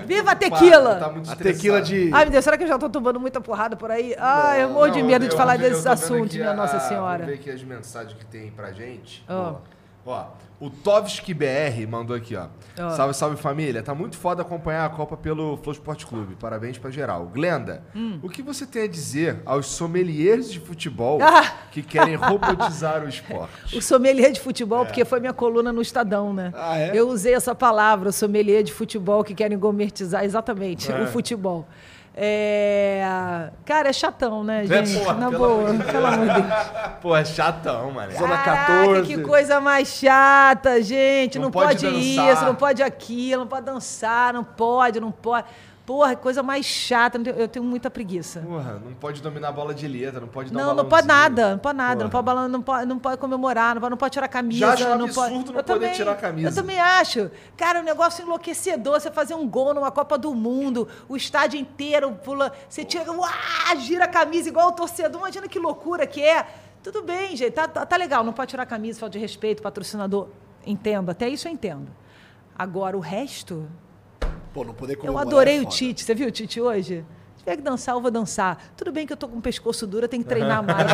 Viva a tequila! Tá a tequila de. Ai, meu Deus, será que eu já tô tomando muita porrada por aí? Ai, eu morro de medo de falar desses assuntos, minha Nossa Senhora. Vamos ver aqui as mensagens que tem pra gente. Oh. Ó, o Tovski BR mandou aqui, ó. Oh. Salve, salve família. Tá muito foda acompanhar a Copa pelo Flow Sport Clube. Parabéns pra geral. Glenda, hum. o que você tem a dizer aos sommeliers de futebol ah. que querem robotizar o esporte? O sommelier de futebol, é. porque foi minha coluna no Estadão, né? Ah, é? Eu usei essa palavra, sommelier de futebol que querem gourmetizar exatamente é. o futebol. É... Cara, é chatão, né, é, gente? É, porra, Na boa, pelo amor de Deus. Pô, é chatão, mano. Zona 14. que coisa mais chata, gente. Não, não pode, pode isso, não pode aquilo, não pode dançar, não pode, não pode. Porra, coisa mais chata. Eu tenho muita preguiça. Porra, não pode dominar a bola de letra, não pode dar Não, um não pode nada, não pode nada. Não pode, não, pode, não pode comemorar, não pode, não pode tirar a camisa. Já acho não absurdo pode, não poder também, tirar a camisa. Eu também acho. Cara, um negócio enlouquecedor. Você fazer um gol numa Copa do Mundo, o estádio inteiro pula. Você tira, uá, gira a camisa igual o torcedor. Imagina que loucura que é. Tudo bem, gente. Tá, tá, tá legal. Não pode tirar a camisa, falta de respeito, patrocinador. Entendo. Até isso eu entendo. Agora, o resto. Pô, não poder Eu adorei é o Tite. Você viu o Tite hoje? Se tiver que dançar, eu vou dançar. Tudo bem que eu tô com o pescoço duro, eu tenho que treinar mais.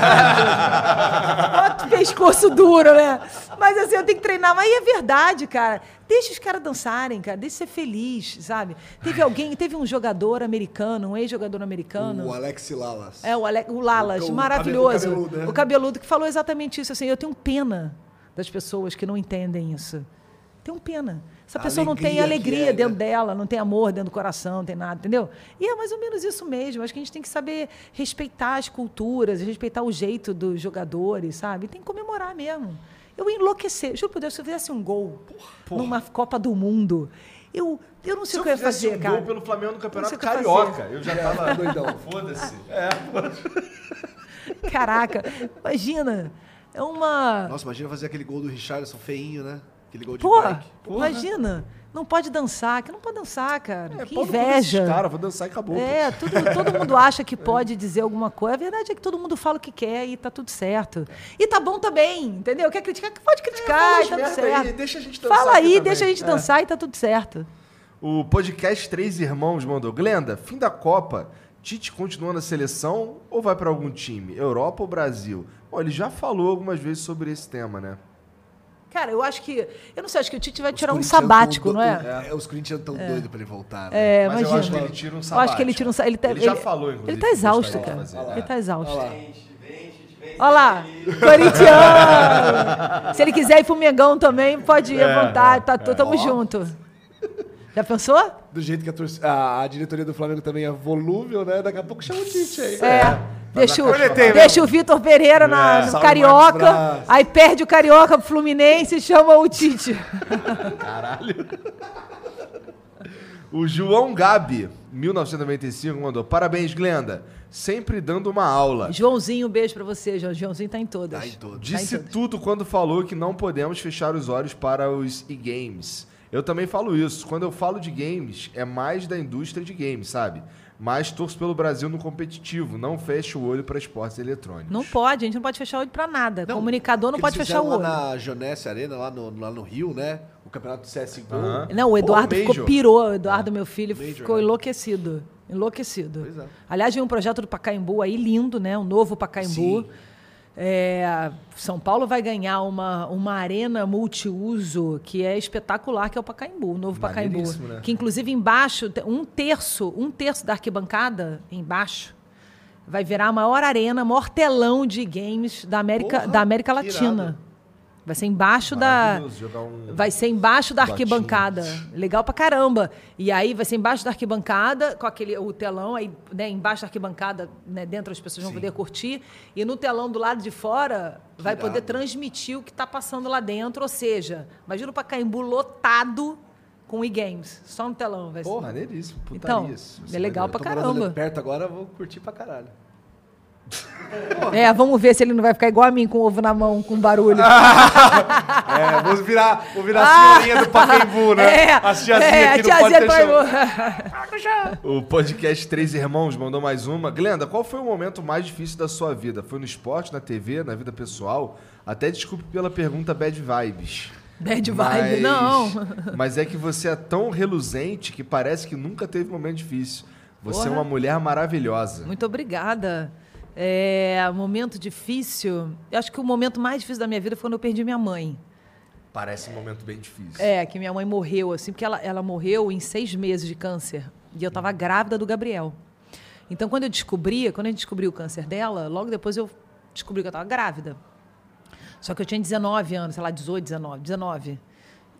Bota pescoço duro, né? Mas assim, eu tenho que treinar. Mas é verdade, cara. Deixa os caras dançarem, cara. Deixa ser feliz, sabe? Teve alguém, teve um jogador americano, um ex-jogador americano. O Alex Lalas. É, o, Ale, o Lalas, o, maravilhoso. O cabeludo, né? o cabeludo que falou exatamente isso. Assim, eu tenho pena das pessoas que não entendem isso. Tenho pena. Essa pessoa não tem alegria é, dentro né? dela, não tem amor dentro do coração, não tem nada, entendeu? E é mais ou menos isso mesmo. Acho que a gente tem que saber respeitar as culturas, respeitar o jeito dos jogadores, sabe? Tem que comemorar mesmo. Eu ia enlouquecer. Juro por Deus, se eu fizesse um gol porra. numa Copa do Mundo, eu, eu não sei o que eu ia fazer, um cara. gol pelo Flamengo no Campeonato Carioca. Eu já tava doidão. Foda-se. É. Caraca, imagina. É uma. Nossa, imagina fazer aquele gol do Richardson feinho, né? Aquele gol de Porra, bike. Porra. imagina. Não pode dançar, que não pode dançar, cara. É, que inveja. Cara, vou dançar e acabou. É, tudo, todo mundo acha que pode dizer alguma coisa. A verdade é que todo mundo fala o que quer e tá tudo certo. E tá bom também, entendeu? Quer criticar, pode criticar, é, e tá tudo certo. Aí, deixa a gente dançar. Fala aí, deixa a gente é. dançar e tá tudo certo. O podcast Três Irmãos mandou. Glenda, fim da Copa, Tite continua na seleção ou vai para algum time? Europa ou Brasil? Bom, ele já falou algumas vezes sobre esse tema, né? Cara, eu acho que. Eu não sei, acho que o Tite vai tirar um sabático, não é? é? Os Corinthians estão é. doidos para ele voltar. Né? É, Mas imagina. eu acho que ele tira um sabático. Eu acho que ele tira um sabático. Ele, tá, ele, já falou, inclusive. Ele tá exausto, cara. Ele tá exausto. Olha lá. Olha lá, corintiano. Se ele quiser ir pro Mengão também, pode ir à é, vontade. Tá, é. Tamo junto. Já pensou? Do jeito que a, a, a, diretoria do Flamengo também é volúvel, né? Daqui a pouco chama o Tite aí. É. Deixa o, deixa o Vitor Pereira na, é. no Carioca, aí perde o Carioca pro Fluminense e chama o Tite. Caralho. O João Gabi, 1995, mandou: Parabéns, Glenda. Sempre dando uma aula. Joãozinho, um beijo para você, João. Joãozinho tá em todas. Tá em todas. Disse tá em tudo quando falou que não podemos fechar os olhos para os e-games. Eu também falo isso. Quando eu falo de games, é mais da indústria de games, sabe? Mas torço pelo Brasil no competitivo. Não feche o olho para esportes eletrônicos. Não pode, a gente não pode fechar o olho para nada. Não, Comunicador não pode fechar o olho. Lá na Jonesse Arena, lá no, lá no Rio, né? O campeonato do CSGO. Não, o Eduardo Pô, ficou pirou. O Eduardo, meu filho, Major, ficou né? enlouquecido. Enlouquecido. É. Aliás, vi um projeto do Pacaembu aí lindo, né? Um novo Pacaembu. Sim. É, São Paulo vai ganhar uma, uma arena multiuso que é espetacular, que é o Pacaembu, o novo Pacaembu. Né? Que inclusive embaixo, um terço, um terço da arquibancada embaixo vai virar a maior arena, maior telão de games da América, Porra, da América Latina. Vai ser embaixo da. Um vai ser embaixo da arquibancada. Legal pra caramba. E aí vai ser embaixo da arquibancada, com aquele o telão, aí, né, embaixo da arquibancada, né, dentro as pessoas vão Sim. poder curtir. E no telão do lado de fora que vai irado. poder transmitir o que está passando lá dentro. Ou seja, imagina o Pacaembu lotado com e-games. Só no telão. Vai Porra, maneiríssimo. Então, é legal pra caramba. perto agora, vou curtir pra caralho. É, vamos ver se ele não vai ficar igual a mim com o ovo na mão, com barulho. é, vamos virar, vou virar a senhorinha do Pacaembu, né? É, a tiazinha é, aqui a tiazinha do O podcast Três Irmãos mandou mais uma. Glenda, qual foi o momento mais difícil da sua vida? Foi no esporte, na TV, na vida pessoal? Até desculpe pela pergunta bad vibes. Bad vibe, não. Mas é que você é tão reluzente que parece que nunca teve momento difícil. Você Porra. é uma mulher maravilhosa. Muito obrigada. É, momento difícil. Eu acho que o momento mais difícil da minha vida foi quando eu perdi minha mãe. Parece um momento bem difícil. É, que minha mãe morreu, assim, porque ela, ela morreu em seis meses de câncer. E eu estava grávida do Gabriel. Então, quando eu descobri, quando eu descobri o câncer dela, logo depois eu descobri que eu estava grávida. Só que eu tinha 19 anos, sei lá, 18, 19, 19.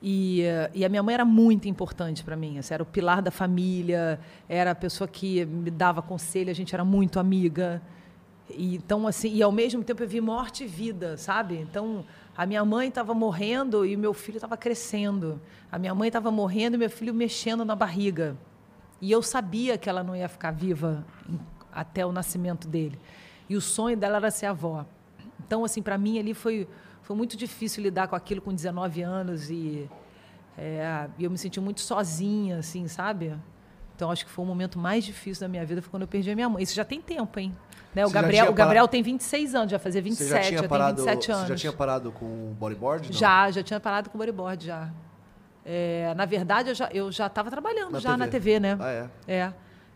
E, e a minha mãe era muito importante para mim. Assim, era o pilar da família, era a pessoa que me dava conselho, a gente era muito amiga. E, então, assim, e ao mesmo tempo eu vi morte e vida, sabe? Então, a minha mãe estava morrendo e o meu filho estava crescendo. A minha mãe estava morrendo e meu filho mexendo na barriga. E eu sabia que ela não ia ficar viva até o nascimento dele. E o sonho dela era ser avó. Então, assim, para mim ali foi, foi muito difícil lidar com aquilo com 19 anos e é, eu me senti muito sozinha, assim, sabe? Então, acho que foi o momento mais difícil da minha vida foi quando eu perdi a minha mãe. Isso já tem tempo, hein? Né? O, Gabriel, o Gabriel tem 26 anos, já fazia 27, já, tinha já parado, tem 27 anos. Você já tinha parado com o bodyboard? Não? Já, já tinha parado com o bodyboard, já. É, na verdade, eu já eu já estava trabalhando na já TV. na TV, né? Ah, é? É.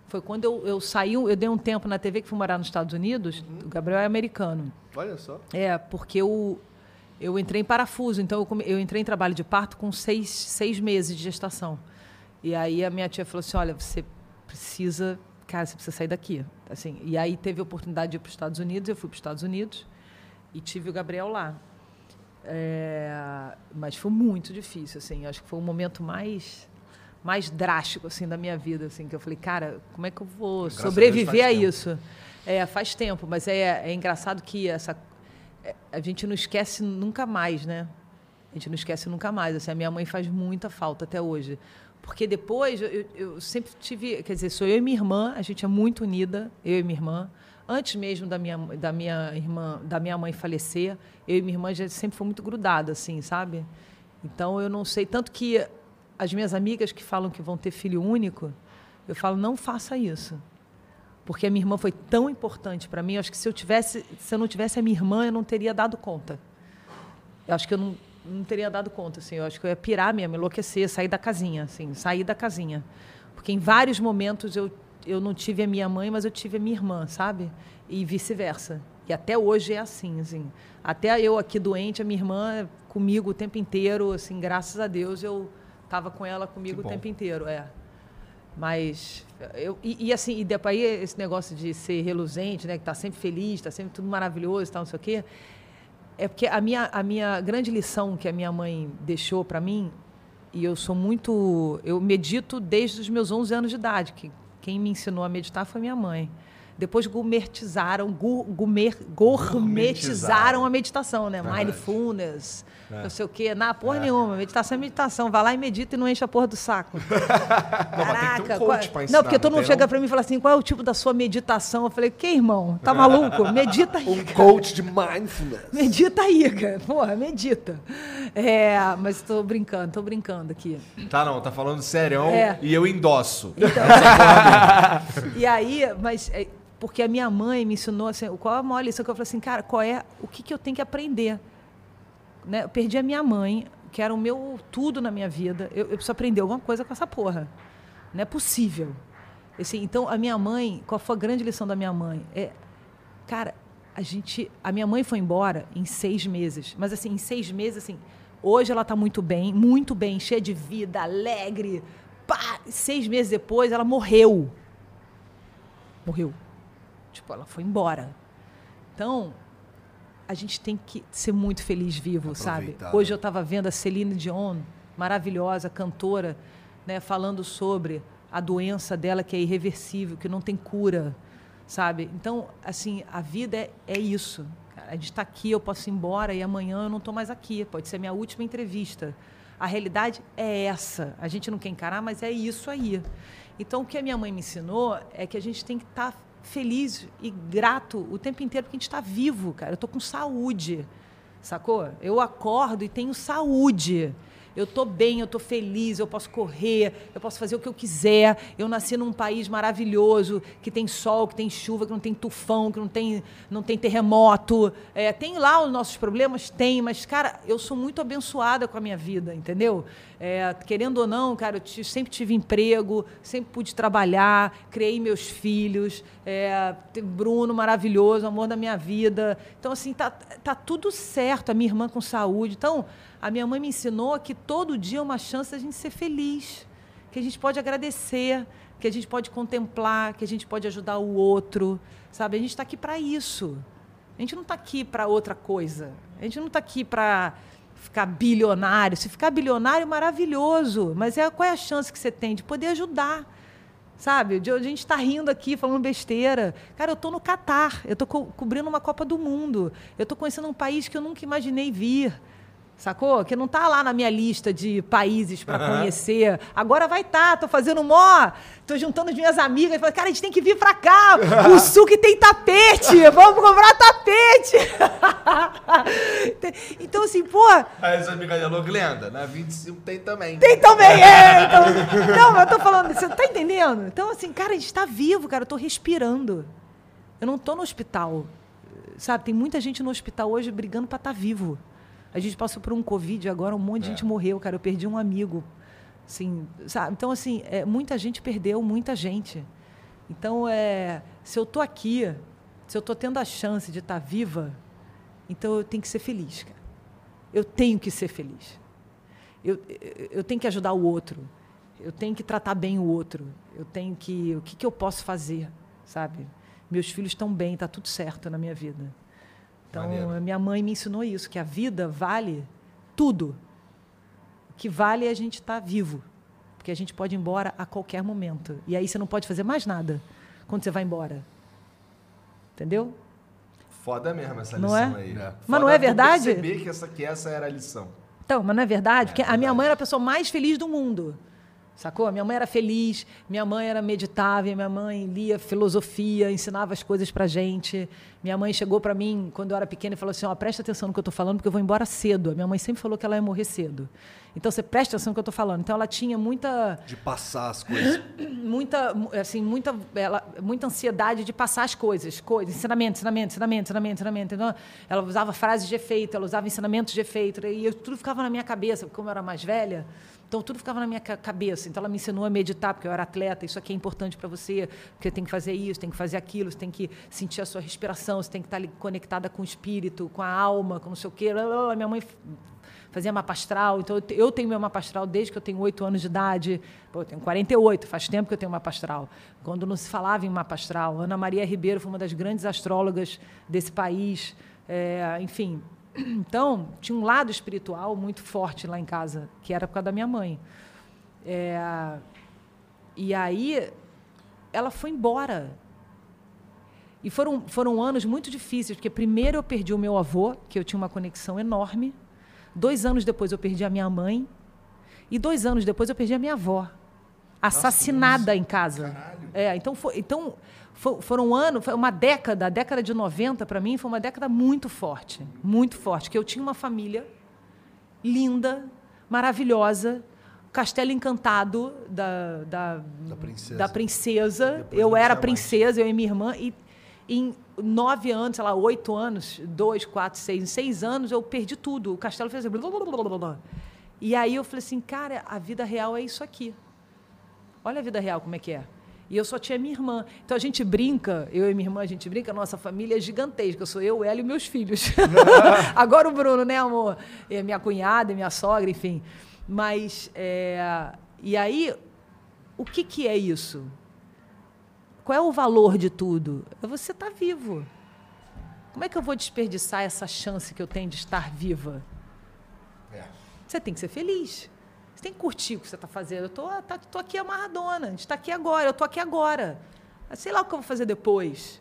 Foi quando eu, eu saí, eu dei um tempo na TV que fui morar nos Estados Unidos. Uhum. O Gabriel é americano. Olha só. É, porque eu, eu entrei em parafuso. Então, eu, eu entrei em trabalho de parto com seis, seis meses de gestação. E aí a minha tia falou assim: olha, você precisa cara, você precisa sair daqui. Assim, e aí teve a oportunidade de ir para os Estados Unidos, eu fui para os Estados Unidos e tive o Gabriel lá. É, mas foi muito difícil, assim. Acho que foi o momento mais mais drástico assim da minha vida, assim, que eu falei, cara, como é que eu vou Graças sobreviver a, a isso? É, faz tempo, mas é, é engraçado que essa é, a gente não esquece nunca mais, né? A gente não esquece nunca mais. Assim, a minha mãe faz muita falta até hoje. Porque depois eu, eu, sempre tive, quer dizer, sou eu e minha irmã, a gente é muito unida, eu e minha irmã. Antes mesmo da minha, da minha irmã, da minha mãe falecer, eu e minha irmã já sempre foi muito grudada, assim, sabe? Então eu não sei tanto que as minhas amigas que falam que vão ter filho único, eu falo não faça isso, porque a minha irmã foi tão importante para mim. Eu acho que se eu tivesse, se eu não tivesse a minha irmã, eu não teria dado conta. Eu acho que eu não não teria dado conta, assim. Eu acho que eu ia pirar mesmo, enlouquecer, sair da casinha, assim, sair da casinha. Porque em vários momentos eu, eu não tive a minha mãe, mas eu tive a minha irmã, sabe? E vice-versa. E até hoje é assim, assim. Até eu aqui doente, a minha irmã comigo o tempo inteiro, assim, graças a Deus eu estava com ela comigo o tempo inteiro, é. Mas eu e, e assim, e depois esse negócio de ser reluzente, né, que tá sempre feliz, tá sempre tudo maravilhoso, tal, não sei o quê é porque a minha, a minha grande lição que a minha mãe deixou para mim, e eu sou muito. Eu medito desde os meus 11 anos de idade, que quem me ensinou a meditar foi minha mãe. Depois gourmetizaram, gourmet, gourmetizaram a meditação, né? Verdade. Mindfulness, é. não sei o quê. Na porra é. nenhuma. Meditação é meditação. Vai lá e medita e não enche a porra do saco. Caraca. Um qual... não, porque todo mundo chega para mim e fala assim, qual é o tipo da sua meditação? Eu falei, que irmão? Tá maluco? Medita aí. Um coach de mindfulness. Medita aí, cara. Porra, medita. É, mas estou brincando, estou brincando aqui. Tá não, tá falando sério é. e eu endosso. Então, e aí, mas é, porque a minha mãe me ensinou assim, qual a maior lição que eu falei assim, cara, qual é o que, que eu tenho que aprender? Né? Eu perdi a minha mãe, que era o meu tudo na minha vida. Eu, eu preciso aprender alguma coisa com essa porra. Não é possível. Assim, então, a minha mãe, qual foi a grande lição da minha mãe? É, cara, a gente, a minha mãe foi embora em seis meses, mas assim, em seis meses, assim, hoje ela está muito bem, muito bem, cheia de vida, alegre. Pá, seis meses depois, ela morreu. Morreu. Tipo, ela foi embora. Então, a gente tem que ser muito feliz vivo, sabe? Hoje eu estava vendo a Celine Dion, maravilhosa cantora, né, falando sobre a doença dela que é irreversível, que não tem cura, sabe? Então, assim, a vida é, é isso. A gente está aqui, eu posso ir embora e amanhã eu não estou mais aqui. Pode ser a minha última entrevista. A realidade é essa. A gente não quer encarar, mas é isso aí. Então, o que a minha mãe me ensinou é que a gente tem que estar tá feliz e grato o tempo inteiro porque a gente está vivo, cara. Eu estou com saúde, sacou? Eu acordo e tenho saúde eu estou bem, eu estou feliz, eu posso correr, eu posso fazer o que eu quiser. Eu nasci num país maravilhoso, que tem sol, que tem chuva, que não tem tufão, que não tem, não tem terremoto. É, tem lá os nossos problemas? Tem, mas, cara, eu sou muito abençoada com a minha vida, entendeu? É, querendo ou não, cara, eu sempre tive emprego, sempre pude trabalhar, criei meus filhos, é, Bruno maravilhoso, amor da minha vida. Então, assim, tá, tá tudo certo, a minha irmã com saúde. Então, a minha mãe me ensinou que todo dia é uma chance da gente ser feliz, que a gente pode agradecer, que a gente pode contemplar, que a gente pode ajudar o outro, sabe? A gente está aqui para isso. A gente não está aqui para outra coisa. A gente não está aqui para ficar bilionário. Se ficar bilionário, maravilhoso. Mas é, qual é a chance que você tem de poder ajudar? Sabe? A gente está rindo aqui, falando besteira. Cara, eu estou no Catar. Eu estou co cobrindo uma Copa do Mundo. Eu estou conhecendo um país que eu nunca imaginei vir. Sacou? Que não tá lá na minha lista de países para uhum. conhecer. Agora vai tá, tô fazendo mó. Tô juntando as minhas amigas. Falei, cara, a gente tem que vir para cá. O sul que tem tapete. Vamos comprar tapete. então, assim, pô. Aí essa amiga falou, Glenda, na 25 tem também. Tem também, é. Então, não, mas eu tô falando, você tá entendendo? Então, assim, cara, a gente tá vivo, cara. Eu tô respirando. Eu não tô no hospital. Sabe, tem muita gente no hospital hoje brigando para estar tá vivo. A gente passou por um Covid agora, um monte de é. gente morreu, cara. Eu perdi um amigo. Assim, sabe? Então, assim, é, muita gente perdeu, muita gente. Então, é, se eu estou aqui, se eu estou tendo a chance de estar tá viva, então eu tenho que ser feliz, cara. Eu tenho que ser feliz. Eu, eu tenho que ajudar o outro. Eu tenho que tratar bem o outro. Eu tenho que. O que, que eu posso fazer, sabe? Meus filhos estão bem, está tudo certo na minha vida. Então, Maneiro. minha mãe me ensinou isso, que a vida vale tudo. O que vale é a gente estar tá vivo. Porque a gente pode ir embora a qualquer momento. E aí você não pode fazer mais nada quando você vai embora. Entendeu? Foda mesmo essa não lição é? aí. É. Mas não é verdade? perceber que essa, que essa era a lição. Então, mas não é verdade? É, Porque a minha mãe era a pessoa mais feliz do mundo. Sacou? Minha mãe era feliz, minha mãe era meditável, minha mãe lia filosofia, ensinava as coisas pra gente. Minha mãe chegou para mim quando eu era pequena e falou assim: ó, presta atenção no que eu estou falando, porque eu vou embora cedo. A minha mãe sempre falou que ela ia morrer cedo. Então você presta atenção no que eu estou falando. Então ela tinha muita. De passar as coisas. muita, assim, muita, ela, muita ansiedade de passar as coisas. coisas ensinamento, ensinamento, ensinamento, ensinamento, ensinamento. Então ela usava frases de efeito, ela usava ensinamentos de efeito. E eu, tudo ficava na minha cabeça, porque como eu era mais velha. Então tudo ficava na minha cabeça. Então ela me ensinou a meditar, porque eu era atleta. Isso aqui é importante para você, porque tem que fazer isso, tem que fazer aquilo, você tem que sentir a sua respiração, você tem que estar conectada com o espírito, com a alma, com não sei o quê. Minha mãe fazia mapa astral. Então eu tenho meu mapa astral desde que eu tenho oito anos de idade. Pô, eu tenho 48, faz tempo que eu tenho mapa astral. Quando não se falava em mapa astral. Ana Maria Ribeiro foi uma das grandes astrólogas desse país. É, enfim, então, tinha um lado espiritual muito forte lá em casa, que era por causa da minha mãe. É, e aí, ela foi embora. E foram, foram anos muito difíceis, porque primeiro eu perdi o meu avô, que eu tinha uma conexão enorme. Dois anos depois eu perdi a minha mãe. E dois anos depois eu perdi a minha avó. Assassinada Nossa, em casa. Caralho. É, então, foi, então foram anos, foi uma década, a década de 90 para mim foi uma década muito forte, muito forte, que eu tinha uma família linda, maravilhosa, castelo encantado da, da, da princesa. Da princesa. Eu era princesa, eu e minha irmã, e em nove anos, sei lá, oito anos, dois, quatro, seis, em seis anos, eu perdi tudo. O castelo fez assim, blá, blá, blá, E aí eu falei assim, cara, a vida real é isso aqui. Olha a vida real como é que é. E eu só tinha minha irmã. Então a gente brinca, eu e minha irmã, a gente brinca, nossa família é gigantesca. Sou eu, ela e meus filhos. Agora o Bruno, né, amor? É minha cunhada, minha sogra, enfim. Mas, é... e aí, o que, que é isso? Qual é o valor de tudo? É você estar tá vivo. Como é que eu vou desperdiçar essa chance que eu tenho de estar viva? É. Você tem que ser feliz. Você tem que curtir o que você está fazendo. Eu tô, tá, tô aqui amarradona. A gente está aqui agora. Eu estou aqui agora. Sei lá o que eu vou fazer depois.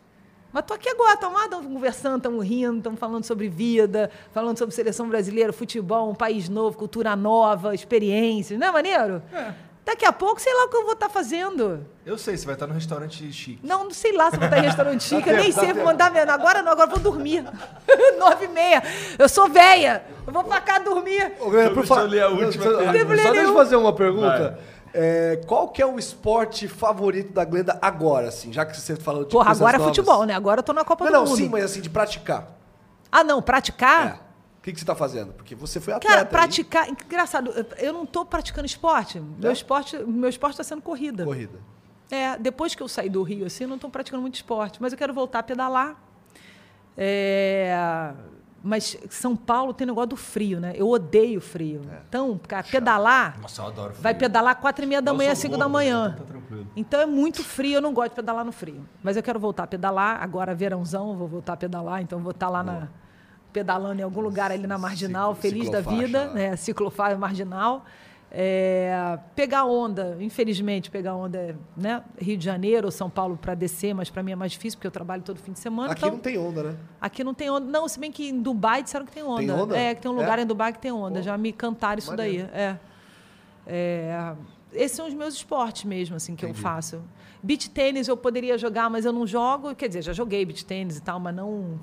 Mas estou aqui agora, estamos conversando, estamos rindo, estamos falando sobre vida, falando sobre seleção brasileira, futebol, um país novo, cultura nova, experiências. Não é maneiro? É. Daqui a pouco, sei lá o que eu vou estar tá fazendo. Eu sei, você vai estar no restaurante chique. Não, não sei lá se vou estar em restaurante chique, eu nem sei, vou mandar vendo. Agora não, agora eu vou dormir. Nove e meia. Eu sou velha. Eu vou pra cá dormir. Ô, Glenda, por favor. a última. Só, só deixa eu fazer uma pergunta. É, qual que é o esporte favorito da Glenda agora, assim? Já que você falou de Porra, agora novas. é futebol, né? Agora eu tô na Copa não, do não, Mundo. Não, sim, mas assim, de praticar. Ah, não, praticar? É. O que, que você está fazendo? Porque você foi atleta. Cara, praticar. Aí. Engraçado, eu não estou praticando esporte. É? Meu esporte meu esporte está sendo corrida. Corrida. É, depois que eu saí do Rio, assim, eu não estou praticando muito esporte. Mas eu quero voltar a pedalar. É, mas São Paulo tem negócio do frio, né? Eu odeio frio. É. Então, cara, pedalar. Nossa, eu adoro frio. Vai pedalar quatro e meia da manhã, cinco da manhã. Então, tá então é muito frio, eu não gosto de pedalar no frio. Mas eu quero voltar a pedalar. Agora, verãozão, vou voltar a pedalar, então vou estar tá lá Boa. na pedalando em algum lugar ali na marginal, Ciclo, feliz da vida, né? Ciclofaixa marginal. É, pegar onda, infelizmente, pegar onda, né? Rio de Janeiro ou São Paulo para descer, mas para mim é mais difícil porque eu trabalho todo fim de semana. Aqui então, não tem onda, né? Aqui não tem onda. Não, se bem que em Dubai disseram que tem onda. Tem onda? É, que tem um lugar é? em Dubai que tem onda. Pô. Já me cantaram isso Maneiro. daí. É. é. Esses são os meus esportes mesmo, assim, que Entendi. eu faço. Beach tênis eu poderia jogar, mas eu não jogo. Quer dizer, já joguei beach tênis e tal, mas não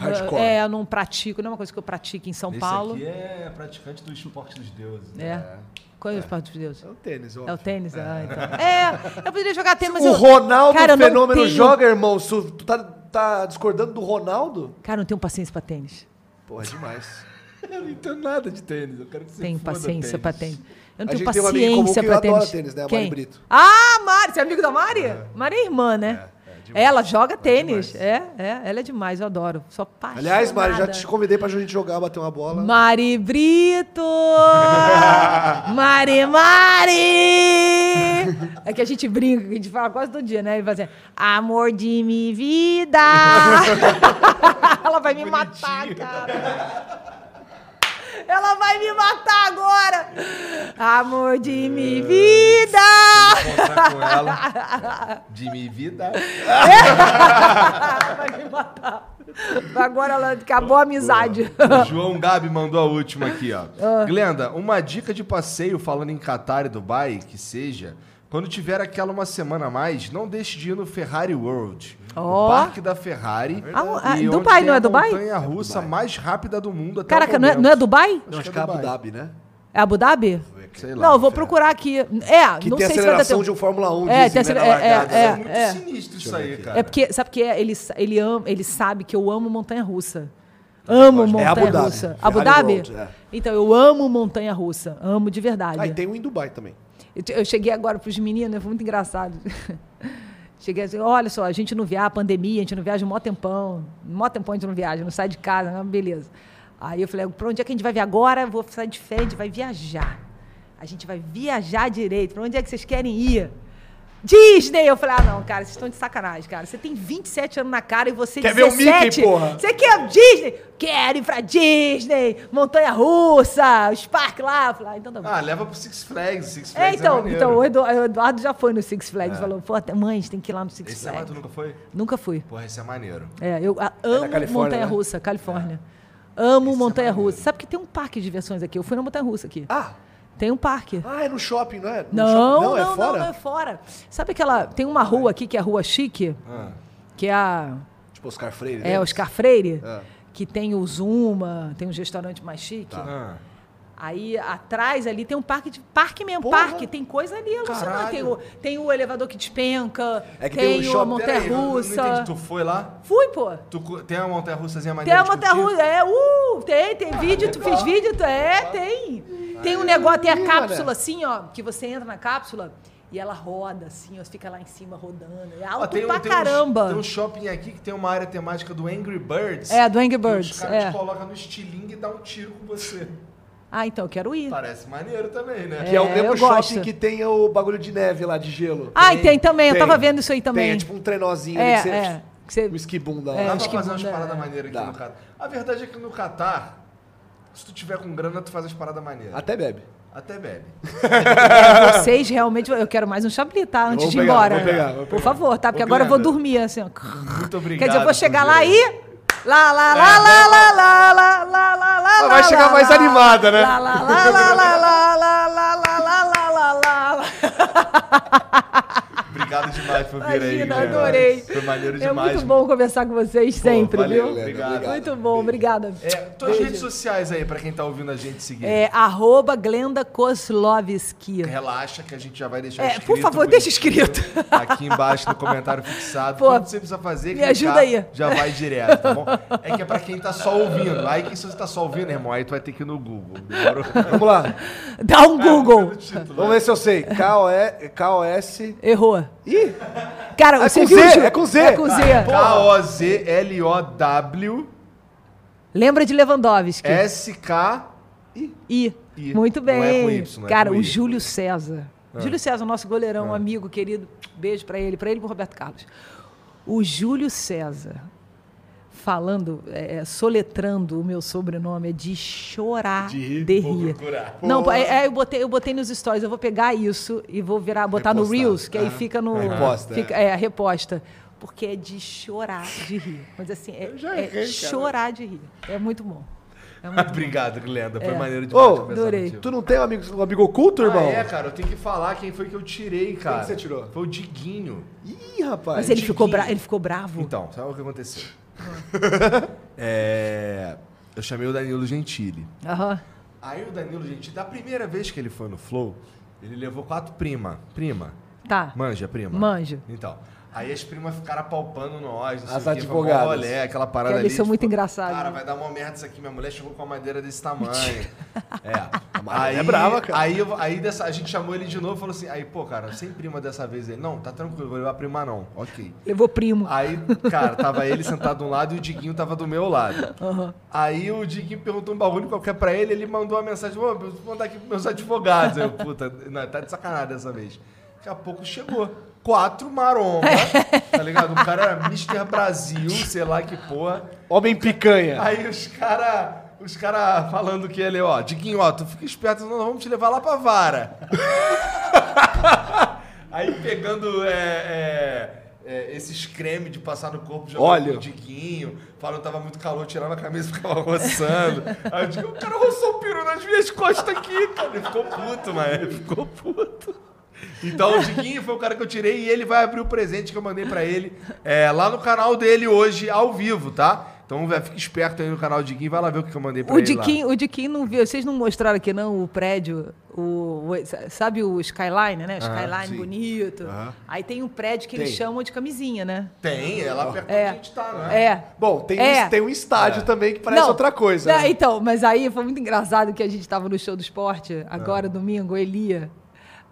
Hardcore. É, eu não pratico, não é uma coisa que eu pratico em São Esse Paulo. aqui é praticante do esporte dos deuses. É. é. Qual é, o esporte dos deuses? É o tênis, óbvio. É o tênis, é. Ah, então. é, eu poderia jogar tênis, mas o eu... Ronaldo cara, Fenômeno tenho... joga, irmão. Tu tá, tá discordando do Ronaldo? Cara, não tenho paciência pra tênis. Porra, é demais. eu não entendo nada de tênis. Eu quero que você Tenho paciência tênis. pra tênis. Eu não a tenho paciência pra tênis. tênis, né? A Mari Brito. Ah, Mari! Você é amigo da Mari? É. Mari é irmã, né? É. Ela joga tênis. É, é, ela é demais, eu adoro. Sou apaixonada. Aliás, Mari, já te convidei pra gente jogar, bater uma bola. Mari Brito! Mari, Mari! É que a gente brinca, a gente fala quase todo dia, né? E vai assim, amor de minha vida! ela vai me matar, cara. Ela vai me matar agora. Amor de minha vida. Se com ela. De minha vida. vai me matar. Agora ela acabou a amizade. O João Gabi mandou a última aqui, ó. Ah. Glenda, uma dica de passeio falando em Qatar e Dubai, que seja, quando tiver aquela uma semana a mais, não deixe de ir no Ferrari World. Oh. O parque da Ferrari. Ah, e Dubai, não é Dubai? A montanha russa é mais rápida do mundo até Caraca, não é, não é Dubai? Acho, acho que é, é Abu Dhabi, né? É Abu Dhabi? Sei lá, não, eu vou procurar aqui. É, que não tem sei aceleração se de um Fórmula 1. É, tem aceleração. É, é, é, é, muito é. sinistro isso aí, cara. É porque, sabe porque ele, ele, ama, ele sabe que eu amo montanha-russa. Amo montanha-russa. É Abu Dhabi? Abu Dhabi? é. Então, eu amo montanha-russa. Amo de verdade. Ah, e tem um em Dubai também. Eu, cheguei agora para os meninos, foi muito engraçado. Cheguei assim, olha só, a gente não viaja, pandemia, a gente não viaja um mó tempão. Um mó tempão a gente não viaja, não sai de casa, não, beleza. Aí eu falei, para onde é que a gente vai vir agora? Vou sair de férias, a gente vai viajar. A gente vai viajar direito. Para onde é que vocês querem ir? Disney! Eu falei, ah, não, cara, vocês estão de sacanagem, cara. Você tem 27 anos na cara e você quer 17. Ver o Mickey, porra? Você quer Disney? Quero ir pra Disney, Montanha Russa, os parques lá. Falei, ah, então tá bom. Ah, leva pro Six Flags. Six é, Flags é, então, é então o Eduardo já foi no Six Flags. É. Falou, pô, mãe, a gente tem que ir lá no Six esse Flags. Esse tu nunca foi? Nunca fui. Porra, esse é maneiro. É, eu a, amo é Montanha né? Russa, Califórnia. É. Amo esse Montanha é Russa. Sabe que tem um parque de diversões aqui? Eu fui na Montanha Russa aqui. Ah! Tem um parque. Ah, é no shopping, não é? No não, não, é não, fora? não, é fora. Sabe aquela. Tem uma rua aqui que é a Rua Chique, ah. que é a. Tipo Oscar Freire. É, Oscar Freire, ah. que tem o Zuma, tem um restaurante mais chique. Tá. Ah. Aí atrás ali tem um parque de parque mesmo, Porra. parque, tem coisa ali alucinante. Tem o, tem o elevador que despenca, é que tem, tem um a montanha russa. Tu foi lá? Fui, pô. Tu, tem a montanha russazinha mais Tem a montanha russa, é, uh, tem, tem vídeo, tu fez vídeo, tu, é, tem. Tem um negócio, tem a cápsula assim, ó, que você entra na cápsula e ela roda assim, ó, fica lá em cima rodando. É alto tem, pra tem caramba. Um, tem um shopping aqui que tem uma área temática do Angry Birds. É, do Angry Birds. os caras é. colocam no estilingue e dá um tiro com você. Ah, então eu quero ir. Parece maneiro também, né? Que é, é o mesmo shopping gosto. que tem o bagulho de neve lá, de gelo. Ah, tem, tem também. Tem, eu tava vendo isso aí também. Tem, é tipo um trenózinho é, ali que você... É. Você... Whisky bunda. É, Dá pra fazer umas paradas maneiras aqui Dá. no Catar. A verdade é que no Catar, se tu tiver com grana, tu faz as paradas maneiras. Até bebe. Até bebe. Vocês realmente. Eu quero mais um chablis, tá? Antes vou de ir pegar, embora. Vou pegar, vou Por favor, tá? Porque agora eu vou dormir, assim. Muito obrigado. Quer dizer, eu vou chegar lá e. Lá, lá, lá, lá, lá, lá, lá, lá, lá, lá. Vai chegar mais animada, né? Lá, lá, lá, lá, lá, lá, lá, lá, lá, lá, lá, lá, lá. Obrigado demais por vir Imagina, aí. adorei. Foi maneiro demais. É muito bom conversar com vocês Pô, sempre, valeu, viu? Obrigado. Muito bom, obrigada. É, tuas Beijo. redes sociais aí, pra quem tá ouvindo a gente seguir. É, arroba Glenda Kozlovski. Relaxa que a gente já vai deixar é, escrito. Por favor, deixa escrito. Aqui embaixo no comentário fixado. Pô, Quando você precisa fazer, me ajuda aí. já vai direto, tá bom? É que é pra quem tá só ouvindo. Aí que se você tá só ouvindo, irmão, aí tu vai ter que ir no Google. Vamos lá. Dá um Google. Vamos ver se eu sei. K-O-S... Errou. Ih! Cara, é você com viu? Z, é com Z. É com Z. K-O-Z-L-O-W. Lembra de Lewandowski. S-K... I. I. Muito bem. Não é com y, não é Cara, o Júlio César. Ah. Júlio César, nosso goleirão, ah. amigo, querido. Beijo para ele, para ele e pro Roberto Carlos. O Júlio César falando, é, é, soletrando o meu sobrenome, é de chorar de rir. De rir. Não, é, é, eu, botei, eu botei nos stories, eu vou pegar isso e vou virar, botar Repostar. no Reels, que ah. aí fica no. Reposta. Fica, é, a reposta. Porque é de chorar de rir. Mas assim, é, é chorar de rir. É muito bom. É Obrigado, Glenda. Foi é. maneiro demais. Oh, adorei. Tu não tem um amigo, um amigo oculto, irmão? Ah, é, cara. Eu tenho que falar quem foi que eu tirei, cara. Quem que você tirou? Foi o Diguinho. Ih, rapaz. Mas ele ficou, bra ele ficou bravo? Então, sabe o que aconteceu? é, eu chamei o Danilo Gentili. Uhum. Aí o Danilo Gentili, da primeira vez que ele foi no Flow, ele levou quatro prima. Prima. Tá. Manja, prima. Manja. Então. Aí as primas ficaram apalpando nós, as advogadas. Olé, aquela parada que ali. Eles são tipo, muito engraçados. Cara, vai dar uma merda isso aqui. Minha mulher chegou com uma madeira desse tamanho. é. Aí, é brava, cara. Aí, aí dessa, a gente chamou ele de novo e falou assim: aí, pô, cara, sem prima dessa vez. Ele, não, tá tranquilo, vou levar prima não. Ok. Levou primo. Aí, cara, tava ele sentado de um lado e o Diguinho tava do meu lado. Uhum. Aí o Diguinho perguntou um bagulho qualquer pra ele, ele mandou uma mensagem: vou mandar aqui pros meus advogados. Eu, puta, não, tá de sacanagem dessa vez. Daqui a pouco chegou quatro maromba, tá ligado? O cara era Mr. Brasil, sei lá que porra. Homem picanha. Aí os caras os cara falando que ele, ó, Diguinho, ó, tu fica esperto, não, vamos te levar lá pra vara. Aí pegando é, é, é, esses cremes de passar no corpo, jogando Olha. no Diguinho, falando que tava muito calor, tirava a camisa e ficava roçando. Aí eu digo, o cara roçou o peru nas minhas costas aqui, cara. Ele ficou puto, mas ele ficou puto. Então o Diguinho foi o cara que eu tirei e ele vai abrir o presente que eu mandei para ele é, lá no canal dele hoje, ao vivo, tá? Então fica esperto aí no canal do Diguinho vai lá ver o que eu mandei pra o ele Diquinho, lá. O Diquinho não viu, vocês não mostraram aqui não o prédio, o, o sabe o Skyline, né? Skyline bonito. Aí tem um prédio que tem. eles chamam de camisinha, né? Tem, é lá perto é. onde a gente tá, né? É. Bom, tem, é. Um, tem um estádio é. também que parece não, outra coisa. Né? Então, mas aí foi muito engraçado que a gente tava no show do esporte, agora ah. domingo, Elia.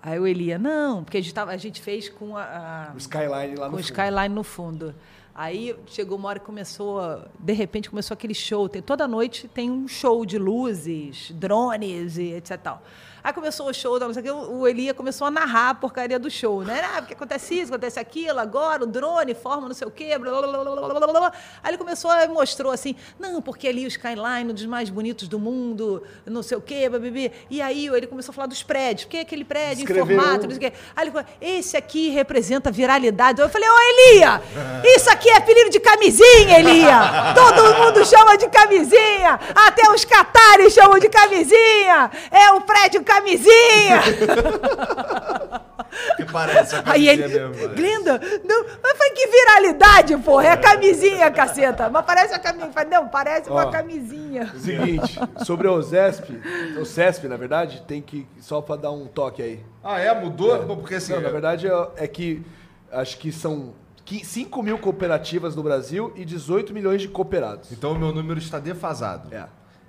Aí o Elia, não, porque a gente, tava, a gente fez com a, a o Skyline lá no com fundo. o Skyline no fundo. Aí chegou uma hora que começou, de repente começou aquele show. Tem, toda noite tem um show de luzes, drones e etc. Tal. Aí começou o show, não sei o, que, o Elia começou a narrar a porcaria do show, né? Ah, porque acontece isso, acontece aquilo, agora o drone forma não sei o quê, blá, blá, blá, blá, blá. Aí ele começou e mostrou assim, não, porque ali o skyline, um dos mais bonitos do mundo, não sei o quê, bebê. E aí ele começou a falar dos prédios, porque aquele prédio Escreveu. em formato, não sei o quê. Aí ele falou, esse aqui representa viralidade. Eu falei, ô Elia, isso aqui é apelido de camisinha, Elia. Todo mundo chama de camisinha, até os catares chamam de camisinha. É o prédio camisinha! que parece a camisinha Aí ele, mesmo. Glenda, não, mas foi que viralidade, porra. É a camisinha, caceta. Mas parece a camisinha. Não, parece Ó, uma camisinha. Seguinte, sobre o ZESP, o CESP, na verdade, tem que. Só pra dar um toque aí. Ah, é? Mudou? É. Porque assim. Não, na verdade é, é que acho que são 5 mil cooperativas no Brasil e 18 milhões de cooperados. Então o meu número está defasado. É.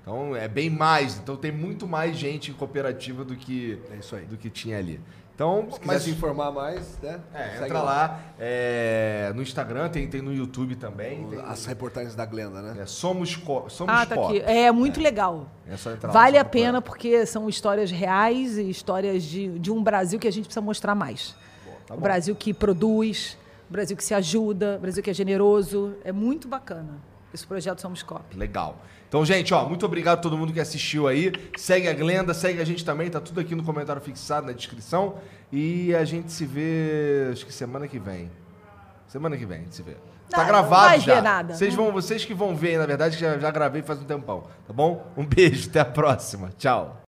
Então é bem mais. Então tem muito mais gente em cooperativa do que, é isso aí. Do que tinha ali. Então, se quiser mas, se informar mais, né? É, entra lá. lá é, no Instagram, tem, tem no YouTube também. Tem, As reportagens da Glenda, né? É, somos co, somos ah, tá aqui. É muito é. legal. É vale lá, a pena porque são histórias reais e histórias de, de um Brasil que a gente precisa mostrar mais. Boa, tá o Brasil que produz, Brasil que se ajuda, Brasil que é generoso. É muito bacana esse projeto Somos Cop. Legal. Então, gente, ó, muito obrigado a todo mundo que assistiu aí. Segue a Glenda, segue a gente também, tá tudo aqui no comentário fixado na descrição. E a gente se vê, acho que semana que vem. Semana que vem a gente se vê. Tá gravado não vai já. Vocês, vão, vocês que vão ver, na verdade, já, já gravei faz um tempão, tá bom? Um beijo, até a próxima. Tchau.